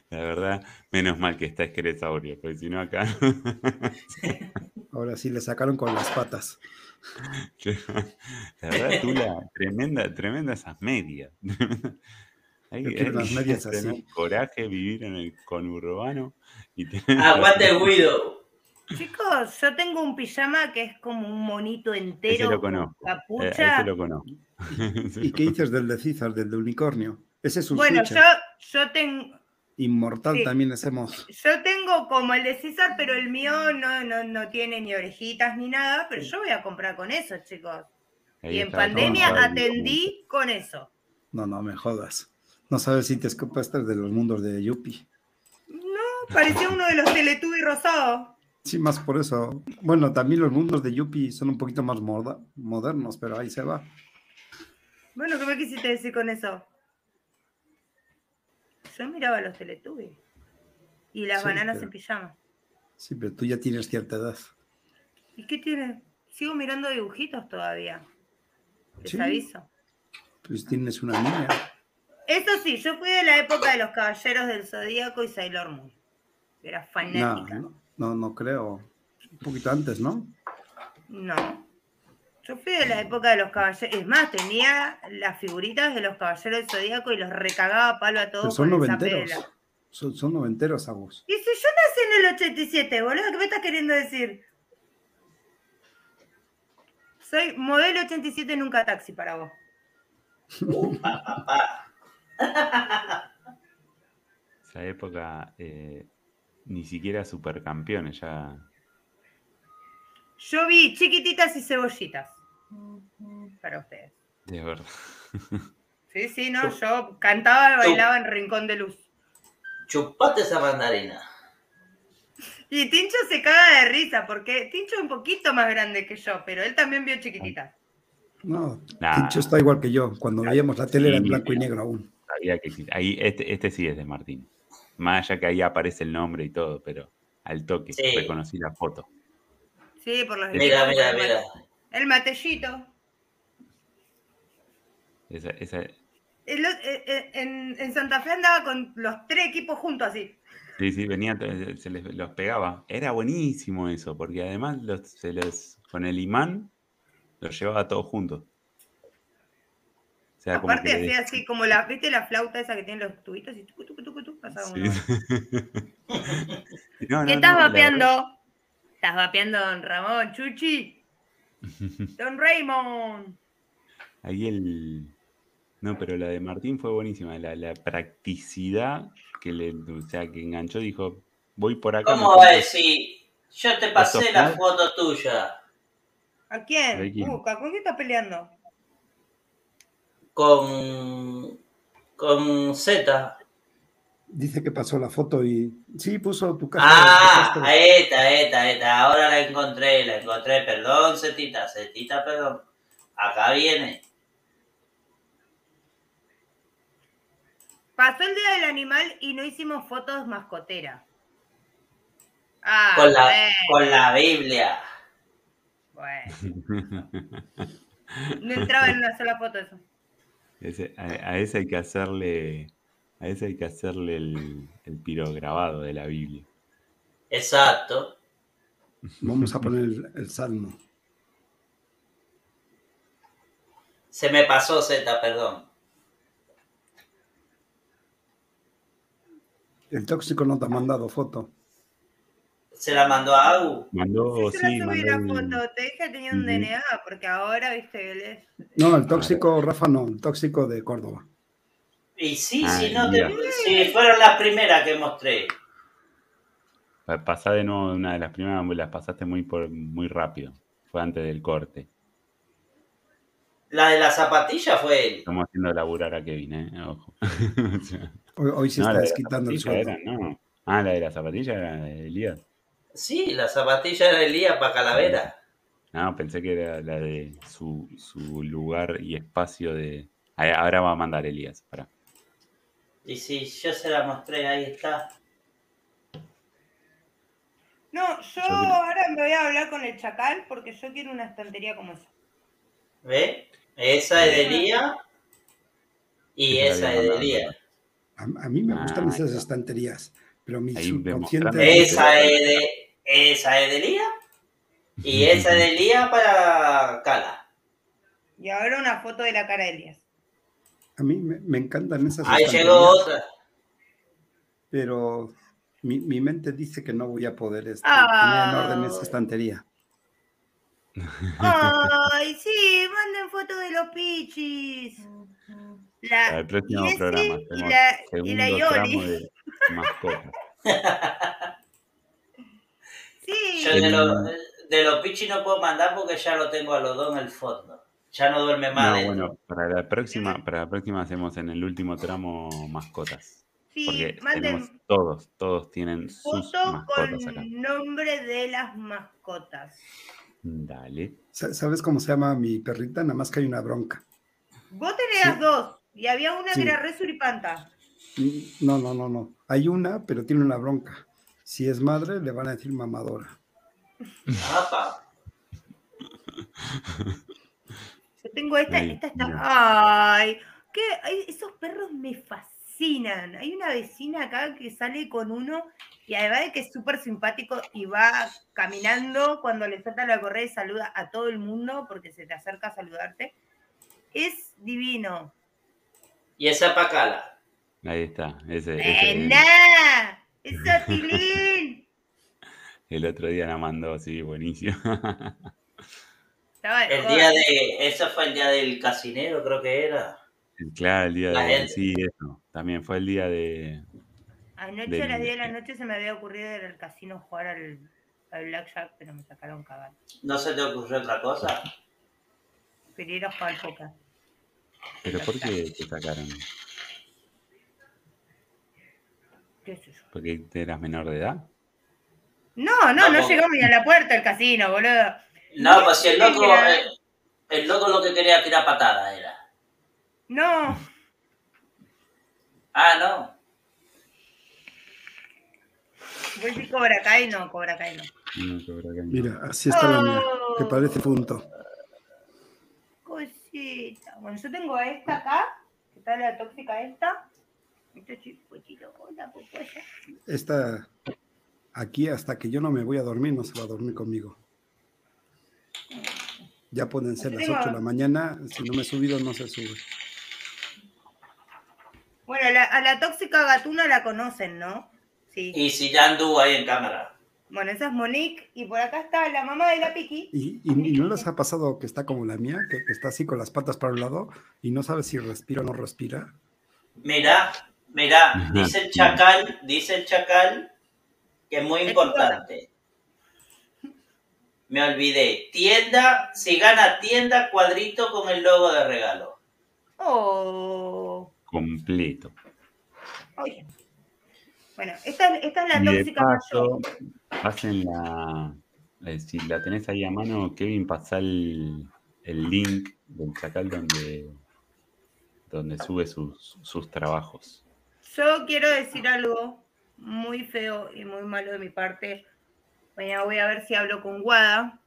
La verdad, menos mal que está esqueresaurio, porque si no acá. Ahora sí le sacaron con las patas. La verdad, tú la tremenda, tremenda esas medias. Hay, las medias así. coraje vivir en el conurbano y Aguante el Guido. Chicos, yo tengo un pijama que es como un monito entero. Ese lo conozco. Capucha. ese lo conozco. ¿Y qué dices del de César, del de unicornio? Ese es un Bueno, yo, yo tengo. Inmortal también hacemos. Yo tengo como el de César, pero el mío no, no, no tiene ni orejitas ni nada, pero yo voy a comprar con eso, chicos. y en pandemia atendí con eso. No, no me jodas. No sabes si te escapaste de los mundos de Yuppie. No, parecía uno de los Teletubbies rosados. Sí, más por eso. Bueno, también los mundos de Yuppie son un poquito más modernos, pero ahí se va. Bueno, ¿qué me quisiste decir con eso? Yo miraba los Teletubbies y las bananas en pijama. Sí, pero tú ya tienes cierta edad. ¿Y qué tienes? Sigo mirando dibujitos todavía. Les aviso. Pues tienes una niña. Eso sí, yo fui de la época de los Caballeros del Zodíaco y Sailor Moon. Era fanática. No, no, creo. Un poquito antes, ¿no? No. Yo fui de la época de los caballeros. Es más, tenía las figuritas de los caballeros del zodíaco y los recagaba palo a todos. son noventeros. Son, son, noventeros, Agus. Y si yo nací en el 87, boludo, ¿qué me estás queriendo decir? Soy modelo 87 nunca taxi para vos. Esa época eh, ni siquiera supercampeones, ya. Yo vi chiquititas y cebollitas. Para ustedes. De verdad. Sí, sí, no, yo cantaba y bailaba en Rincón de Luz. Chupate esa mandarina. Y Tincho se caga de risa, porque Tincho es un poquito más grande que yo, pero él también vio chiquititas. No, Tincho está igual que yo. Cuando veíamos la tele era en blanco y negro aún. Sabía que ahí, este, este sí es de Martín. Más allá que ahí aparece el nombre y todo, pero al toque reconocí la foto. Sí, por los Mira, mira, mira. El matellito. Esa, esa... Eh, eh, en, Santa Fe andaba con los tres equipos juntos así. Sí, sí, venía, se les los pegaba. Era buenísimo eso, porque además los, se les, con el imán los llevaba todos juntos. Aparte hacía así como la, ¿viste la flauta esa que tiene los tubitos? Y tucu, tucu, tucu, pasaba uno. ¿Qué estás vapeando? ¿Estás vapeando don Ramón, Chuchi? Don Raymond. Ahí el. No, pero la de Martín fue buenísima. La, la practicidad que le, o sea, que enganchó, dijo, voy por acá. ¿Cómo va a decir? Yo te pasé la foto tuya. ¿A quién? Uh, ¿Con quién estás peleando? con, con Z. Dice que pasó la foto y sí, puso tu casa. Ah, esta, esta, esta. Ahora la encontré, la encontré. Perdón, Zetita, Zetita, perdón. Acá viene. Pasó el día del animal y no hicimos fotos mascotera. Ah, con, la, con la Biblia. Bueno. No entraba en una sola foto eso. a, ese hay que hacerle, a ese hay que hacerle el, el pirograbado de la Biblia. Exacto. Vamos a poner el, salmo. Se me pasó Z, perdón. El tóxico no te ha mandado foto. ¿Se la mandó a Agu? Mandó, sí, sí mandó la foto. Te dije que tenía un DNA, porque ahora, viste, él es... No, el tóxico, Rafa, no, el tóxico de Córdoba. Y sí, sí, no, te... sí, fueron las primeras que mostré. Pasá de nuevo una de las primeras, las pasaste muy, por, muy rápido. Fue antes del corte. La de la zapatilla fue él. Estamos haciendo laburar a Kevin, ¿eh? Ojo. hoy, hoy se está desquitando el sueldo. no. Ah, la de la zapatilla era de Elías. Sí, la zapatilla era de Elías para Calavera. No, pensé que era la de su, su lugar y espacio de... Ahora va a mandar Elías, para. Y sí, yo se la mostré, ahí está. No, yo, ahora me voy a hablar con el chacal porque yo quiero una estantería como esa. ¿Ve? Esa es de Lía y esa es de Lía. A, mí me gustan ah, esas estanterías, pero mi subconsciente... Esa es de, esa es de Lía y esa es de Lía para Cala. Y ahora una foto de la cara de Elías. A mí me, me encantan esas Ahí llegó otra. Pero mi, mi, mente dice que no voy a poder este, tener en orden esa estantería. Ay, sí, manden fotos de los pichis. La, el próximo programa. Y la, y la Ioli. Sí. Yo de, lo, de los pichis no puedo mandar porque ya lo tengo a los dos en el fondo. Ya no duerme más. No, bueno, para la próxima, para la próxima hacemos en el último tramo mascotas. Porque todos, todos tienen sus mascotas con el nombre de las mascotas. Dale. ¿Sabes cómo se llama mi perrita? Nada más que hay una bronca. Vos tenías dos y había una que era resuripanta. Mm, no, no, no, no. Hay una, pero tiene una bronca. Si es madre, le van a decir mamadora. Yo tengo esta, esta está. Ay, ¿qué? esos perros me fascinan hay una vecina acá que sale con uno y además de que es súper simpático y va caminando cuando le suelta la correa y saluda a todo el mundo porque se te acerca a saludarte. Es divino. Y esa pacala. Ahí está. Ese, ¡Es Tilín! el otro día la mandó, así, buenísimo. el día de. Eso fue el día del casinero, creo que era. Claro, el día de. Sí, eso. También fue el día de. Anoche a las 10 de la noche se me había ocurrido ir al casino jugar al, al Blackjack, pero me sacaron cabal. ¿No se te ocurrió otra cosa? Quería ir a jugar al poker. ¿Pero por qué te sacaron? ¿Qué es eso? ¿Porque eras menor de edad? No, no, no, llegó ni a la puerta del casino, boludo. No, pues si el loco, el, el loco lo que quería tirar patada era. No. Ah, no. Voy a decir Cobra Kai, no, Cobra Kai no. Mira, así está la mía, que oh. parece punto. Cosita. Bueno, yo tengo esta acá, que está la tóxica esta. Esta aquí hasta que yo no me voy a dormir, no se va a dormir conmigo. Ya pueden ser las 8 de la mañana, si no me he subido no se sube. Bueno, a la tóxica gatuna la conocen, ¿no? Sí. Y si ya anduvo ahí en cámara. Bueno, esa es Monique y por acá está la mamá de la Piki. ¿Y, no les ha pasado que está como la mía, que, está así con las patas para un lado y no sabe si respira o no respira? Mira, mira, dice el chacal, dice el chacal que es muy importante. Me olvidé. Tienda, si gana tienda, cuadrito con el logo de regalo. Oh completo. Bueno, esta, es la tóxica paso, Pasen la. Eh, si la tenés ahí a mano, Kevin, pasa el, link del chacal donde, donde sube sus, sus trabajos. Yo quiero decir algo muy feo y muy malo de mi parte. Mañana voy a ver si hablo con Guada,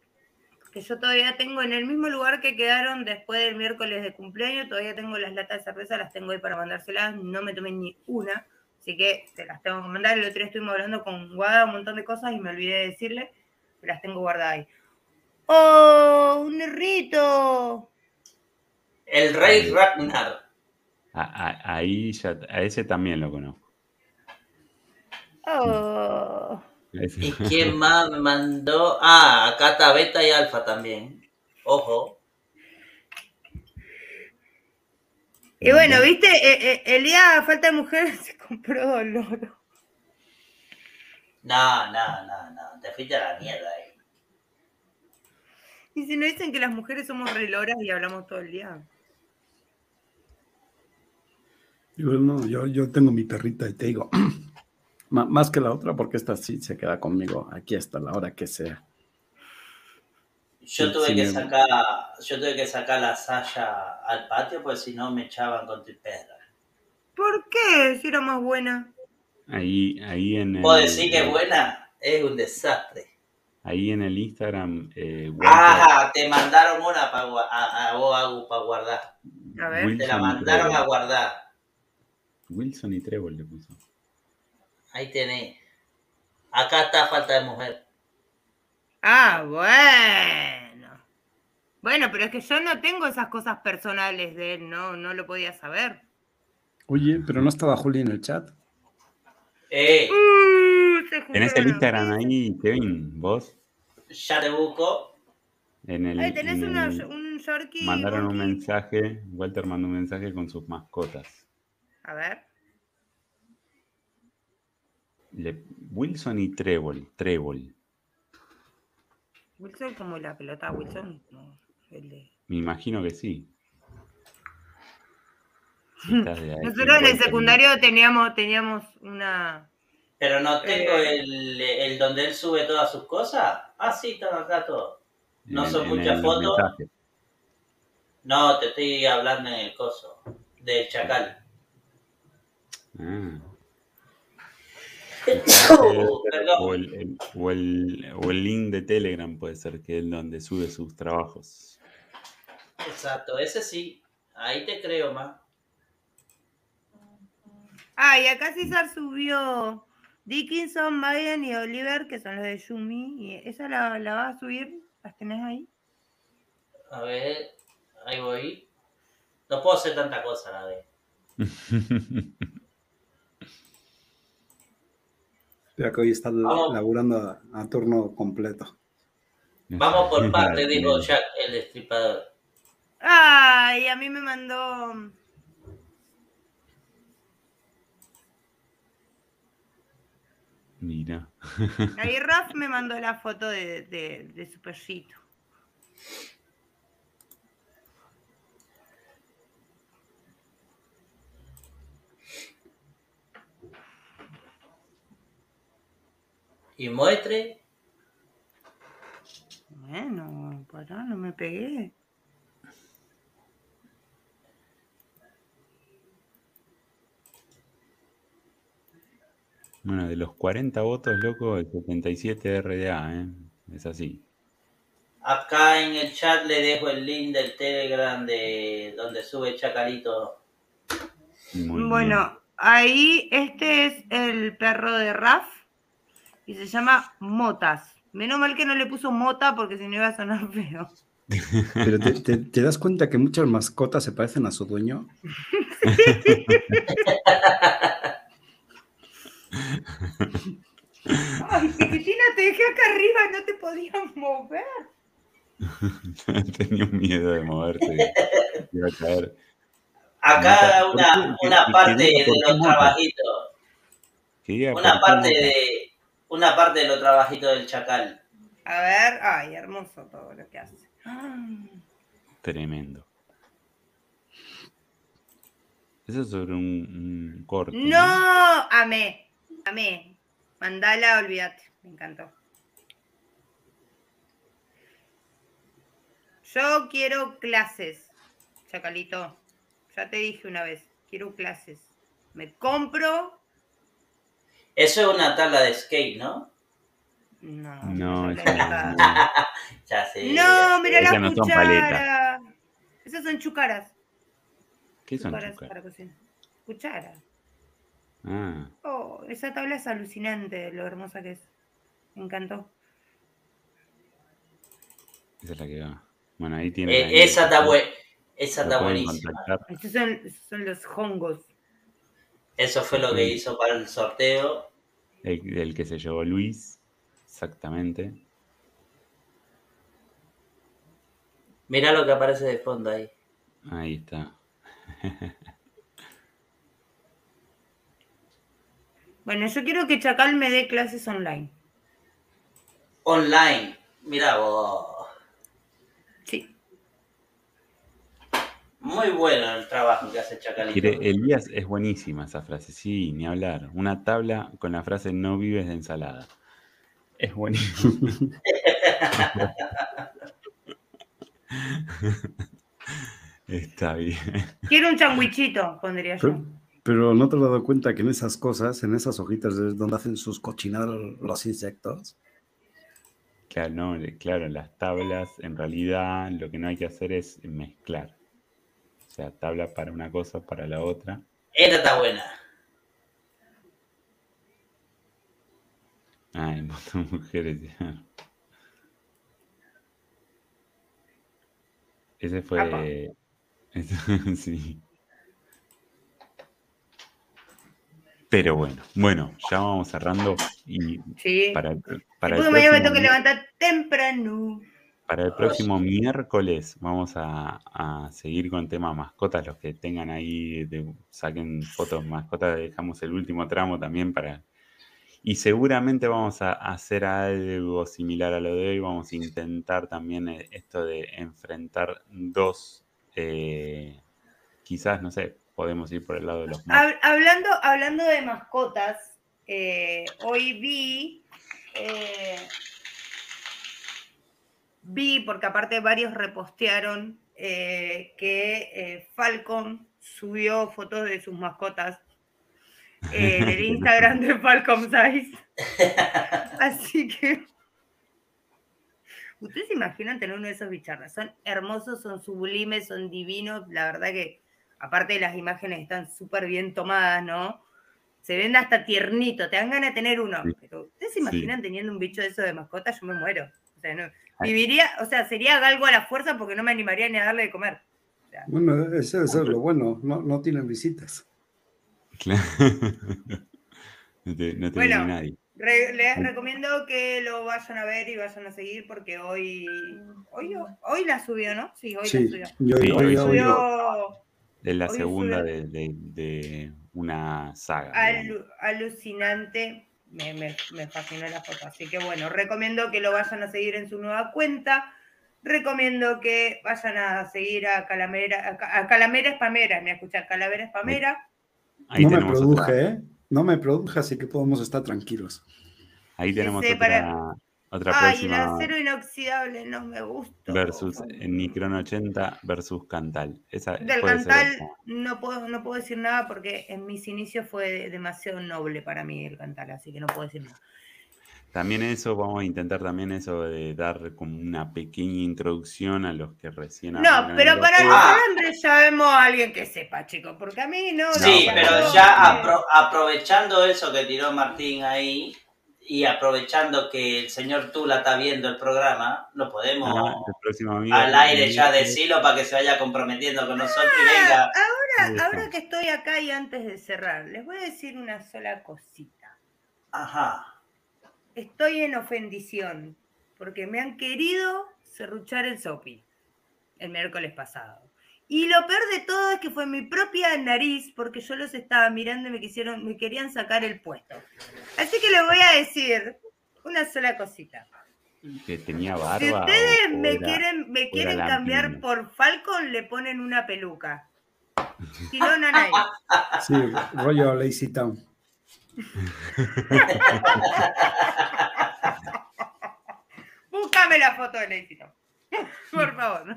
que yo todavía tengo en el mismo lugar que quedaron después del miércoles de cumpleaños, todavía tengo las latas de cerveza, las tengo ahí para mandárselas, no me tomé ni una, así que te las tengo que mandar. El otro día estuvimos hablando con Guada un montón de cosas y me olvidé de decirle, las tengo guardadas ahí. ¡Oh, un rito! El rey Ragnar. ahí ya, a ese también lo conozco. Oh. ¿Y quién más me mandó? Ah, acá está Beta y Alfa también. Ojo. Y bueno, viste, eh, eh, el día falta de mujer se compró dolor. No, no, no, no. Te fuiste a la mierda ahí. Y si no dicen que las mujeres somos reloras y hablamos todo el día. Yo, no, yo, yo tengo mi perrita y te digo, más que la otra, porque esta sí se queda conmigo aquí hasta la hora que sea. Yo tuve que sacar, yo tuve que sacar la Sasha al patio, pues si no me echaban con tu perra. ¿Por qué? Si era más buena. Ahí, ahí en el. ¿Puedo decir que es buena? Es un desastre. Ahí en el Instagram. Eh, ah, te mandaron una para a, a, para guardar. A ver. te la mandaron a guardar. Wilson y Trevor le puso. Ahí tenéis. Acá está falta de mujer. Ah, bueno. Bueno, pero es que yo no tengo esas cosas personales de él, no, no lo podía saber. Oye, pero no estaba Juli en el chat. Eh. Uh, tenés el Instagram ahí, Kevin, vos. Ya te busco. En el, Ahí tenés un Yorkie. Mandaron un mensaje, Walter mandó un mensaje con sus mascotas. A ver. Wilson y Trébol, Trébol. Wilson como la pelota Wilson. Me imagino que sí. Nosotros en el secundario teníamos, teníamos una. Pero no tengo eh, el, donde él sube todas sus cosas. Ah, sí, está acá todo. No son muchas fotos. No, te estoy hablando en el coso. Del chacal. Ah. O, el, o, el, link de Telegram puede ser que es donde sube sus trabajos. Exacto, ese sí. Ahí te creo más. Ah, y acá César subió Dickinson, Biden y Oliver, que son los de Yumi. ¿Y esa la, la vas a subir? ¿Las tenés ahí? A ver, ahí voy. No puedo hacer tanta cosa la vez. Ya que hoy está laburando a, turno completo. Vamos por parte, dijo Jack, el destripador. Ay, a mí me mandó. Mira. Ahí Raf me mandó la foto de, de, de su perrito. Y muestre. Bueno, pará, no me pegué. Bueno, de los 40 votos, loco, el 77 RDA, ¿eh? Es así. Acá en el chat le dejo el link del Telegram de donde sube Chacalito. bueno, ahí este es el perro de Raf y se llama Motas. Menos mal que no le puso Mota porque si no iba a sonar feo. Pero te, das cuenta que muchas mascotas se parecen a su dueño. Ay, Cristina, te dejé acá arriba, no te podías mover. Tenía un miedo de moverte. Iba a caer. Acá una, una parte de los trabajitos. Una parte de, una parte de los trabajitos del chacal. A ver, ay, hermoso todo lo que hace. Tremendo. Eso es sobre un, corte. No, amé, amé. Mandala, olvídate, me encantó. Yo quiero clases, Chacalito. Ya te dije una vez, quiero clases. Me compro eso es una tabla de skate, ¿no? No, no, no, ya sé. No, mira la no cuchara. Esas son chucaras. ¿Qué son chucaras? Para cocinar. Cucharas. Ah. Oh, esa tabla es alucinante, lo hermosa que es. Me encantó. Esa es la que va. Bueno, ahí tiene. Eh, esa está, esa está buenísima. Estos son, son, los hongos. Eso fue lo que hizo para el sorteo. El, que se llevó Luis, exactamente. Mira lo que aparece de fondo ahí. Ahí está. bueno, yo quiero que Chacal me dé clases online. Online. Mira vos. Sí. Muy bueno el trabajo que hace Chacalito. Elías es buenísima esa frase, sí, ni hablar. Una tabla con la frase no vives de ensalada. Es buenísimo. Está bien. Quiero un changuichito, pondría yo. Pero, no te has dado cuenta que en esas cosas, en esas hojitas es donde hacen sus cochinadas los insectos. Claro, no, claro, las tablas en realidad lo que no hay que hacer es mezclar. O sea, tabla para una cosa, para la otra. Esta está buena. Ay, mujeres. Ese fue. sí. Pero bueno, bueno, ya vamos cerrando y sí. para, para el próximo, me tengo que levantar temprano. Para el próximo miércoles vamos a, seguir con tema mascotas. Los que tengan ahí, saquen fotos mascotas, dejamos el último tramo también para... Y seguramente vamos a hacer algo similar a lo de hoy. Vamos a intentar también eh, esto de enfrentar dos, eh, quizás, no sé, podemos ir por el lado de los Hablando, hablando de mascotas, eh, hoy vi, eh, vi, porque aparte varios repostearon, eh, que Falcon subió fotos de sus mascotas en el Instagram de Falcon Size. Así que... Ustedes se imaginan tener uno de esos bicharras. Son hermosos, son sublimes, son divinos. La verdad que aparte las imágenes están súper bien tomadas, ¿no? Se ven hasta tiernito, te dan ganas de tener uno. Pero ¿ustedes se imaginan teniendo un bicho de eso de mascota? Yo me muero. O sea, no, viviría, o sea, sería algo a la fuerza porque no me animaría ni a darle de comer. bueno, eso es lo bueno, no, no tienen visitas. Claro. no te, no bueno, nadie. les recomiendo que lo vayan a ver y vayan a seguir porque hoy hoy, hoy la subió, ¿no? Sí, hoy la subió. hoy, subió es la segunda de, una saga. alucinante. Me, me, fascinó la foto. Así que bueno, recomiendo que lo vayan a seguir en su nueva cuenta. Recomiendo que vayan a seguir a Calamera, a Calamera Espamera, me escucha, Calavera Espamera. no me produje, ¿eh? No me produje, así que podemos estar tranquilos. Ahí tenemos otra, otra Ay, el acero inoxidable no me gusta. Versus Nicron 80 versus Cantal. Esa Del Cantal no puedo, no puedo decir nada porque en mis inicios fue demasiado noble para mí el Cantal, así que no puedo decir nada. También eso, vamos a intentar también eso de dar como una pequeña introducción a los que recién... No, pero para los hombres ya vemos a alguien que sepa, chicos, porque a mí no... Sí, pero ya aprovechando eso que tiró Martín ahí, y aprovechando que el señor Tula está viendo el programa, lo podemos al aire ya decirlo para que se vaya comprometiendo con nosotros y ah, venga. Ahora, ahora que estoy acá y antes de cerrar, les voy a decir una sola cosita. Ajá. Estoy en ofendición porque me han querido serruchar el sopi el miércoles pasado. Y lo peor de todo es que fue mi propia nariz, porque yo los estaba mirando y me quisieron, me querían sacar el puesto. Así que les voy a decir una sola cosita. Que tenía barba. Si ustedes me quieren, me quieren cambiar por Falcon, le ponen una peluca. Si no, no, hay. Sí, rollo Lazy Town. Búscame la foto de Lazy Town. Por favor.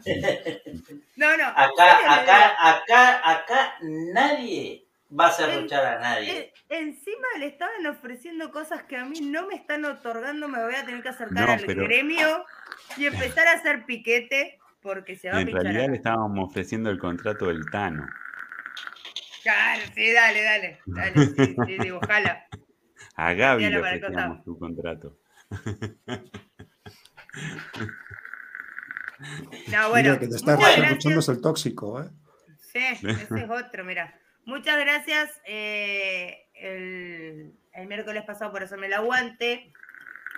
No, no. Acá, acá, acá, acá nadie, vas a escuchar a nadie. encima le estaban ofreciendo cosas que a mí no me están otorgando, me voy a tener que acercar al gremio y empezar a hacer piquete porque se va en a En realidad le estábamos ofreciendo el contrato del Tano. Claro, sí, dale, dale, dale, sí, sí, ojalá. A Gaby le ofrecíamos tu contrato. No, bueno. que te está escuchando es el tóxico, ¿eh? Sí, ese es otro, mira. Muchas gracias eh, el, el, miércoles pasado por hacerme el aguante.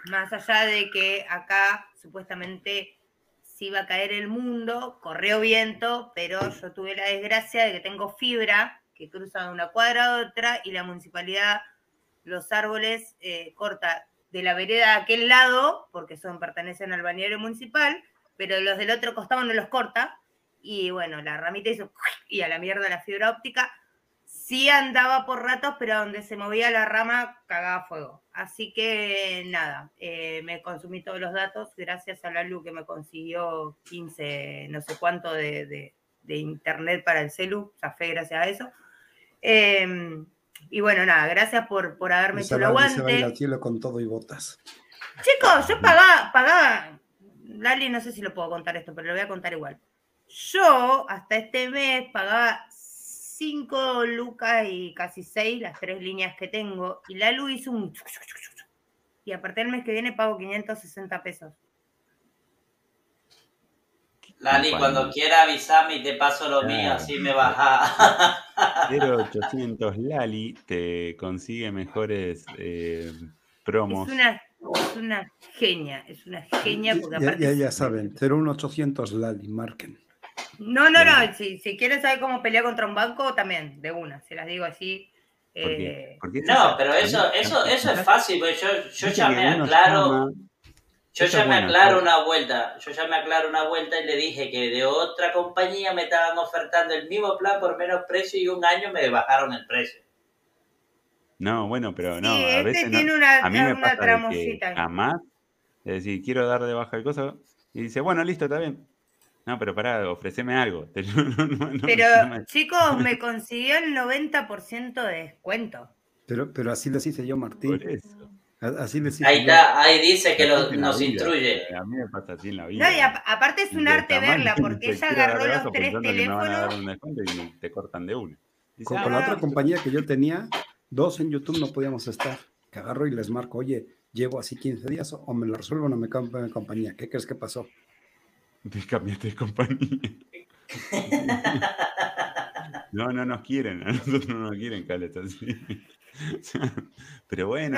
Más allá de que acá supuestamente se iba a caer el mundo, corrió viento, pero yo tuve la desgracia de que tengo fibra que cruza de una cuadra a otra y la municipalidad los árboles eh, corta de la vereda a aquel lado, porque son pertenecen al bañero municipal, pero los del otro costado no los corta. Y bueno, la ramita hizo y a la mierda la fibra óptica. Sí andaba por ratos, pero donde se movía la rama cagaba fuego. Así que nada, eh, me consumí todos los datos gracias a la luz que me consiguió 15, no sé cuánto de, internet para el celu. fe gracias a eso. Em, y bueno, nada, gracias por, por haberme hecho el aguante. Se va a ir al cielo con todo y botas. Chicos, yo pagaba, pagaba, Lali, no sé si lo puedo contar esto, pero lo voy a contar igual. Yo hasta este mes pagaba 5 lucas y casi 6, las tres líneas que tengo, y la luz hizo un... Y aparte el mes que viene pago 560 pesos. Lali, cuando quiera avisame y te paso lo mío, así me baja. 0800 Lali te consigue mejores eh, promos. Es una, es una, genia, es una genia. Porque ya, ya, ya saben, 01800 Lali, marquen. No, no, no. Si, si quieren saber cómo pelear contra un banco, también, de una. Se las digo así. Eh, no, pero eso, eso, eso es fácil, porque yo, yo ya me aclaro. Yo ya me aclaro una vuelta, yo ya me aclaro una vuelta y le dije que de otra compañía me estaban ofertando el mismo plan por menos precio y un año me bajaron el precio. No, bueno, pero no, a este veces tiene una, a mí me pasa que jamás, es decir, quiero dar de baja el cosa y dice, bueno, listo, está bien. No, pero pará, ofreceme algo. pero, chicos, me consiguió el 90% de descuento. Pero, pero así lo hice yo, Martín. Así ahí está, ahí dice que nos instruye. A mí me pasa así en la vida. No, y aparte es un arte verla, porque ella agarró los tres teléfonos. y te cortan de uno. con, la otra compañía que yo tenía, dos en YouTube no podíamos estar. Que agarro y les marco, oye, llevo así 15 días o me lo resuelvo o no me cambio de compañía. ¿Qué crees que pasó? Te cambiaste de compañía. no, no nos quieren, a nosotros no nos quieren, Caleta. Pero bueno,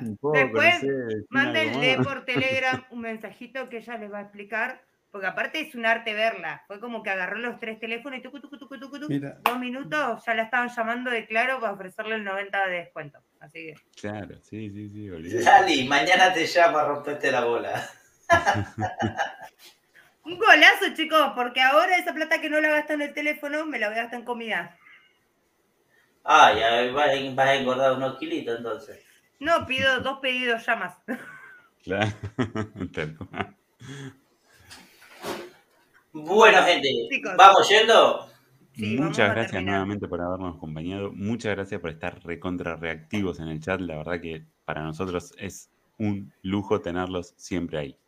un poco, después mándenle por Telegram un mensajito que ella les va a explicar, porque aparte es un arte verla. Fue como que agarró los tres teléfonos y tucu, tucu, tucu, tucu, dos minutos ya la estaban llamando de claro para ofrecerle el 90 de descuento. Así que. Claro, sí, sí, sí. Lali, mañana te llamo a romperte la bola. un golazo, chicos, porque ahora esa plata que no la gasto en el teléfono me la voy a gastar en comida. Ah, ya vas, a engordar unos kilitos entonces. No, pido dos pedidos ya más. Claro. bueno, gente, ¿vamos yendo? Muchas gracias nuevamente por habernos acompañado. Muchas gracias por estar recontra reactivos en el chat. La verdad que para nosotros es un lujo tenerlos siempre ahí.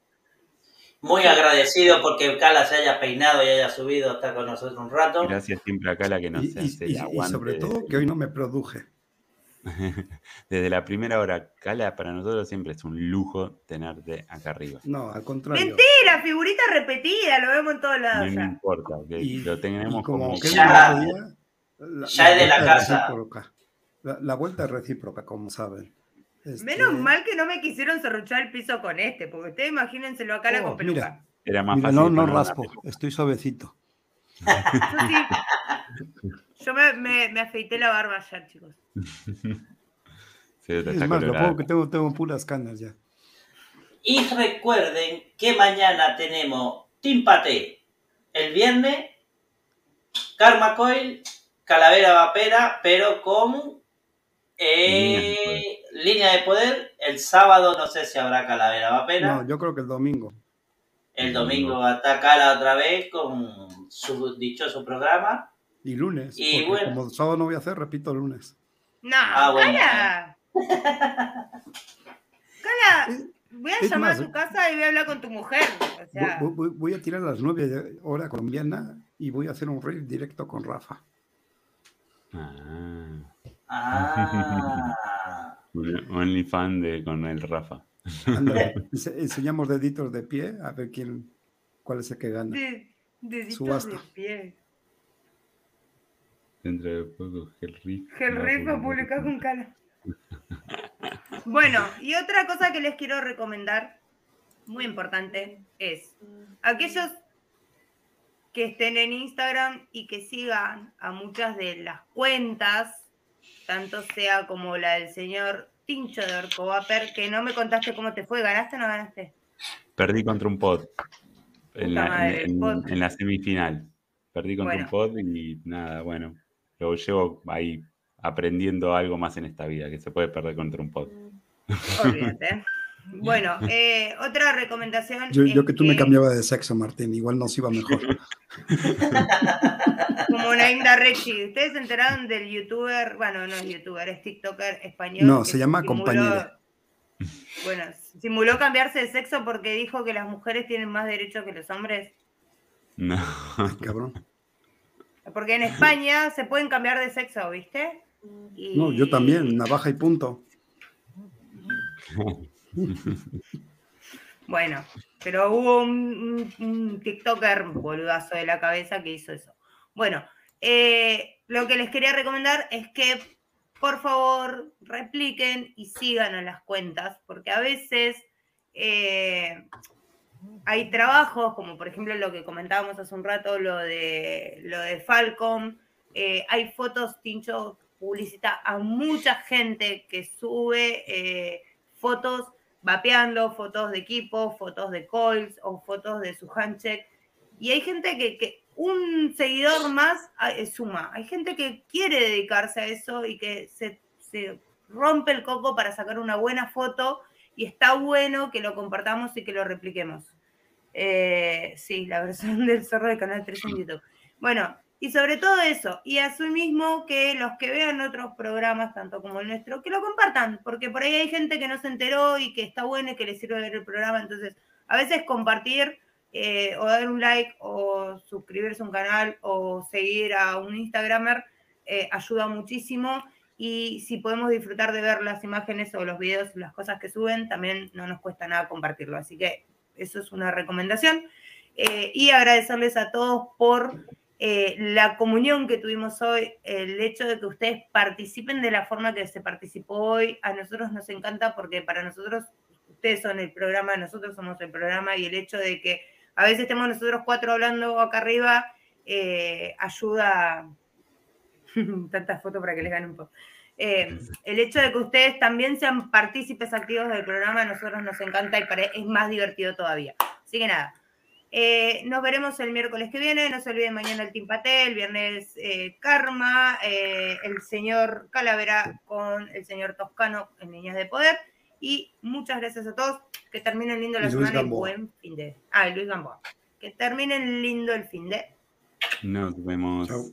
Muy agradecido porque Cala se haya peinado y haya subido hasta con nosotros un rato. Gracias siempre a Cala que nos y, hace y, y sobre todo que hoy no me produje. Desde la primera hora, Cala, para nosotros siempre es un lujo tenerte acá arriba. No, al contrario. Mentira, figurita repetida, lo vemos en todos lados. No, importa, lo tenemos como, ya, ya es de la casa. La, la, vuelta es recíproca, como saben. Este, Menos mal que no me quisieron cerruchar el piso con este, porque ustedes imagínenselo acá la oh, con peluca. Era más fácil. No, no raspo, estoy suavecito. Yo me, me, afeité la barba ya, chicos. es más, lo pongo que tengo, tengo puras canas ya. Y recuerden que mañana tenemos Team El viernes, Karma Coil, Calavera Vapera, pero con eh, línea de poder. El sábado no sé si habrá Calavera Vapera. No, yo creo que el domingo. El domingo está Cala otra vez con su dichoso programa. Y lunes. Y bueno. Como sábado no voy a hacer, repito lunes. No, ah, bueno. Cala. voy a llamar a tu casa y voy a hablar con tu mujer. voy, a tirar a las nueve hora colombiana y voy a hacer un rave directo con Rafa. Ah. ah. Only fan de con el Rafa. enseñamos deditos de pie a ver quién, cuál es el que gana. deditos de pie. Dentro de poco, Hellriff. Hellriff va a publicar con cala. bueno, y otra cosa que les quiero recomendar, muy importante, es aquellos que estén en Instagram y que sigan a muchas de las cuentas, tanto sea como la del señor Tincho de Orcovaper, que no me contaste cómo te fue, ¿ganaste o no ganaste? Perdí contra un pod en, la, semifinal. Perdí contra un pod y nada, bueno, lo llevo ahí aprendiendo algo más en esta vida, que se puede perder contra un pod. Olvídate. Bueno, eh, otra recomendación. Yo, que tú me cambiaba de sexo, Martín, igual nos iba mejor. Como Nainda Rechi. ¿Ustedes se enteraron del youtuber? Bueno, no es youtuber, es TikToker español. No, se llama compañera. Bueno, simuló cambiarse de sexo porque dijo que las mujeres tienen más derechos que los hombres. No. cabrón. Porque en España se pueden cambiar de sexo, ¿viste? No, yo también, navaja y punto. bueno, pero hubo un, TikToker boludazo de la cabeza que hizo eso. Bueno, eh, lo que les quería recomendar es que por favor repliquen y sigan a las cuentas, porque a veces eh, hay trabajos, como por ejemplo lo que comentábamos hace un rato, lo de, lo de Falcom, eh, hay fotos, Tincho publicita a mucha gente que sube fotos vapeando, fotos de equipo, fotos de calls o fotos de su handcheck. Y hay gente que, un seguidor más ah, suma. Hay gente que quiere dedicarse a eso y que se, rompe el coco para sacar una buena foto y está bueno que lo compartamos y que lo repliquemos. Eh, sí, la versión del zorro de Canal 3 en YouTube. Bueno, y sobre todo eso, y mismo que los que vean otros programas, tanto como el nuestro, que lo compartan, porque por ahí hay gente que no se enteró y que está bueno y que le sirve ver el programa. Entonces, a veces compartir eh, o dar un like o suscribirse a un canal o seguir a un Instagramer eh, ayuda muchísimo. Y si podemos disfrutar de ver las imágenes o los videos, las cosas que suben, también no nos cuesta nada compartirlo. Así que eso es una recomendación. Eh, y agradecerles a todos por eh, la comunión que tuvimos hoy, el hecho de que ustedes participen de la forma que se participó hoy, a nosotros nos encanta porque para nosotros ustedes son el programa, nosotros somos el programa y el hecho de que a veces estemos nosotros cuatro hablando acá arriba eh, ayuda. Tantas fotos para que les ganen un poco. Eh, el hecho de que ustedes también sean partícipes activos del programa a nosotros nos encanta y es más divertido todavía. Así que nada, eh, nos veremos el miércoles que viene. No se olviden mañana el Timpate, el viernes eh, Karma, eh, el señor Calavera con el señor Toscano en Niñas de Poder. Y muchas gracias a todos. Que terminen lindo la semana y buen fin de. Ah, Luis Gamboa. Que terminen lindo el fin de. Nos vemos. chau,